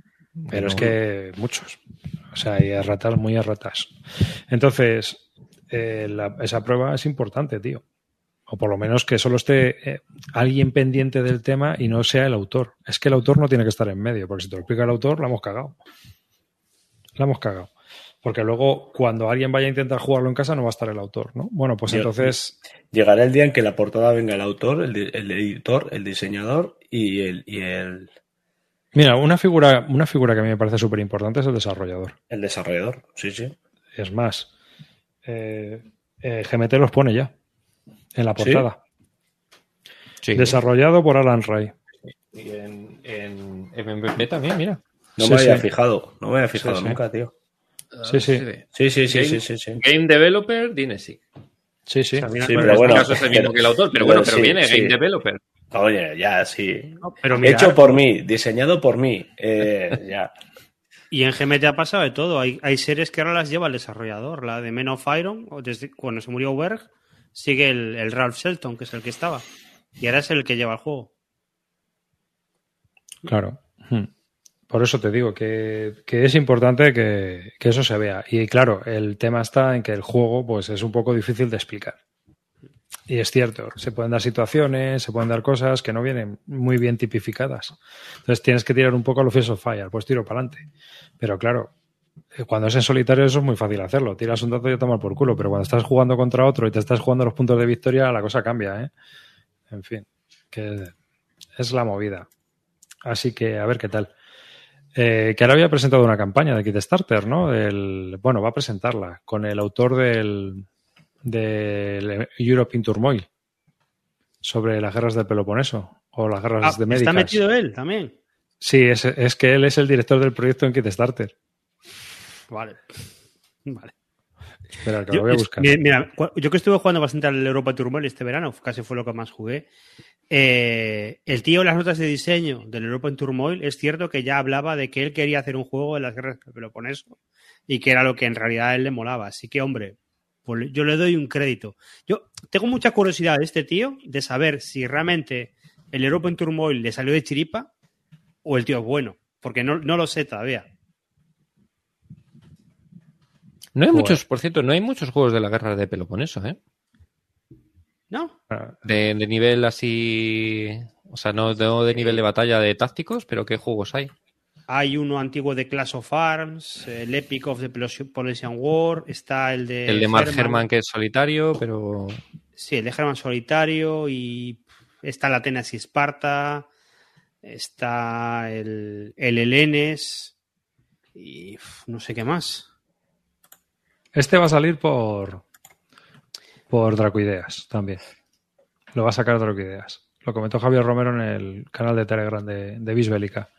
Pero no. es que muchos. O sea, hay ratas muy a ratas. Entonces, eh, la, esa prueba es importante, tío. O por lo menos que solo esté eh, alguien pendiente del tema y no sea el autor. Es que el autor no tiene que estar en medio, porque si te lo explica el autor, la hemos cagado. La hemos cagado. Porque luego, cuando alguien vaya a intentar jugarlo en casa, no va a estar el autor, ¿no? Bueno, pues entonces. Llegará el día en que la portada venga el autor, el, el editor, el diseñador y el, y el. Mira, una figura, una figura que a mí me parece súper importante es el desarrollador. El desarrollador, sí, sí. Es más, eh, eh, GMT los pone ya en la portada. Sí. Sí. Desarrollado por Alan Ray. Y en, en MVP también, mira. No sí, me había fijado, no me había fijado nunca, tío. Sí, sí. Sí, sí, sí, Game, sí, sí, sí. Game Developer, Dinesic. Sí, sí. sí pero bueno, caso es el mismo que el autor, pero, bueno, pero sí, viene sí. Game Developer. Oye, ya, sí. No, pero mira, Hecho por mí, diseñado por mí. Eh, ya. *laughs* Y en GMT ha pasado de todo. Hay, hay, series que ahora las lleva el desarrollador. La de Men of Iron, desde cuando se murió Berg, sigue el, el, Ralph Shelton, que es el que estaba. Y ahora es el que lleva el juego. Claro. Hmm. Por eso te digo que, es importante que, eso se vea. Y claro, el tema está en que el juego pues, es un poco difícil de explicar. Y es cierto, se pueden dar situaciones, se pueden dar cosas que no vienen muy bien tipificadas. Entonces tienes que tirar un poco a los Fields of Fire, pues tiro para adelante. Pero claro, eh, cuando es en solitario eso es muy fácil hacerlo. Tiras un dato y a tomar por culo. Pero cuando estás jugando contra otro y te estás jugando los puntos de victoria, la cosa cambia, ¿eh? En fin, que es la movida. Así que a ver qué tal. Eh, que ahora había presentado una campaña de Kickstarter, ¿no? El, bueno, va a presentarla con el autor del, del Europe in Turmoil sobre las guerras del Peloponeso o las guerras Ah, de médicas. ¿Está metido él también? Sí, es, es que él es el director del proyecto en Kickstarter. Vale. Vale. Espera, que Yo, lo voy a es- buscar. mira, yo que estuve jugando bastante al Europa Turmoil este verano, casi fue lo que más jugué. Eh, el tío, en las notas de diseño del Europa en Turmoil, es cierto que ya hablaba de que él quería hacer un juego de las guerras del Peloponeso y que era lo que en realidad a él le molaba. Así que, hombre, pues yo le doy un crédito. Yo tengo mucha curiosidad de este tío de saber si realmente el Europa en Turmoil le salió de chiripa o el tío es bueno, porque no, no lo sé todavía. No hay Joder. muchos, por cierto, no hay muchos juegos de la guerra de Peloponeso, ¿eh? ¿No? De, de nivel así. O sea, no, no de nivel de batalla de tácticos, pero ¿qué juegos hay? Hay uno antiguo de Clash of Arms, el Epic of the Polynesian War, está el de... El de Mark Herman, que es solitario, pero. Sí, el de Herman Solitario y está la Atenas y Esparta, está el, el Helenes y no sé qué más. Este va a salir por por Dracoideas también. Lo va a sacar Dracoideas. Lo comentó Javier Romero en el canal de Telegram de, de Bisbélica.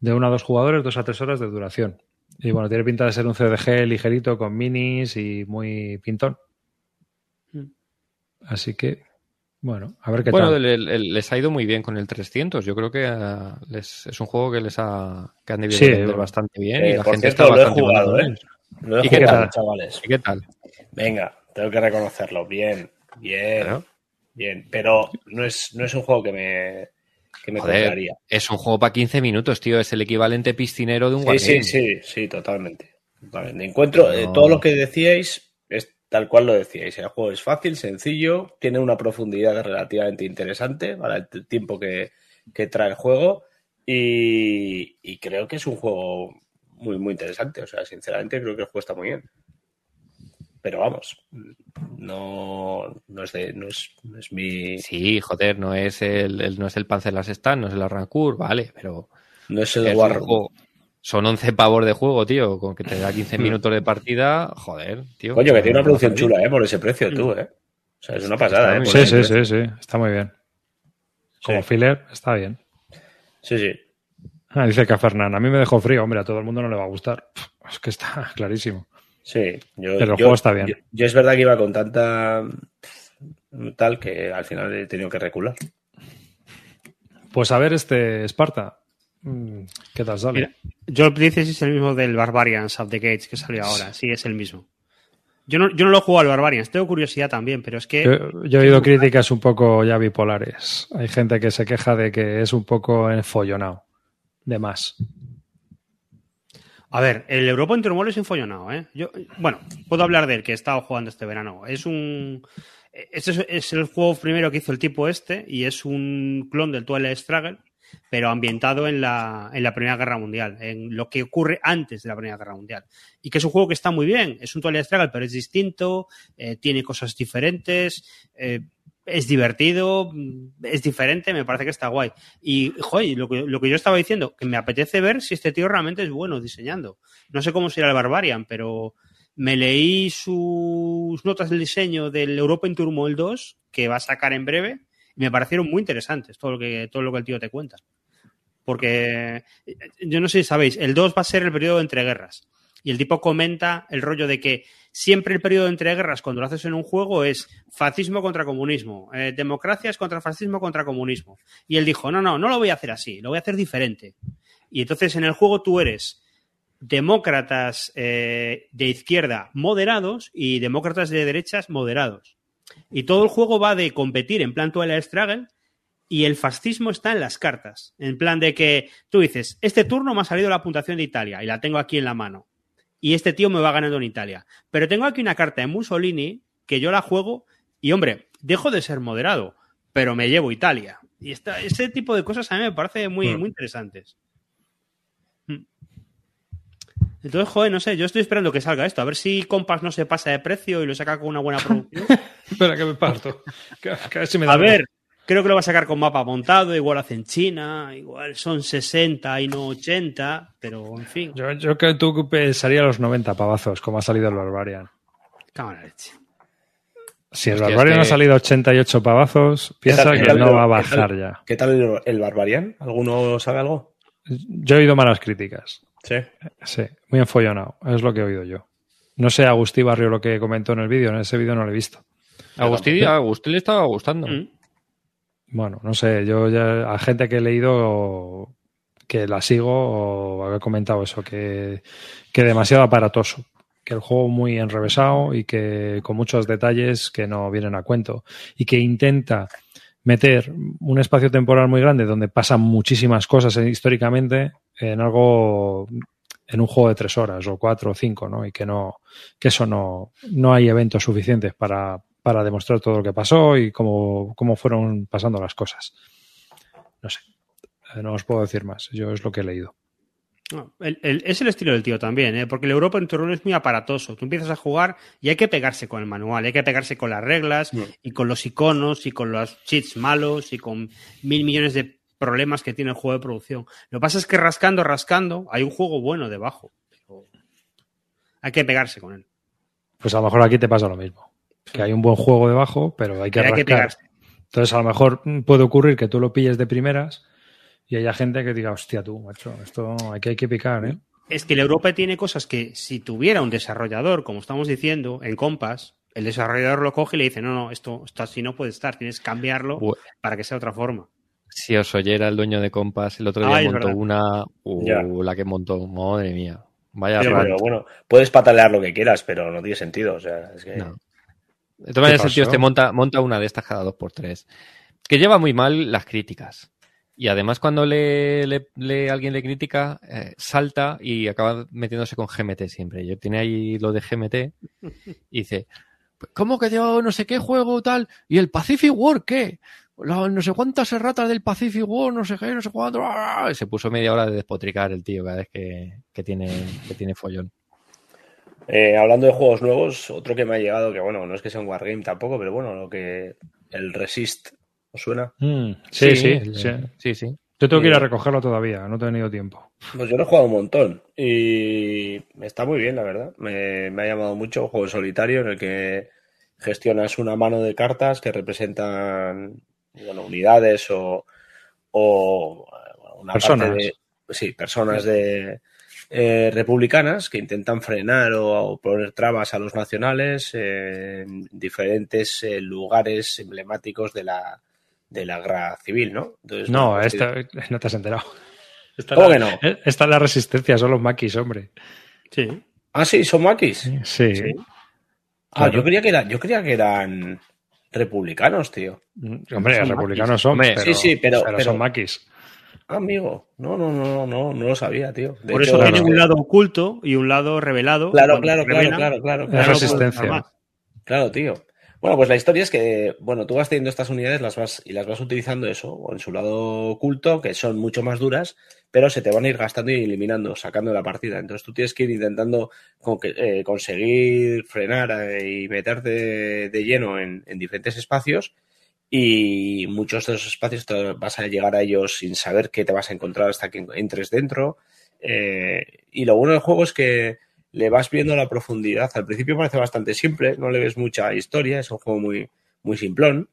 De uno a dos jugadores, dos a tres horas de duración. Y bueno, tiene pinta de ser un CDG ligerito con minis y muy pintón. Mm. Así que, bueno, a ver qué Bueno, tal. le- les ha ido muy bien con el 300. Yo creo que ah, les- es un juego que les ha, que han debido Sí, vender bueno. bastante bien Eh, y la por gente cierto, está lo he bastante jugado, ¿eh? Lo he ¿Y qué tal? chavales. ¿Y qué tal? Venga, tengo que reconocerlo. Bien, bien, Claro. bien. Pero no es, no es un juego que me, que me Joder, compraría. es un juego para 15 minutos, tío. Es el equivalente piscinero de un Sí, sí, sí, sí, totalmente. totalmente. Encuentro eh, todo lo que decíais, es tal cual lo decíais. El juego es fácil, sencillo, tiene una profundidad relativamente interesante para el tiempo que, que trae el juego. Y, y creo que es un juego muy, muy interesante. O sea, sinceramente, creo que el juego está muy bien. Pero vamos, no, no es de, no es, no es mi, Sí, joder, no es el, el- no es el Panzelas Stan, no es el Arrancourt, vale, pero no es el es un War juego- son 11 pavos de juego, tío, con que te da 15 *laughs* minutos de partida, joder, tío. Coño, que tiene una producción no, chula, ¿eh? Por ese precio, tú, ¿eh? O sea, es una pasada, ¿eh? Sí, sí, precio. sí, sí. Está muy bien. Como Sí. filler, está bien. Sí, sí. Ah, dice que a Fernán, a mí me dejó frío, hombre, a todo el mundo no le va a gustar. Es que está *laughs* clarísimo. Sí, yo, Pero el yo- juego está bien. Yo, yo es verdad que iba con tanta tal que al final he tenido que recular. Pues a ver este Esparta. Mm, ¿Qué tal sale? Mira, Joel dices es el mismo del Barbarians of the Gates que salió ahora. Sí, es el mismo. Yo no, yo no lo he jugado al Barbarians, tengo curiosidad también, pero es que. Yo, yo he oído críticas un poco ya bipolares. Hay gente que se queja de que es un poco enfollonado. De más. A ver, el Europa en Turmoil es infollonado, ¿eh? Yo, bueno, puedo hablar de él, que he estado jugando este verano. Es un. Este es, es el juego primero que hizo el tipo este, y es un clon del Twilight Struggle, pero ambientado en la, en la Primera Guerra Mundial, en lo que ocurre antes de la Primera Guerra Mundial. Y que es un juego que está muy bien. Es un Twilight Struggle, pero es distinto, eh, tiene cosas diferentes, eh, es divertido, es diferente, me parece que está guay. Y, joder, lo que, lo que yo estaba diciendo, que me apetece ver si este tío realmente es bueno diseñando. No sé cómo será el Barbarian, pero me leí sus notas del diseño del Europa in Turmoil 2, que va a sacar en breve, y me parecieron muy interesantes todo lo que, todo lo que el tío te cuenta. Porque, eh, yo no sé si sabéis, el 2 va a ser el periodo entre guerras. Y el tipo comenta el rollo de que siempre el periodo entre guerras, cuando lo haces en un juego, es fascismo contra comunismo, eh, democracias contra fascismo contra comunismo. Y él dijo, no, no, no lo voy a hacer así, lo voy a hacer diferente. Y entonces en el juego tú eres demócratas eh, de izquierda moderados y demócratas de derechas moderados. Y todo el juego va de competir en plan Twilight Struggle y el fascismo está en las cartas. En plan de que tú dices, este turno me ha salido la puntuación de Italia y la tengo aquí en la mano. Y este tío me va ganando en Italia. Pero tengo aquí una carta de Mussolini que yo la juego y, hombre, dejo de ser moderado, pero me llevo Italia. Y esta, ese tipo de cosas a mí me parece muy, Mm. muy interesantes. Mm. Entonces, joder, no sé, yo estoy esperando que salga esto, a ver si Compass no se pasa de precio y lo saca con una buena producción. *laughs* Espera que me parto. Que- que a ver si me da A ver, creo que lo va a sacar con mapa montado, igual hacen China, igual son 60 y no 80, pero en fin, Yo, yo que tú pensaría los 90 pavazos, como ha salido el Barbarian. la leche. Si el Hostia, Barbarian que- ha salido 88 pavazos, piensa tal- que no el- va a qué tal- bajar ya. ¿Qué tal el, el Barbarian? ¿Alguno sabe algo? Yo he oído malas críticas. Sí. Sí, muy enfollonado. Es lo que he oído yo. No sé, Agustí Barrio, lo que comentó en el vídeo. En ese vídeo no lo he visto. A Agustín, a Agustín le estaba gustando. Mm. Bueno, no sé. Yo ya a gente que he leído que la sigo o había comentado eso, que, que demasiado aparatoso. Que el juego muy enrevesado y que con muchos detalles que no vienen a cuento. Y que intenta meter un espacio temporal muy grande donde pasan muchísimas cosas históricamente en algo en un juego de tres horas o cuatro o cinco, ¿no? Y que no, que eso no, no hay eventos suficientes para, para demostrar todo lo que pasó y cómo, cómo fueron pasando las cosas. No sé. Eh, No os puedo decir más. Yo es lo que he leído. No, el- el- es el estilo del tío también, ¿eh? porque el Europa en turno es muy aparatoso. Tú empiezas a jugar y hay que pegarse con el manual, hay que pegarse con las reglas y con los iconos y con los cheats malos y con mil millones de problemas que tiene el juego de producción. Lo que pasa es que rascando, rascando, hay un juego bueno debajo. pero hay que pegarse con él. Pues a lo mejor aquí te pasa lo mismo. Que hay un buen juego debajo, pero hay que Hay que rascar. pegarse. Entonces, a lo mejor mm, puede ocurrir que tú lo pilles de primeras y haya gente que diga, hostia, tú, macho, esto aquí hay que picar, ¿eh? Es que el Europa tiene cosas que si tuviera un desarrollador, como estamos diciendo, en Compass, el desarrollador lo coge y le dice, no, no, esto, esto así no puede estar, tienes que cambiarlo para que sea de otra forma. Si os oyera el dueño de Compass, el otro día Ah, montó una. Uh, Ya. la que montó, madre mía. Vaya pero bueno, puedes patalear lo que quieras, pero no tiene sentido. O sea, es que. No. De todas maneras, el tío este monta, monta una de estas cada dos por tres. Que lleva muy mal las críticas. Y además, cuando le, le- le- alguien le critica, eh, salta y acaba metiéndose con GMT siempre. Yo tiene ahí lo de GMT y dice: "Pues, ¿Cómo que yo no sé qué juego tal? ¿Y el Pacific War qué? La- no sé cuántas erratas del Pacific War, no sé qué, no sé cuánto. ¡ah! Y se puso media hora de despotricar el tío cada vez que, que tiene, que tiene follón. Eh, hablando de juegos nuevos, otro que me ha llegado, que bueno, no es que sea un Wargame tampoco, pero bueno, lo que. El Resist, ¿os suena? Mm, sí, sí, el- sí. sí, sí. Yo tengo que ir a Sí. recogerlo todavía, no he tenido tiempo. Pues yo lo he jugado un montón y está muy bien, la verdad. Me, me ha llamado mucho un juego solitario en el que gestionas una mano de cartas que representan bueno, unidades o, o bueno, una Personas. parte de sí, personas de eh, republicanas que intentan frenar o, o poner trabas a los nacionales en diferentes eh, lugares emblemáticos de la de la guerra civil, ¿no? Entonces, No, bueno, pues, esta, no te has enterado. Esta ¿Cómo la- que no? eh, Esta es la resistencia, son los maquis, hombre. Sí. Ah, sí, son maquis. Sí. Sí. Ah, Claro. yo creía que era, yo creía que eran republicanos, tío. Mm, Hombre, Son republicanos son, Hombre, pero, sí, sí, pero- pero- son maquis. Amigo. No, no, no, no, no, no lo sabía, tío. De Por hecho, eso claro. tiene un lado oculto y un lado revelado. Claro, claro, claro, claro, claro, Es ya no claro, puede resistencia. claro, tío. Bueno, pues la historia es que, bueno, tú vas teniendo estas unidades las vas, y las vas utilizando eso, o en su lado oculto, que son mucho más duras, pero se te van a ir gastando y eliminando, sacando de la partida. Entonces tú tienes que ir intentando con que- eh, conseguir frenar eh, y meterte de lleno en, en diferentes espacios y muchos de esos espacios te vas a llegar a ellos sin saber qué te vas a encontrar hasta que entres dentro. Eh, y lo bueno del juego es que le vas viendo la profundidad. Al principio parece bastante simple, no le ves mucha historia, es un juego muy, muy simplón.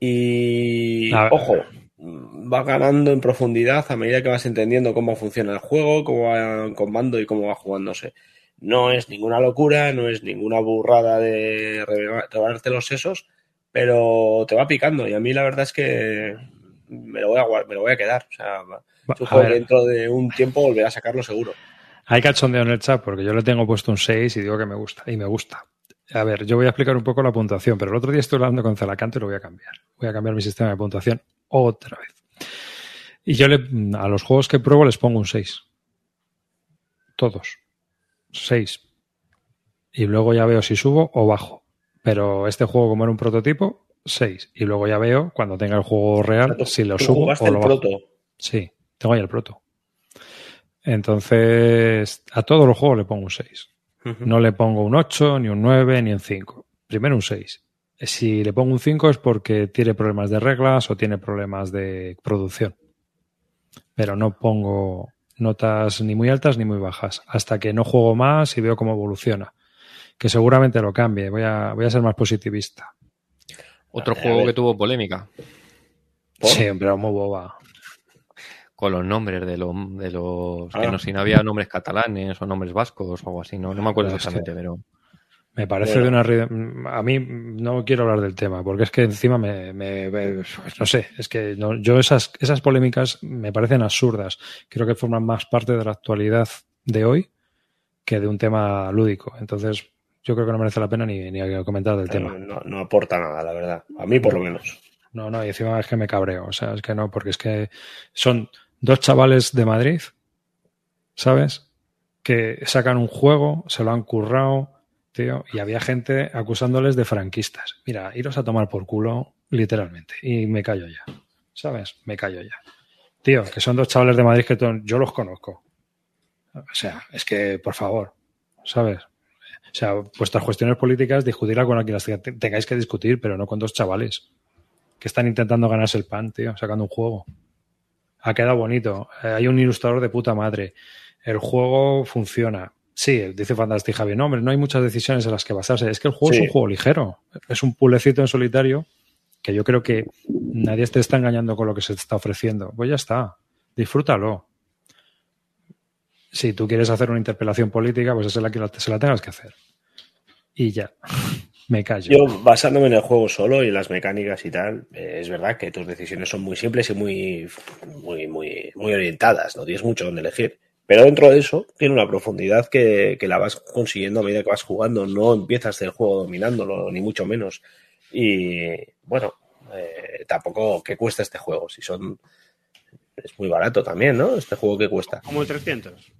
Y ojo, va ganando en profundidad a medida que vas entendiendo cómo funciona el juego, cómo va comando y cómo va jugándose. No es ninguna locura, no es ninguna burrada de reba- rebanarte los sesos, pero te va picando. Y a mí la verdad es que me lo voy a, me lo voy a quedar. O sea, es un A juego ver, que dentro de un tiempo volveré a sacarlo seguro. hay cachondeo en el chat porque yo le tengo puesto un 6 y digo que me gusta. Y me gusta. a ver, yo voy a explicar un poco la puntuación, pero el otro día estoy hablando con Zalacanto y lo voy a cambiar. Voy a cambiar mi sistema de puntuación otra vez. Y yo le, a los juegos que pruebo les pongo un 6. Todos. 6. Y luego ya veo si subo o bajo. Pero este juego, como era un prototipo, 6. Y luego ya veo, cuando tenga el juego real, si lo subo o lo bajo. Proto? Sí, tengo ahí el proto. Entonces, a todos los juegos le pongo un 6. No le pongo un 8, ni un 9, ni un 5. Primero un 6. Si le pongo un 5 es porque tiene problemas de reglas o tiene problemas de producción. Pero no pongo notas ni muy altas ni muy bajas. Hasta que no juego más y veo cómo evoluciona. Que seguramente lo cambie. Voy a, voy a ser más positivista. Otro juego que tuvo polémica. Sí, pero muy boba con los nombres de, de los que ah. no si no había nombres catalanes o nombres vascos o algo así, no, no me acuerdo exactamente, pero me parece de una a mí no quiero hablar del tema porque es que encima me, no sé, es que yo esas esas polémicas me parecen absurdas. Creo que forman más parte de la actualidad de hoy que de un tema lúdico. Entonces, yo creo que no merece la pena ni, ni comentar del tema. No, no aporta nada, la verdad. A mí por lo menos. No, no, y encima es que me cabreo. O sea, es que no, porque es que son dos chavales de Madrid, ¿sabes? Que sacan un juego, se lo han currado, tío, y había gente acusándoles de franquistas. Mira, iros a tomar por culo, literalmente. Y me callo ya, ¿sabes? Me callo ya. Tío, que son dos chavales de Madrid que yo los conozco. O sea, es que, por favor, ¿sabes? O sea, vuestras cuestiones políticas, discutirla con quien las tengáis que discutir, pero no con dos chavales que están intentando ganarse el pan, tío, sacando un juego ha quedado bonito. Eh, hay un ilustrador de puta madre. El juego funciona. Sí, dice Fantastic Javier. No, hombre, no hay muchas decisiones en las que basarse. Es que el juego es un juego ligero. Es un pulecito en solitario que yo creo que nadie te está engañando con lo que se te está ofreciendo. Pues ya está. Disfrútalo. Si tú quieres hacer una interpelación política, pues esa es la que se la tengas que hacer. Y ya. *laughs* Me callo. Yo, basándome en el juego solo y las mecánicas y tal, eh, es verdad que tus decisiones son muy simples y muy, muy, muy, orientadas, no tienes mucho donde elegir. Pero dentro de eso tiene una profundidad que, la vas consiguiendo a medida que vas jugando. No empiezas el juego dominándolo, ni mucho menos. Y bueno, eh, tampoco que cuesta este juego. Si son. Es muy barato también, ¿no? Este juego que cuesta. Como el 300.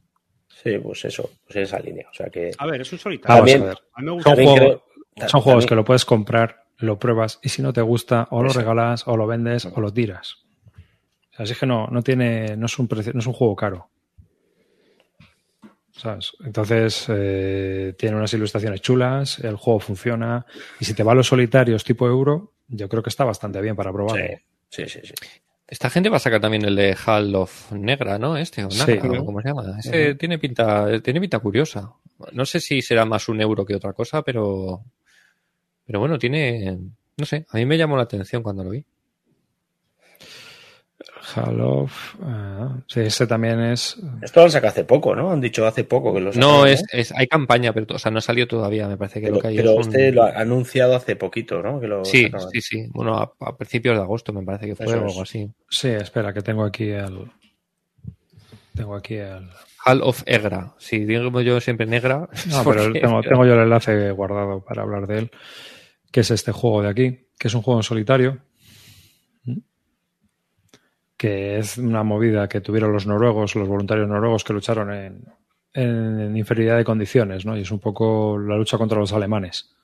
Sí, pues eso, pues esa línea. O sea que. A ver, es un solitario. También, a, mí me gusta. Son juegos que lo puedes comprar, lo pruebas y si no te gusta, o lo regalas, o lo vendes, o lo tiras. Así que no, no tiene, no es un precio, no es un juego caro. ¿Sabes? Entonces eh, tiene unas ilustraciones chulas, el juego funciona y si te va a los solitarios tipo euro, yo creo que está bastante bien para probarlo. Sí, sí, sí. Esta gente va a sacar también el de Hall of Negra, ¿no? Este, o ¿cómo se llama? Ese tiene pinta, tiene pinta curiosa. No sé si será más un euro que otra cosa, pero, pero bueno, tiene. No sé, a mí me llamó la atención cuando lo vi. Halo. Ah, sí, ese también es. Esto lo saca hace poco, ¿no? Han dicho hace poco que lo No, es, es, hay campaña, pero o sea, no ha salido todavía. Me parece que pero, lo que hay Pero este lo ha anunciado hace poquito, ¿no? sí, sí, sí. Bueno, a, principios de agosto me parece que fue o algo así. Sí, espera, que tengo aquí el. Tengo aquí el. Hall of Egra. Si digo yo siempre negra. No, *laughs* pero tengo, tengo yo el enlace guardado para hablar de él que es este juego de aquí, que es un juego en solitario, que es una movida que tuvieron los noruegos, los voluntarios noruegos que lucharon en, inferioridad de condiciones, ¿no? Y es un poco la lucha contra los alemanes.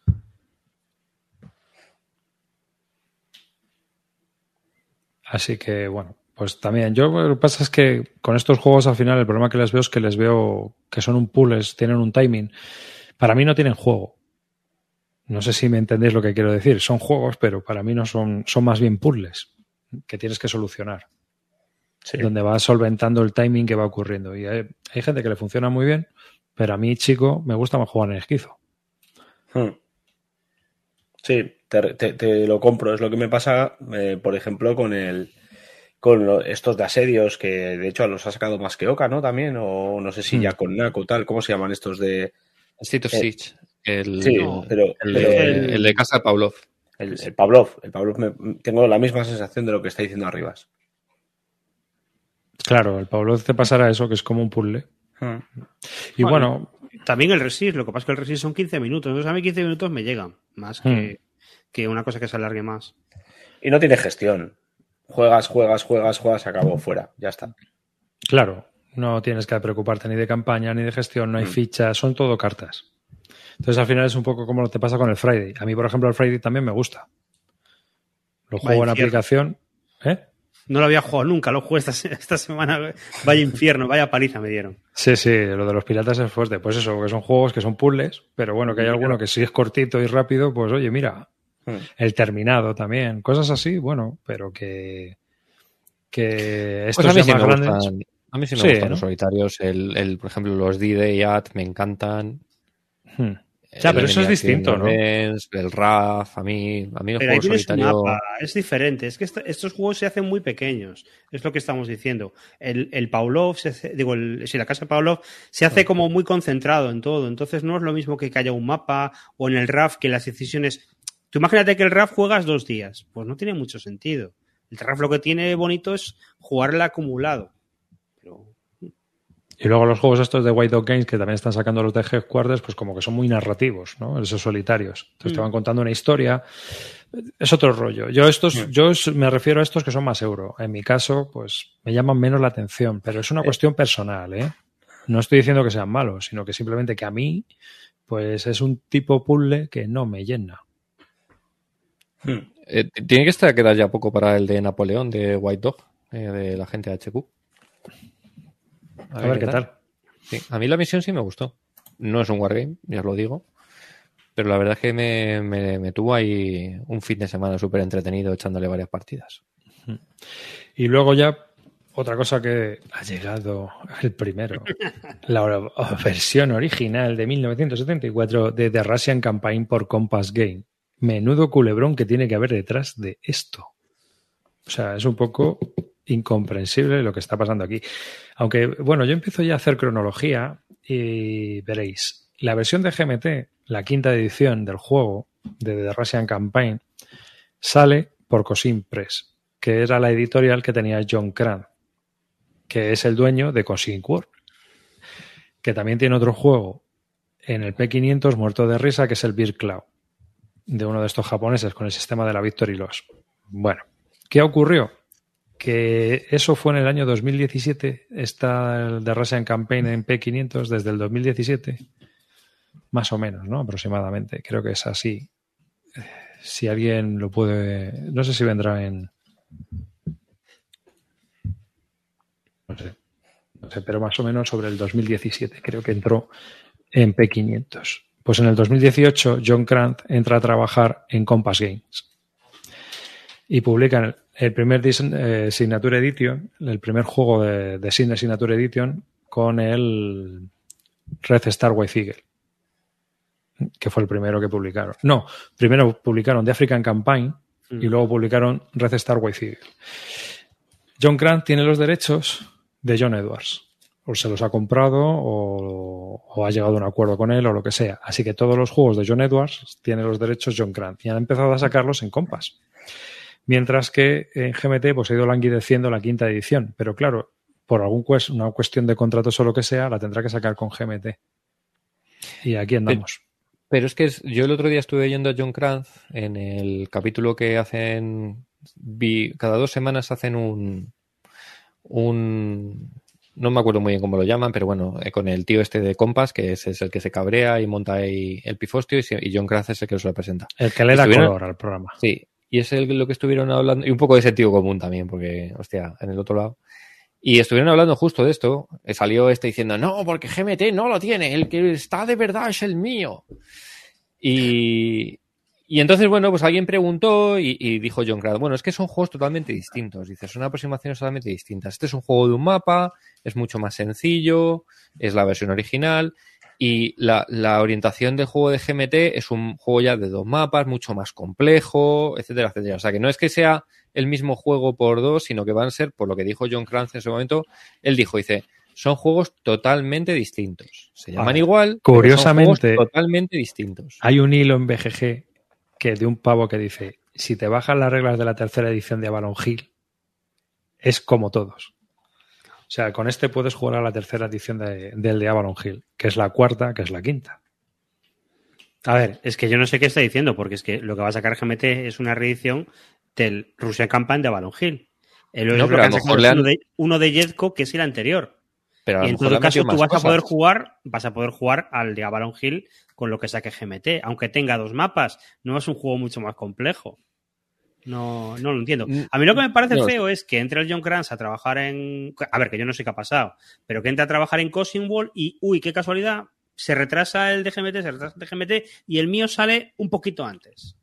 Así que, bueno, pues también. Yo lo que pasa es que con estos juegos al final el problema que les veo es que les veo que son un puzzles, tienen un timing. Para mí no tienen juego. No sé si me entendéis lo que quiero decir. Son juegos, pero para mí no son, son más bien puzzles que tienes que solucionar. Donde vas solventando el timing que va ocurriendo. Y hay, gente que le funciona muy bien, pero a mí, chico, me gusta más jugar en esquizo. Hmm. Sí, te, lo compro. Es lo que me pasa, eh, por ejemplo, con el con estos de asedios que de hecho los ha sacado más que Oca, ¿no? También, o no sé si hmm. ya con Naco tal, ¿cómo se llaman estos de State of eh, Siege? El, sí, pero, el, de casa de Pavlov. El, Pavlov, el Pavlov tengo la misma sensación de lo que está diciendo Arribas. Claro, el Pavlov te pasará eso, que es como un puzzle. Hmm. Y bueno, También el Resist, lo que pasa es que el Resist son 15 minutos. Entonces a mí 15 minutos me llegan, más que, que una cosa que se alargue más. Y no tiene gestión. Juegas, juegas, juegas, juegas, acabó fuera. Ya está. Claro, no tienes que preocuparte ni de campaña ni de gestión, no hay Mm. fichas, son todo cartas. Entonces al final es un poco como lo te pasa con el Friday. A mí, por ejemplo, el Friday también me gusta. Lo juego en aplicación. ¿Eh? No lo había jugado nunca, lo jugué esta, *laughs* esta semana. Vaya infierno, vaya paliza me dieron. Sí, sí, lo de los piratas es fuerte. Pues eso, que son juegos que son puzzles, pero bueno, que hay alguno que sí es cortito y rápido, pues oye, mira, Hmm. el terminado también, cosas así, bueno, pero que, que estos Pues a mí sí me grandes. gustan, a mí sí me Sí, gustan ¿no? los solitarios. El, el, por ejemplo, los D-Day At me encantan. Hmm. Ya, El pero eso es distinto, ¿no? El RAF, a mí, a mí el Pero ahí juego tienes un solitario. mapa, es diferente. Es que estos juegos se hacen muy pequeños, es lo que estamos diciendo. El, el Pavlov, se hace- digo, el, sí, la casa Pavlov se hace como muy concentrado en todo. Entonces no es lo mismo que que haya un mapa o en el RAF que las decisiones. Tú imagínate que el RAF juegas dos días, pues no tiene mucho sentido. El RAF lo que tiene bonito es jugar el acumulado. Y luego los juegos estos de White Dog Games, que también están sacando los de Headquarters, pues como que son muy narrativos, ¿no? Esos solitarios. Entonces te Mm. van contando una historia. Es otro rollo. Yo estos, yo es- me refiero a estos que son más euro. En mi caso, pues me llaman menos la atención, pero es una cuestión personal, ¿eh? No estoy diciendo que sean malos, sino que simplemente que a mí, pues es un tipo puzzle que no me llena. Eh, tiene que estar quedar ya poco para el de Napoleón, de White Dog, eh, de la gente de HQ. A, ver qué tal. Sí, a mí la misión sí me gustó. No es un wargame, ya os lo digo. Pero la verdad es que me, me- me tuvo ahí un fin de semana súper entretenido echándole varias partidas. Y luego ya otra cosa que ha llegado el primero, *laughs* la versión original de 1974 de The Russian Campaign por Compass Game. Menudo culebrón que tiene que haber detrás de esto. O sea, es un poco incomprensible lo que está pasando aquí. Aunque, bueno, yo empiezo ya a hacer cronología y veréis. La versión de GMT, la quinta edición del juego de The Russian Campaign, sale por Cosim Press, que era la editorial que tenía John Cran, que es el dueño de Cosim World, que también tiene otro juego en el P500 muerto de risa, que es el Beer Cloud, de uno de estos japoneses con el sistema de la Victory Loss. Bueno, ¿qué ocurrió? Que eso fue en el año 2017, está el de Russian Campaign en P500 desde el 2017, más o menos, ¿no? Aproximadamente, creo que es así. Si alguien lo puede, no sé si vendrá en, no sé, no sé, pero más o menos sobre el 2017, creo que entró en P500. Pues en el 2018 John Grant entra a trabajar en Compass Games y publican el, primer eh, Signature Edition, el primer juego de, de Sign- Signature Edition con el Red Star White Eagle, que fue el primero que publicaron. No, primero publicaron The African Campaign y luego publicaron Red Star White Eagle. John Grant tiene los derechos de John Edwards. O se los ha comprado o, o ha llegado a un acuerdo con él o lo que sea. Así que todos los juegos de John Edwards tienen los derechos John Grant y han empezado a sacarlos en Compass. Mientras que en GMT pues, ha ido languideciendo la quinta edición. Pero claro, por algún una cuestión de contratos o lo que sea, la tendrá que sacar con GMT. Y aquí andamos. Pero es que es- yo el otro día estuve oyendo a John Kranz en el capítulo que hacen. vi- cada dos semanas hacen un. un no me acuerdo muy bien cómo lo llaman, pero bueno, eh, con el tío este de Compass, que es, es el que se cabrea y monta ahí el pifostio, y, John Kranz es el que se lo presenta. El que le da color al programa. Sí, y es el, lo que estuvieron hablando, y un poco de sentido común también, porque, hostia, en el otro lado. Y estuvieron hablando justo de esto. eh, Salió este diciendo, no, porque GMT no lo tiene, el que está de verdad es el mío. Y, y entonces, bueno, pues alguien preguntó y, y dijo John Crad, bueno, es que son juegos totalmente distintos. Dice, son aproximaciones totalmente distintas. Este es un juego de un mapa, es mucho más sencillo, es la versión original. Y la, la orientación del juego de GMT es un juego ya de dos mapas, mucho más complejo, etcétera, etcétera. O sea, que no es que sea el mismo juego por dos, sino que van a ser, por lo que dijo John Kranz en ese momento, él dijo, dice, son juegos totalmente distintos. Se llaman Vale. igual, Curiosamente- pero son juegos totalmente distintos. Hay un hilo en BGG que de un pavo que dice, si te bajan las reglas de la tercera edición de Avalon Hill, es como todos. O sea, con este puedes jugar a la tercera edición de- del de Avalon Hill, que es la cuarta, que es la quinta. A ver, es que yo no sé qué está diciendo, porque es que lo que va a sacar GMT es una reedición del Russian Campaign de Avalon Hill. El No, pero que a han lo sacado mejor es le han- uno de, uno de Jetco, que es el anterior. Pero Y en todo caso, tú vas a poder jugar, vas a poder jugar al de Avalon Hill con lo que saque GMT, aunque tenga dos mapas. No es un juego mucho más complejo. No, no lo entiendo. Mm, A mí lo que me parece no. feo es que entre el John Kranz a trabajar en. A ver, que yo no sé qué ha pasado, pero que entre a trabajar en Cousin Wall y, uy, qué casualidad, se retrasa el de GMT, se retrasa el de GMT y el mío sale un poquito antes.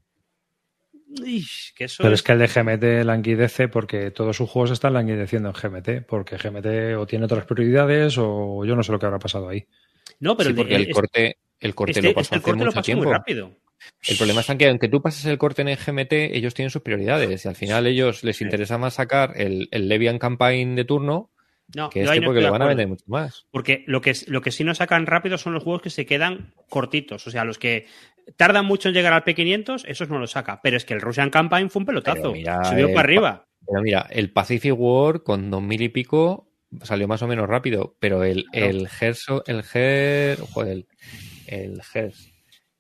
Ish, que eso Pero es- es que el de GMT languidece porque todos sus juegos están languideciendo en GMT, porque GMT o tiene otras prioridades o yo no sé lo que habrá pasado ahí. No, pero Sí, el porque el este- corte, el corte este- lo pasó este hace corte lo mucho pasó tiempo. muy rápido. El problema está en que aunque tú pases el corte en el GMT, ellos tienen sus prioridades y al final ellos les interesa más sacar el, el Levian Campaign de turno No, que este no porque de van a vender mucho más. Porque lo que, lo que sí nos sacan rápido son los juegos que se quedan cortitos. O sea, los que tardan mucho en llegar al P500, esos no los saca. Pero es que el Russian Campaign fue un pelotazo. Mira, Subió para arriba. Pero mira, el Pacific War con dos mil y pico salió más o menos rápido, pero el, Claro. el Gerso, el Ger, joder, el, el Gers,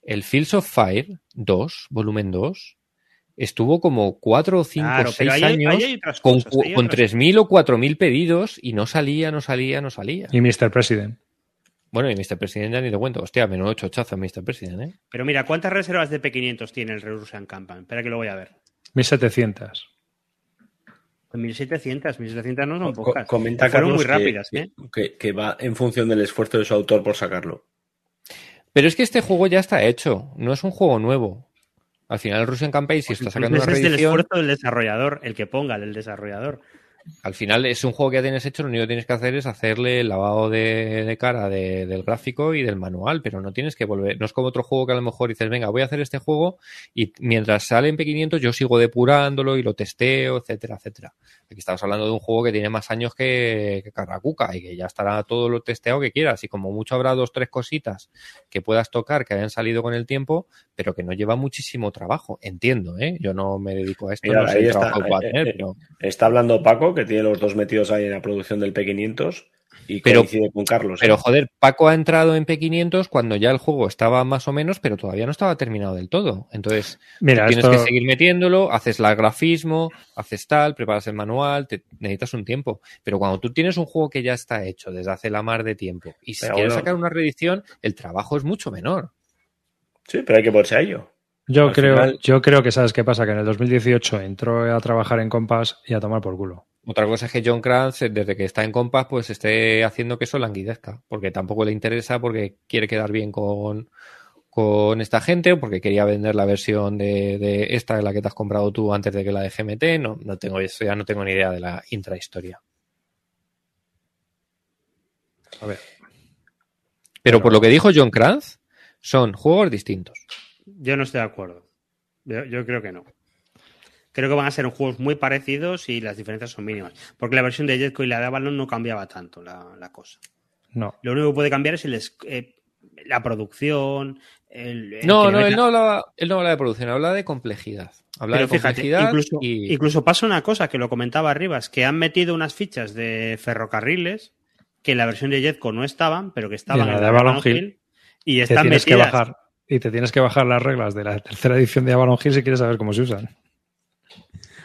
el Fields of Fire 2, volumen 2, estuvo como 4 o 5 Claro, o 6 pero ahí hay- años hay con, con otras 3.000 o 4.000 pedidos y no salía, no salía, no salía. Y Mr. President. Bueno, y Mr. President ya ni te cuento. Hostia, menudo chochazo Mr. President, ¿eh? Pero mira, ¿cuántas reservas de P500 tiene el Russian Campaign? Espera que lo voy a ver. 1700. 1700, 1700 no son pocas. comenta Fueron Carlos muy rápidas, que, ¿eh? que- que va en función del esfuerzo de su autor por sacarlo. Pero es que este juego ya está hecho, no es un juego nuevo. Al final el Russian Campaign, si está sacando una Entonces es reedición, esfuerzo del desarrollador, el que ponga del desarrollador. al final es un juego que ya tienes hecho, lo único que tienes que hacer es hacerle el lavado de, de cara de- del gráfico y del manual, pero no tienes que volver. No es como otro juego que a lo mejor dices, venga, voy a hacer este juego y mientras sale en P500 yo sigo depurándolo y lo testeo, etcétera, etcétera. Aquí estamos hablando de un juego que tiene más años que, que Carracuca y que ya estará todo lo testeado que quieras y como mucho habrá dos, tres cositas que puedas tocar que hayan salido con el tiempo, pero que no lleva muchísimo trabajo. Entiendo, ¿eh? Yo no me dedico a esto, Mira, no sé el está, trabajo que pueda eh, tener, eh, pero... Está hablando Paco, que tiene los dos metidos ahí en la producción del P500 y Pero- coincide con Carlos. Pero ¿eh? joder, Paco ha entrado en P500 cuando ya el juego estaba más o menos, pero todavía no estaba terminado del todo. Entonces, Mira, tienes esto, que seguir metiéndolo, haces el grafismo, haces tal, preparas el manual, te, necesitas un tiempo. Pero cuando tú tienes un juego que ya está hecho desde hace la mar de tiempo y si Pero quieres bueno. sacar una reedición, el trabajo es mucho menor. Sí, pero hay que ponerse a ello. yo, al creo, final- yo creo que sabes qué pasa, que en el 2018 entró a trabajar en Compass y a tomar por culo. Otra cosa es que John Kranz, eh, desde que está en Compass, pues esté haciendo que eso languidezca, porque tampoco le interesa, porque quiere quedar bien con, con esta gente, o porque quería vender la versión de, de esta, la que te has comprado tú antes de que la de GMT. No, no tengo eso, ya no tengo ni idea de la intrahistoria. A ver. Pero por lo que dijo John Kranz, son juegos distintos. Yo no estoy de acuerdo. Yo, yo creo que no. Creo que van a ser juegos muy parecidos y las diferencias son mínimas. Porque la versión de Jetco y la de Avalon no cambiaba tanto la, la cosa. No. Lo único que puede cambiar es el eh, la producción. El, el No, no, él no, habla, él no habla de producción, habla de complejidad. Habla Pero de fíjate, complejidad incluso, y... incluso pasa una cosa que lo comentaba arriba, es que han metido unas fichas de ferrocarriles que en la versión de Jetco no estaban, pero que estaban Y en la de Avalon Hill Hill y Te están tienes que metidas. bajar. Y te tienes que bajar las reglas de la tercera edición de Avalon Hill si quieres saber cómo se usan.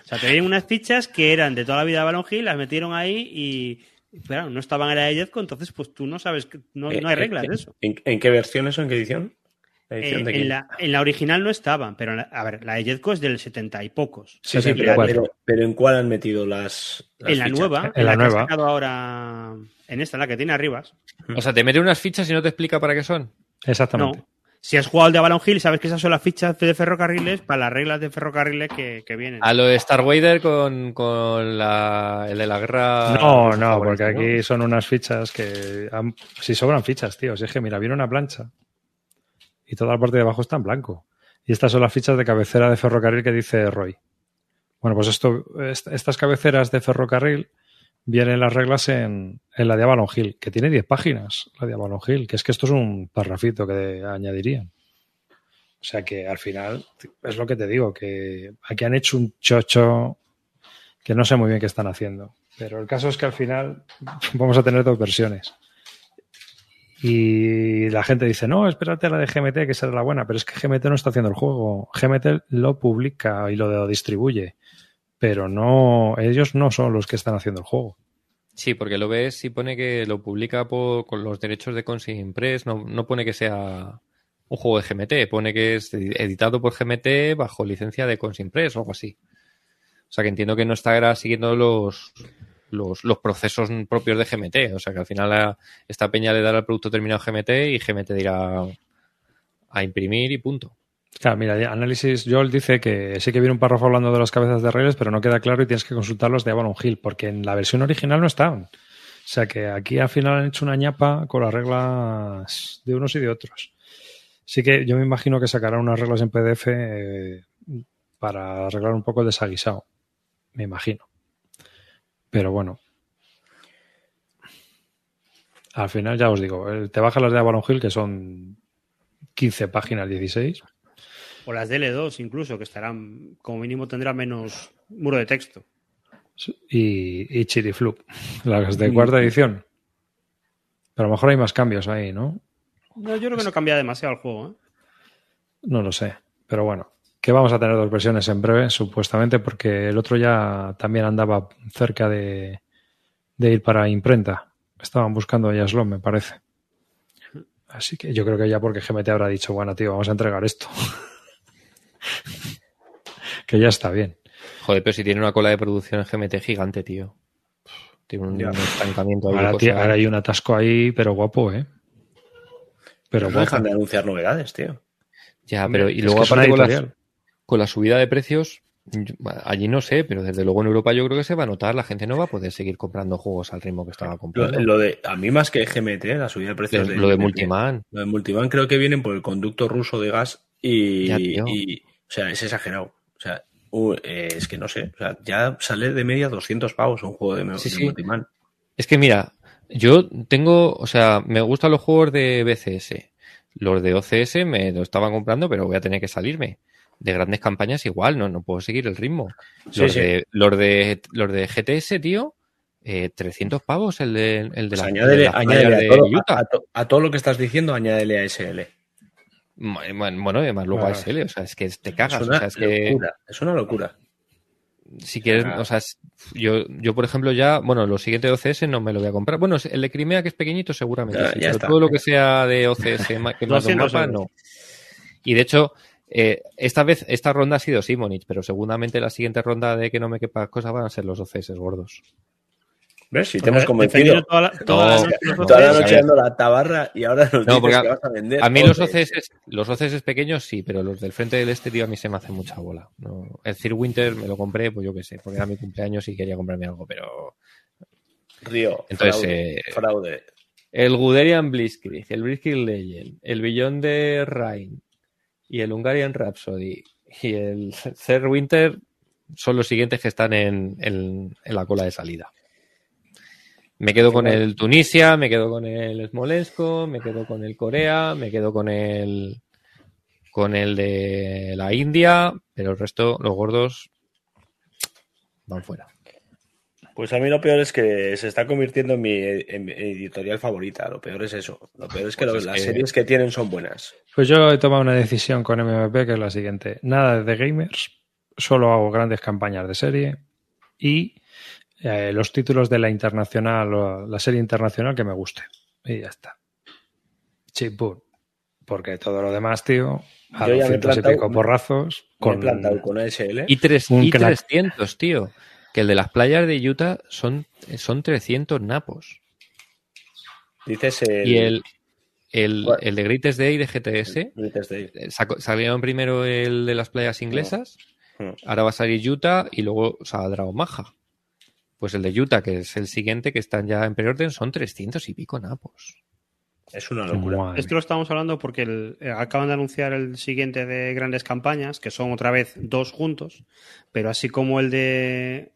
O sea, te vienen unas fichas que eran de toda la vida de Avalon Hill, las metieron ahí y, claro, no estaban en la de Jetco, entonces pues tú no sabes, que- no, no hay Eh, reglas eh, de eso. ¿En, en qué versión eso? ¿En qué edición? ¿La Eh, edición de en, la, en la original no estaban, pero en la- a ver, la de Jetco es del 70 y pocos. Sí, sí, pero, pero- pero ¿en cuál han metido las, las en la fichas? nueva, En la que nueva. sacado ahora, en esta, en la que tiene arriba, O sea, te mete unas fichas y no te explica para qué son. Exactamente. No. Si has jugado al de Avalon Hill, sabes que esas son las fichas de ferrocarriles para las reglas de ferrocarriles que, que vienen. A lo de Star Wader con, con la, el de la guerra. No, no, porque aquí son unas fichas que. han- Si sobran fichas, tío. Si es que, mira, viene una plancha y toda la parte de abajo está en blanco. Y estas son las fichas de cabecera de ferrocarril que dice Roy. Bueno, pues esto, est- estas cabeceras de ferrocarril vienen las reglas en, en la de Avalon Hill, que tiene 10 páginas, la de Avalon Hill, que es que esto es un parrafito que añadirían. O sea que al final es lo que te digo, que aquí han hecho un chocho que no sé muy bien qué están haciendo. Pero el caso es que al final *laughs* vamos a tener dos versiones. Y la gente dice, no, espérate la de GMT, que será la buena, pero es que GMT no está haciendo el juego. GMT lo publica y lo distribuye, pero no, ellos no son los que están haciendo el juego. Sí, porque lo ves y pone que lo publica con los derechos de Consign Impress, no, no pone que sea un juego de GMT, pone que es editado por GMT bajo licencia de Consign Impress o algo así. O sea que entiendo que no está siguiendo los, los, procesos propios de GMT. O sea que al final esta peña le dará el producto terminado GMT y GMT dirá a imprimir y punto. Claro, mira, Análisis Joel dice que sí que viene un párrafo hablando de las cabezas de raíles, pero no queda claro y tienes que consultarlos de Avalon Hill, porque en la versión original no estaban. O sea que aquí al final han hecho una ñapa con las reglas de unos y de otros. Sí que yo me imagino que sacarán unas reglas en PDF eh, para arreglar un poco el desaguisado. Me imagino. Pero bueno. Al final ya os digo, eh, te bajas las de Avalon Hill que son 15 páginas, 16 o las DL2 incluso, que estarán, como mínimo tendrá menos muro de texto. Y, y Chiriflup, las de cuarta edición. Pero a lo mejor hay más cambios ahí, ¿no? no yo creo que no cambia demasiado el juego. ¿eh? No lo sé, pero bueno, que vamos a tener dos versiones en breve, supuestamente, porque el otro ya también andaba cerca de, de ir para imprenta. Estaban buscando a Yaslon, me parece. Así que yo creo que ya porque GMT habrá dicho, bueno, tío, vamos a entregar esto. *laughs* que ya está bien. Joder, pero si tiene una cola de producción GMT gigante, tío. Tiene un, estancamiento ahí. Ahora, hay un atasco ahí, pero guapo, ¿eh? Pero no dejan de anunciar novedades, tío. Ya, pero y luego aparte con la, subida de precios, allí no sé, pero desde luego en Europa yo creo que se va a notar, la gente no va a poder seguir comprando juegos al ritmo que estaba comprando. Lo, de, a mí más que GMT, la subida de precios. Lo, de, Multiman. Lo de Multiman creo que vienen por el conducto ruso de gas y, o sea, es exagerado. O sea, eh, es que no sé. O sea, ya sale de media 200 pavos un juego de, sí, Es que mira, yo tengo, o sea, me gustan los juegos de BCS. Los de OCS me lo estaban comprando, pero voy a tener que salirme. De grandes campañas igual, no, no puedo seguir el ritmo. Los, de, los, de, los de GTS, tío, eh, 300 pavos el de, el de pues la, añádele, a, todo lo que estás diciendo, añádele a SL. Bueno, además luego a SL, o sea, es que te cagas. Es una, o sea, es, locura, es una locura. Si quieres, o sea, yo, yo por ejemplo ya, bueno, lo siguiente de OCS no me lo voy a comprar. Bueno, el de Crimea que es pequeñito seguramente, pero todo lo que sea de OCS *laughs* que un mapa, no. Y de hecho, eh, esta vez, esta ronda ha sido Simonich, pero seguramente la siguiente ronda de que no me quepa cosas van a ser los OCS gordos. ¿Ves? Si te hemos convencido. Toda la, toda, la, noche dando la tabarra y ahora nos no, dices que vas a vender. A mí los OCS, los OCS pequeños sí, pero los del frente del este, tío, a mí se me hace mucha bola. El Sir Winter me lo compré, pues yo qué sé, porque era mi cumpleaños y quería comprarme algo, pero. Río. Entonces, fraude. Eh, el Guderian Blitzkrieg, el Blitzkrieg Legend, el Billón de Rhine y el Hungarian Rhapsody y el Sir Winter son los siguientes que están en, en la cola de salida. Me quedo con el Tunisia, me quedo con el Smolensk, me quedo con el Corea, me quedo con el con el de la India, pero el resto, los gordos, van fuera. Pues a mí lo peor es que se está convirtiendo en mi, editorial favorita. Lo peor es eso. Lo peor es que pues las series que tienen son buenas. Pues yo he tomado una decisión con MVP que es la siguiente. Nada de gamers, solo hago grandes campañas de serie y eh, los títulos de la internacional o la serie internacional que me guste. Y ya está. Chipur. Porque todo lo demás, tío, a Yo ya me y pico porrazos. Con, con ASL. Y, tres, y 300, tío. Que el de las playas de Utah son, son 300 napos. Dices el... Y el, el, el de Greatest Day de GTS. Day. Eh, salieron primero el de las playas inglesas. Ahora va a salir Utah y luego saldrá Omaha. Pues el de Utah, que es el siguiente, que están ya en preorden, son 300 y pico napos. Es una locura. Esto lo estamos hablando porque eh, acaban de anunciar el siguiente de grandes campañas, que son otra vez dos juntos, pero así como el de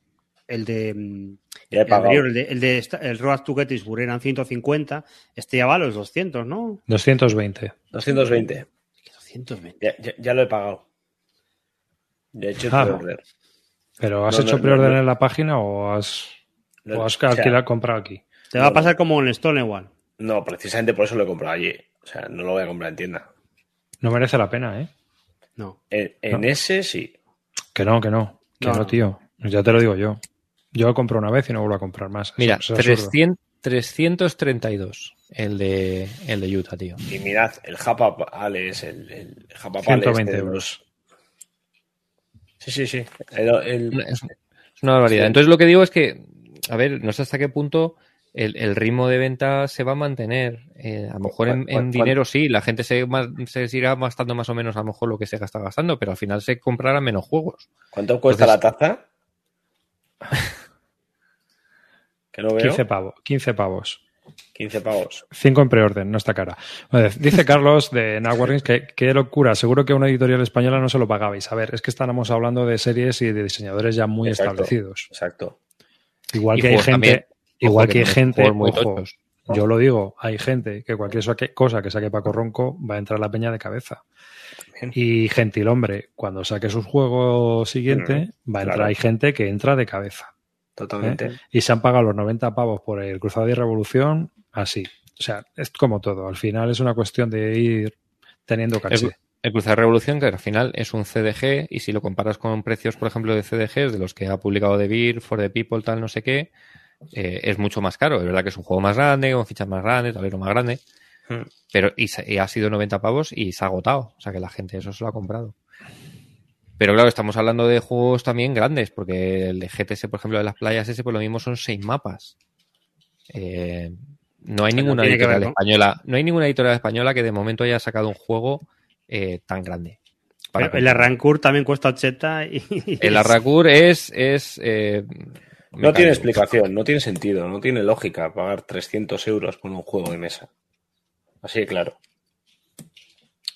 el de mm, el, de, el de el Road to Gettysburg eran 150, este ya va a los 200, ¿no? 220. 220. 220. Ya, ya, lo he pagado. De hecho, ah, ¿Pero has No, hecho no, preorden no, en la página o has, No, o has o sea, alquilado- comprado aquí? Te va a pasar como en Stone igual. No, precisamente por eso lo he comprado allí. O sea, no lo voy a comprar en tienda. No merece la pena, ¿eh? No. En, en No. ese sí. Que no, que no. Que No, no, no. tío. Ya te lo digo yo. Yo compro una vez y no vuelvo a comprar más. Mira, eso es absurdo. 300, 332 el de, el de Utah, tío. Y mirad, el Japa Palace, el, el Japa Palace 120 de euros. Sí, sí, sí. El- el- Es, una barbaridad. Sí. Entonces lo que digo es que, a ver, no sé hasta qué punto el, el ritmo de venta se va a mantener. Eh, a lo mejor en, ¿Cuál- cuál- en dinero sí, la gente se, irá gastando más o menos a lo mejor lo que se gasta gastando, pero al final se comprará menos juegos. ¿Cuánto cuesta Entonces- la taza? *laughs* que veo. 15 pavos. 15 pavos. 15 pavos. 5 en preorden, no está cara. Dice Carlos de Nawarrings que qué locura, seguro que a una editorial española no se lo pagabais. A ver, es que estábamos hablando de series y de diseñadores ya muy Exacto. establecidos. Exacto. Igual Y que hay gente, también. igual que hay gente, muy ojo, tochos. yo lo digo, hay gente que cualquier cosa que saque Paco Ronco va a entrar la peña de cabeza. Bien. Y gentilhombre, cuando saque su juego siguiente, va a entrar, claro. hay gente que entra de cabeza. Totalmente. y se han pagado los 90 pavos por el Cruzado y Revolución, así. O sea, es como todo. Al final es una cuestión de ir teniendo caché. El, el Cruzar Revolución, que al final es un CDG, y si lo comparas con precios, por ejemplo, de CDGs, de los que ha publicado The Beer, For the People, tal, no sé qué, eh, es mucho más caro. Es verdad que es un juego más grande, con fichas más grandes, tablero más grande, Hmm. pero y, y ha sido 90 pavos y se ha agotado. O sea que la gente eso se lo ha comprado. Pero claro, estamos hablando de juegos también grandes, porque el de GTS, por ejemplo, de las playas ese, por lo mismo son seis mapas. Eh, no hay ninguna ver, editorial ¿no? española, no hay ninguna editorial española que de momento haya sacado un juego eh, tan grande. para el. Arrancourt también cuesta 80 y... *laughs* *laughs* El Arracur es, es eh, No tiene explicación, no tiene sentido, no tiene lógica pagar 300 euros por un juego de mesa. Así de claro.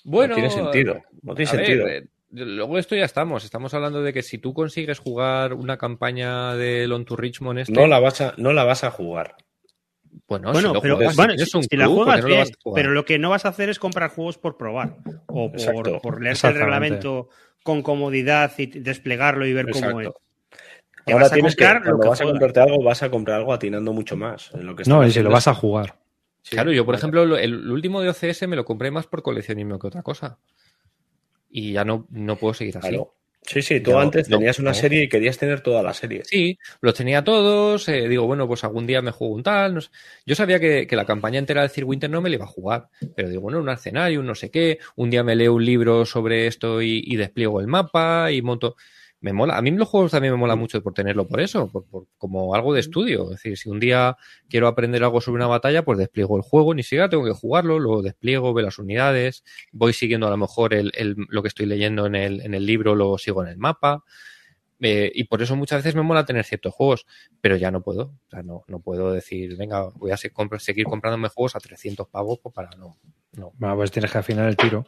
Bueno, no tiene sentido. No tiene ver, sentido. eh, luego esto ya estamos. Estamos hablando de que si tú consigues jugar una campaña de On to Richmond este, no, la vas a, no la vas a jugar. bueno, Bueno, si lo pero juegas, bueno, si, un si la club, ¿por qué juegas no lo bien, jugar? pero lo que no vas a hacer es comprar juegos por probar o por, por leerse el reglamento con comodidad y desplegarlo y ver cómo es. Te Ahora vas a tienes que, comprar lo cuando que vas a comprarte algo, vas a comprar algo atinando mucho más. En lo que No, y si lo vas a jugar. Sí. Claro, yo por ejemplo, lo- el, el último de OCS me lo compré más por coleccionismo que otra cosa. Y ya no, no puedo seguir así. Claro. Sí, sí, tú antes no, tenías una no. serie y querías tener toda la serie. Sí, los tenía todos. eh, digo, bueno, pues algún día me juego un tal. sé. Yo sabía que, que la campaña entera del Winter no me la iba a jugar. Pero digo, bueno, un escenario, un no sé qué. Un día me leo un libro sobre esto y, y despliego el mapa y monto. Me mola. A mí los juegos también me mola mucho por tenerlo por eso, por, por- como algo de estudio. Es decir, si un día quiero aprender algo sobre una batalla, pues despliego el juego, ni siquiera tengo que jugarlo, lo despliego, veo las unidades, voy siguiendo a lo mejor el, el- lo que estoy leyendo en el, en el libro, lo sigo en el mapa. Eh, y por eso muchas veces me mola tener ciertos juegos, pero ya no puedo. O sea, no, no puedo decir, venga, voy a seguir comprándome juegos a 300 pavos pues para no. no. Bueno, pues tienes que afinar el tiro.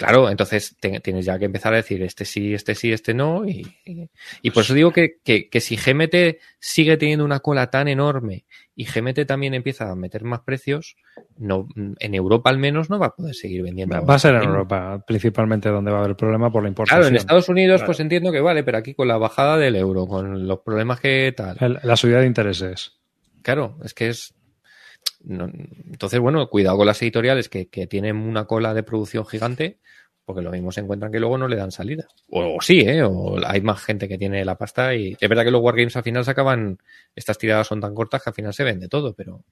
Claro, entonces te- tienes ya que empezar a decir este sí, este sí, este no. Y, y- y por eso digo que, que- que si GMT sigue teniendo una cola tan enorme y GMT también empieza a meter más precios, no, en Europa al menos no va a poder seguir vendiendo. Va a ser en. Europa, principalmente donde va a haber el problema por la importación. Claro, en Estados Unidos Claro. pues entiendo que vale, pero aquí con la bajada del euro, con los problemas que tal. El- La subida de intereses. Claro, es que es. No- entonces, bueno, cuidado con las editoriales que, tienen una cola de producción gigante, porque lo mismo se encuentran que luego no le dan salida. O, sí, ¿eh? O hay más gente que tiene la pasta y es verdad que los Wargames al final se acaban. Estas tiradas son tan cortas que al final se vende todo, pero.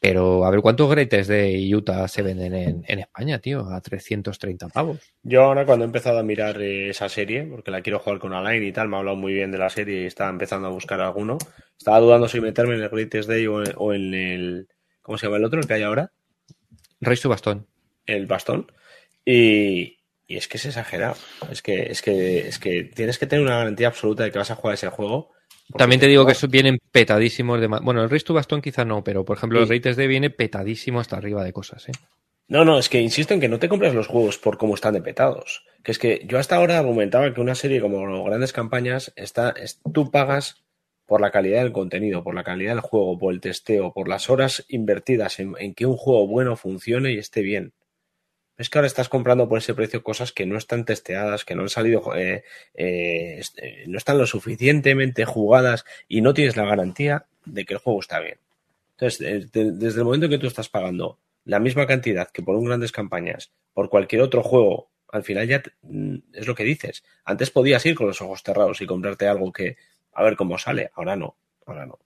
Pero a ver cuántos gretes de Utah se venden en, en España, tío, a 330 pavos. Yo ahora cuando he empezado a mirar eh, esa serie, porque la quiero jugar con Alain y tal, me ha hablado muy bien de la serie y estaba empezando a buscar alguno. Estaba dudando si meterme en el Greatest Day o en, o en el... ¿Cómo se llama el otro? El que hay ahora. Rey su bastón. El bastón. Y, y es que es exagerado. Es que, es, que, es que tienes que tener una garantía absoluta de que vas a jugar ese juego. También te digo que eso vienen petadísimos de... Bueno, el Race to Bastón quizá no, pero por ejemplo el Sí. Rates D viene petadísimo hasta arriba de cosas, ¿eh? No, no, es que insisto en que no te compres los juegos por cómo están de petados. Que es que yo hasta ahora argumentaba que una serie como Grandes Campañas, está, es- tú pagas por la calidad del contenido, por la calidad del juego, por el testeo, por las horas invertidas en, que un juego bueno funcione y esté bien. Es que ahora estás comprando por ese precio cosas que no están testeadas, que no han salido, eh, eh, este, no están lo suficientemente jugadas y no tienes la garantía de que el juego está bien. Entonces, eh, de- desde el momento que tú estás pagando la misma cantidad que por un grandes campañas, por cualquier otro juego, al final ya mm, es lo que dices. Antes podías ir con los ojos cerrados y comprarte algo que a ver cómo sale. Ahora no. Ahora no.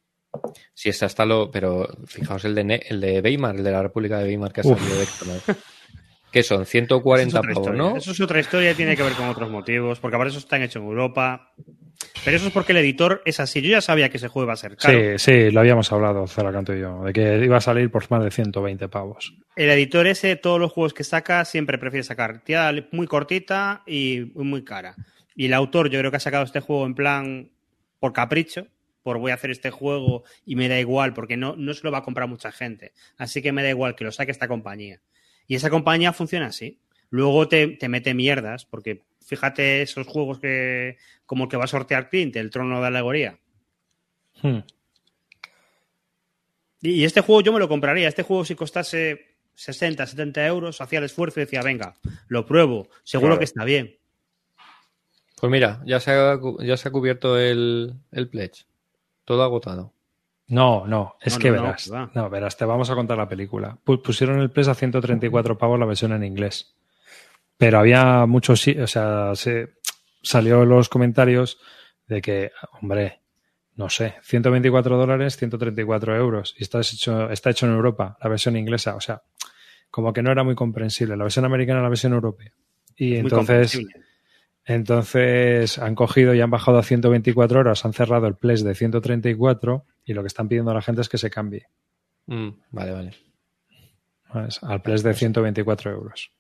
Si está hasta lo. Pero fijaos el de, Ne- el de Weimar, el de la República de Weimar que ha Uf. salido de Exonar. Que son Eso es 140 otra pavos. ¿no? Eso es otra historia, tiene que ver con otros motivos, porque ahora eso está hecho en Europa. Pero eso es porque el editor es así. Yo ya sabía que ese juego iba a ser caro. Sí, sí, lo habíamos hablado, Zaracanto y yo, de que iba a salir por más de 120 pavos. El editor ese, todos los juegos que saca, siempre prefiere sacar tirada muy cortita y muy cara. Y el autor, yo creo que ha sacado este juego en plan por capricho, por voy a hacer este juego y me da igual, porque no, no se lo va a comprar mucha gente. Así que me da igual que lo saque esta compañía. Y esa compañía funciona así. Luego te, te mete mierdas, porque fíjate esos juegos que, como el que va a sortear Clint, el trono de alegoría. Hmm. Y y este juego yo me lo compraría. Este juego si costase 60, 70 euros, hacía el esfuerzo y decía, venga, lo pruebo, seguro Claro. que está bien. Pues mira, ya se ha, ya se ha cubierto el, el pledge. Todo agotado. No, no, es No, que no, verás. No, verás, te vamos a contar la película. Pu- Pusieron el precio a 134 pavos la versión en inglés. Pero había muchos, sí- o sea, se salió en los comentarios de que, hombre, no sé, 124 dólares, 134 euros. Y está hecho, está hecho en Europa, la versión inglesa. O sea, como que no era muy comprensible. La versión americana, la versión europea. Y Muy entonces, comprensible. Entonces han cogido y han bajado a 124 horas, han cerrado el pledge de 134 y lo que están pidiendo a la gente es que se cambie Mm, vale, vale. al pledge de 124 euros.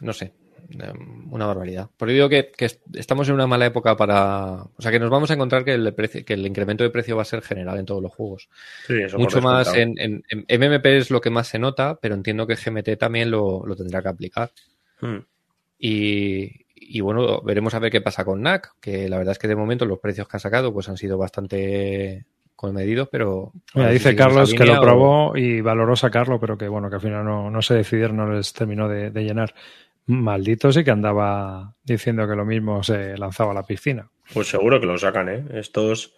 No sé. eh, Una barbaridad. Por ello digo que, que est- estamos en una mala época para. O sea, que nos vamos a encontrar que el, precio, que el incremento de precio va a ser general en todos los juegos. Sí, eso Mucho más en, en- en MMP es lo que más se nota, pero entiendo que GMT también lo, lo tendrá que aplicar. Hmm. Y, y bueno, veremos a ver qué pasa con NAC, que la verdad es que de momento los precios que ha sacado pues han sido bastante comedidos, pero... Mira, ver dice Carlos que lo o- probó y valoró sacarlo, pero que bueno, que al final no, no se decidieron, no les terminó de, de llenar. Maldito sí que andaba diciendo que lo mismo se lanzaba a la piscina. Pues seguro que lo sacan, ¿eh? Estos.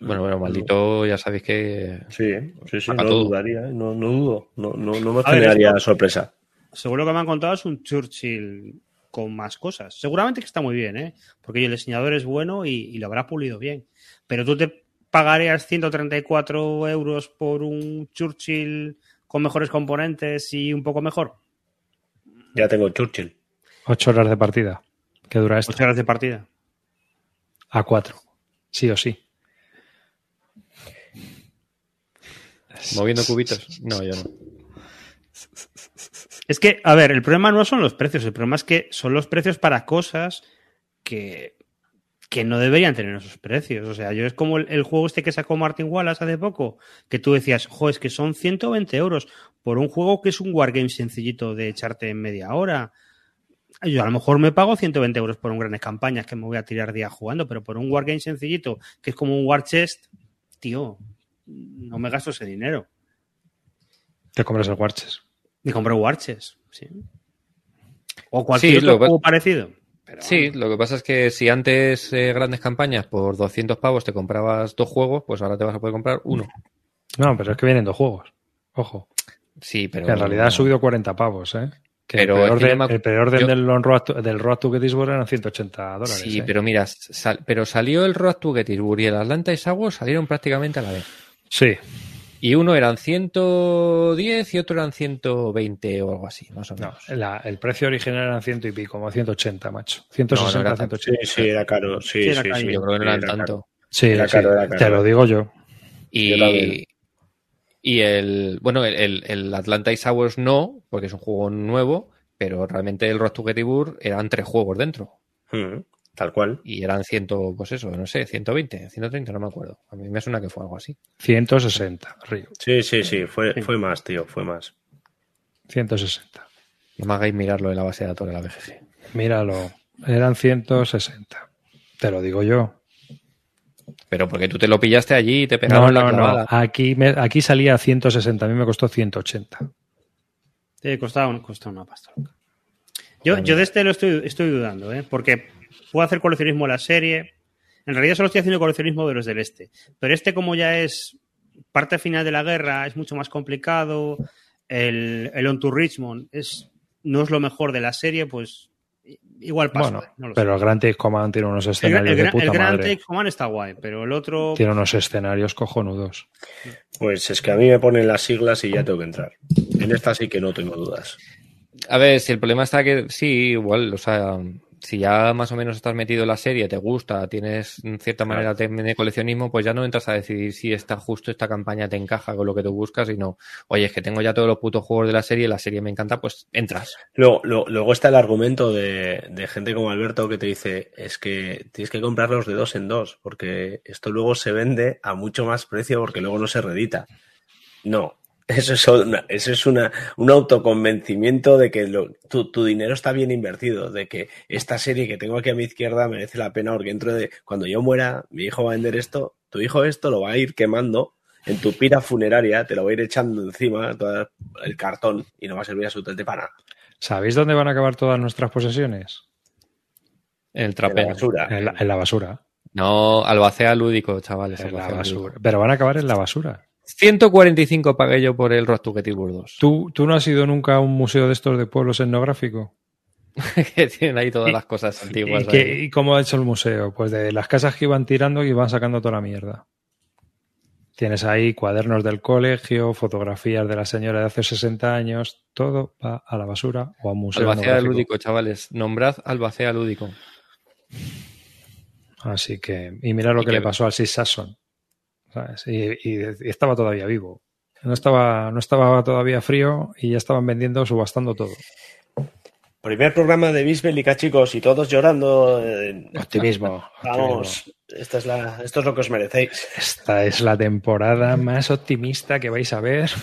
Bueno, bueno, maldito, ya sabéis que... Sí, sí, sí, no todo. dudaría, ¿eh? no, no dudo. No, no, no me generaría sorpresa. Seguro que me han contado es un Churchill con más cosas. Seguramente que está muy bien, ¿eh? Porque el diseñador es bueno y, y lo habrá pulido bien. Pero tú te pagarías 134 euros por un Churchill con mejores componentes y un poco mejor. Ya tengo Churchill. Ocho horas de partida. que dura esto? Ocho horas de partida. A cuatro. Sí o sí. Moviendo cubitos. No, yo no. *laughs* Es que, a ver, el problema no son los precios, el problema es que son los precios para cosas que, que no deberían tener esos precios. O sea, yo es como el, juego este que sacó Martin Wallace hace poco, que tú decías, jo, es que son 120 euros por un juego que es un wargame sencillito de echarte en media hora. Yo a lo mejor me pago 120 euros por un grandes campañas que me voy a tirar día jugando, pero por un wargame sencillito, que es como un war chest, tío, no me gasto ese dinero. Te compras el Warches. Me compré Warches, sí. O cualquier Sí, otro juego parecido. Pero, Sí, lo que pasa es que si antes eh, grandes campañas por 200 pavos te comprabas dos juegos, pues ahora te vas a poder comprar uno. No, pero es que vienen dos juegos. Ojo. Sí, pero... Que en realidad ha subido 40 pavos, ¿eh? Que Pero el es que preorden, yo me- el preorden yo- del, Road to, del Road to Gettysburg eran 180 dólares. Sí, ¿eh? pero mira, sal- pero salió el Road to Gettysburg y el Atlanta y Saguo salieron prácticamente a la vez. Sí, Y uno eran 110 y otro eran 120 o algo así, más o no, menos. la- el precio original eran ciento y pico, como 180, macho. 160, No, no era tanto. 180. Sí, sí, era caro. Sí, Sí, sí. Yo creo que no era tanto. caro. Sí, Era sí, caro, era caro. te lo digo yo. Y, y el, bueno, el, el, el Atlanta y Sours no, porque es un juego nuevo, pero realmente el Road to Gettysburg eran tres juegos dentro. Mm, Tal cual. Y eran ciento, pues eso, no sé, 120, 130, no me acuerdo. A mí me suena que fue algo así. 160, Río. Sí, sí, sí. Fue, Sí. fue más, tío. Fue más. 160. No me hagáis mirarlo en la base de datos de la BGG. Míralo, eran 160. Te lo digo yo. Pero porque tú te lo pillaste allí y te No, pegaron la no, no. clavada. Aquí, me- aquí salía 160, a mí me costó 180. Eh, costaba, un- costaba una pasta loca. Yo, yo de este lo estoy, estoy dudando, ¿eh? porque puedo hacer coleccionismo de la serie. En realidad solo estoy haciendo coleccionismo de los del este. Pero este, como ya es parte final de la guerra, es mucho más complicado. El, el On to Richmond es, no es lo mejor de la serie, pues igual pasa. Bueno, no lo sé. pero el Grand Take Command tiene unos El, escenarios el, de gran- puta el Grand madre. Take Command está guay, pero el otro. Tiene unos escenarios cojonudos. Pues es que a mí me ponen las siglas y ya tengo que entrar. En esta sí que no tengo dudas. A ver, si el problema está que sí, igual, o sea, si ya más o menos estás metido en la serie, te gusta, tienes en cierta manera de de coleccionismo, pues ya no entras a decidir si esta justo esta campaña te encaja con lo que tú buscas y no, oye, es que tengo ya todos los putos juegos de la serie, la serie me encanta, pues entras. Luego, lo- luego está el argumento de, de gente como Alberto que te dice es que tienes que comprarlos de dos en dos porque esto luego se vende a mucho más precio porque luego no se redita. No, eso es, una- eso es una, un autoconvencimiento de que lo- tu, tu dinero está bien invertido, de que esta serie que tengo aquí a mi izquierda merece la pena porque dentro de cuando yo muera, mi hijo va a vender esto, tu hijo esto lo va a ir quemando en tu pira funeraria, te lo va a ir echando encima todo el cartón y no va a servir absolutamente para nada. ¿Sabéis dónde van a acabar todas nuestras posesiones? En el En la trapero. basura. En la, en la basura. No, albacea lúdico, chavales. En la albacea lúdico. basura. Pero van a acabar en la basura. 145 pagué yo por el Road to Get Evil 2. ¿Tú, ¿Tú no has ido nunca a un museo de estos de pueblos etnográfico? *laughs* que tienen ahí todas las cosas ¿Y, antiguas. ahí. y cómo ha hecho el museo? Pues de las casas que iban tirando y iban sacando toda la mierda. Tienes ahí cuadernos del colegio, fotografías de la señora de hace 60 años, todo va a la basura o a un museo Albacea lúdico, chavales. Nombrad albacea lúdico. Así que, y mira lo Y que que- le pasó al Sis Sasson. ¿Sabes? Y, y- y estaba todavía vivo. No estaba, no estaba todavía frío y ya estaban vendiendo, subastando todo. Primer programa de Bisbélica, chicos, y todos llorando. eh, Optimismo. *laughs* optimismo. Vamos, esta es la, esto es lo que os merecéis. Esta es la temporada más optimista que vais a ver. *laughs*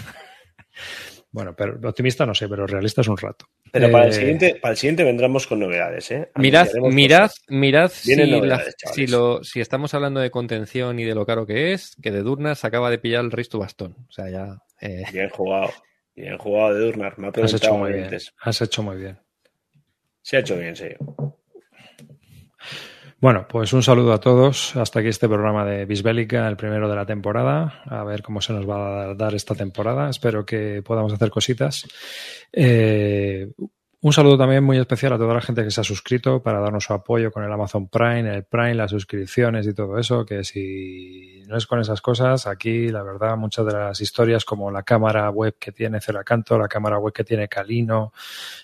Bueno, pero optimista no sé, pero realista es un rato. Pero para, el Eh, siguiente, para el siguiente vendremos con novedades, ¿eh? Mirad, mirad, cosas. mirad si, la- lo, si estamos hablando de contención y de lo caro que es, que de Durnas acaba de pillar el Risto Bastón. O sea, ya. eh, Bien jugado. Bien jugado de Durnar. Me ha Has hecho muy bien. antes. Has hecho muy bien. Se ha hecho bien, sí. Bueno, pues un saludo a todos. Hasta aquí este programa de Bisbélica, el primero de la temporada. A ver cómo se nos va a dar esta temporada. Espero que podamos hacer cositas. Eh, un saludo también muy especial a toda la gente que se ha suscrito para darnos su apoyo con el Amazon Prime, el Prime, las suscripciones y todo eso. Que si no es con esas cosas, aquí la verdad muchas de las historias como la cámara web que tiene Ceracanto, la cámara web que tiene Calino,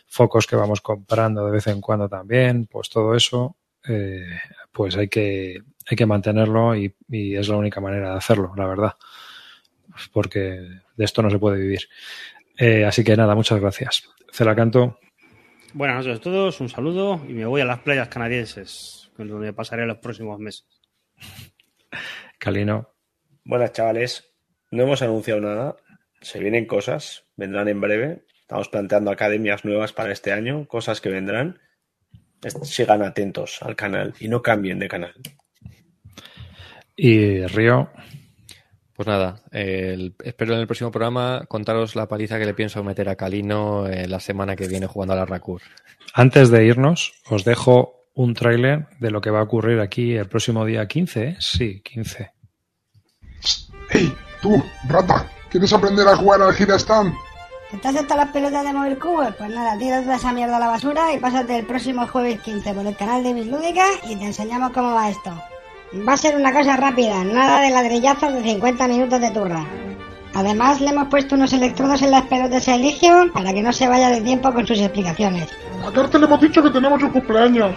focos que vamos comprando de vez en cuando también, pues todo eso eh, pues hay que, hay que mantenerlo y, y es la única manera de hacerlo, la verdad. Porque de esto no se puede vivir. Eh, así que nada, muchas gracias. Celacanto, Buenas noches a todos, un saludo y me voy a las playas canadienses, donde pasaré los próximos meses. Calino, Buenas, chavales. No hemos anunciado nada. Se vienen cosas. Vendrán en breve. Estamos planteando academias nuevas para este año. Cosas que vendrán. Sigan atentos al canal y no cambien de canal. y Río. pues nada, el- espero en el próximo programa contaros la paliza que le pienso meter a Calino eh, la semana que viene jugando a la Racur. Antes de irnos, os dejo un tráiler de lo que va a ocurrir aquí el próximo día 15, ¿eh? Sí, 15. ¡Hey, tú, rata! ¿Quieres aprender a jugar al Stand? ¿Te has hecho las pelotas de móvil cubo? Pues nada, tira toda esa mierda a la basura y pásate el próximo jueves 15 por el canal de Bislúdica y te enseñamos cómo va esto. Va a ser una cosa rápida, nada de ladrillazos de 50 minutos de turra. Además, le hemos puesto unos electrodos en las pelotas a Eligio para que no se vaya de tiempo con sus explicaciones. A le hemos dicho que tenemos un cumpleaños.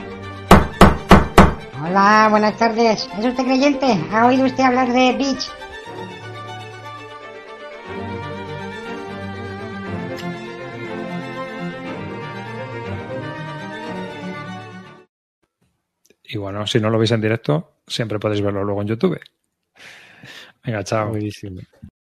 Hola, buenas tardes. ¿Es usted creyente? ¿Ha oído usted hablar de Beach? Y bueno, si no lo veis en directo, siempre podéis verlo luego en YouTube. Venga, chao.